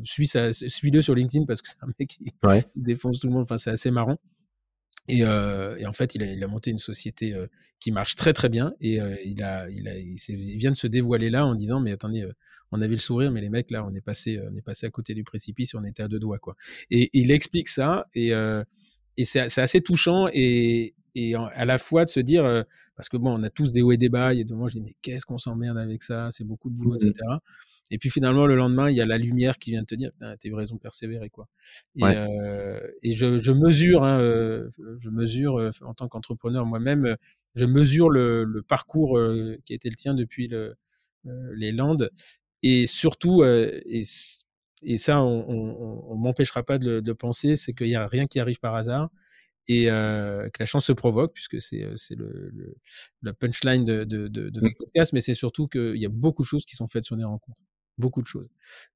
suis-le sur LinkedIn parce que c'est un mec qui défonce tout le monde. Enfin, c'est assez marrant. Et, euh, et, en fait, il a, il a, monté une société euh, qui marche très très bien et euh, il, a, il, a, il, vient de se dévoiler là en disant mais attendez, euh, on avait le sourire, mais les mecs là, on est passé, on est passé à côté du précipice, on était à deux doigts quoi. Et il explique ça et, et c'est assez touchant et, et à la fois de se dire parce que bon, on a tous des hauts et des bas. Et de moi, je dis mais qu'est-ce qu'on s'emmerde avec ça, c'est beaucoup de boulot, etc. Mmh et puis finalement, le lendemain, il y a la lumière qui vient te dire, t'as eu raison de persévérer, quoi. Et, euh, et je, je, mesure, hein, euh, je mesure euh, en tant qu'entrepreneur moi-même, je mesure le, le parcours qui a été le tien depuis le, les Landes, et surtout, et, et ça, on, on m'empêchera pas de, de penser, c'est qu'il y a rien qui arrive par hasard et euh, que la chance se provoque, puisque c'est le, le, la punchline de, de, de, de notre podcast, mais c'est surtout qu'il y a beaucoup de choses qui sont faites sur des rencontres beaucoup de choses.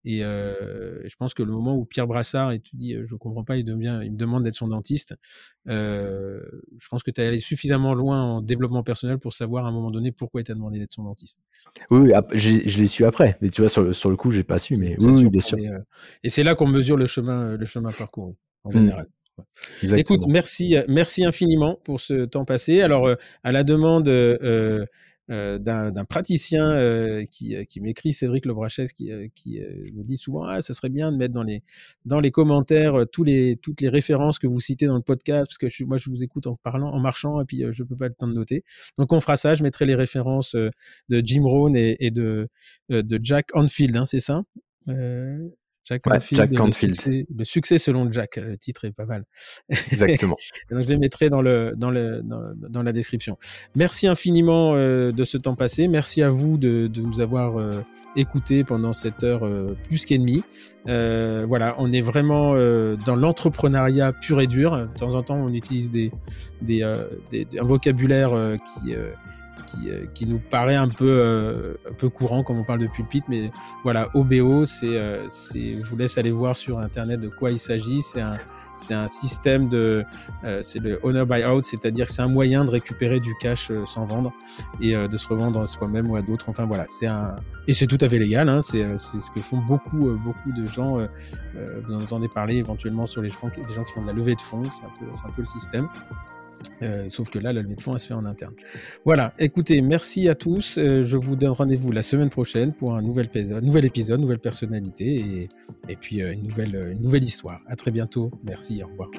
Et euh, je pense que le moment où Pierre Brassard, et tu dis, je comprends pas, il, devient, il me demande d'être son dentiste, euh, je pense que tu es allé suffisamment loin en développement personnel pour savoir à un moment donné pourquoi il t'a demandé d'être son dentiste. Oui, je l'ai su après, mais tu vois, sur le, sur le coup, j'ai pas su, mais oui, bien sûr. Euh, et c'est là qu'on mesure le chemin, le chemin parcouru, en mmh. général. Écoute, merci, merci infiniment pour ce temps passé. Alors, à la demande euh, euh, d'un praticien euh, qui, euh, qui m'écrit, Cédric Lebrachès, qui, qui me dit souvent ah ça serait bien de mettre dans les dans les commentaires tous les toutes les références que vous citez dans le podcast parce que je, moi je vous écoute en parlant en marchant et puis je peux pas le temps de noter. Donc on fera ça, je mettrai les références de Jim Rohn et, et de de Jack Onfield, hein, c'est ça? Jack Canfield. Le, succès, selon Jack. Le titre est pas mal. Exactement. donc je les mettrai dans le dans le dans, la description. Merci infiniment euh, de ce temps passé. Merci à vous de, de nous avoir euh, écoutés pendant cette heure euh, plus qu'ennemi. Euh, voilà, on est vraiment dans l'entrepreneuriat pur et dur. De temps en temps, on utilise des, des, des un vocabulaire qui qui, euh, qui, nous paraît un peu, euh, un peu courant comme on parle de pulpit, mais voilà, OBO, c'est, euh, c'est, je vous laisse aller voir sur internet de quoi il s'agit. C'est un, c'est un système de, c'est le owner buy out, c'est-à-dire c'est un moyen de récupérer du cash sans vendre et de se revendre soi-même ou à d'autres. Enfin voilà, c'est un et c'est tout à fait légal. Hein, c'est ce que font beaucoup beaucoup de gens. vous en entendez parler éventuellement sur les, les gens qui font de la levée de fonds. C'est un peu, c'est un peu le système. Euh, sauf que là, la levée de fonds, elle se fait en interne. Voilà, écoutez, merci à tous. Euh, je vous donne rendez-vous la semaine prochaine pour un nouvel épisode, nouvel nouvelle personnalité et, et puis euh, une, nouvelle, une nouvelle histoire. À très bientôt. Merci, au revoir.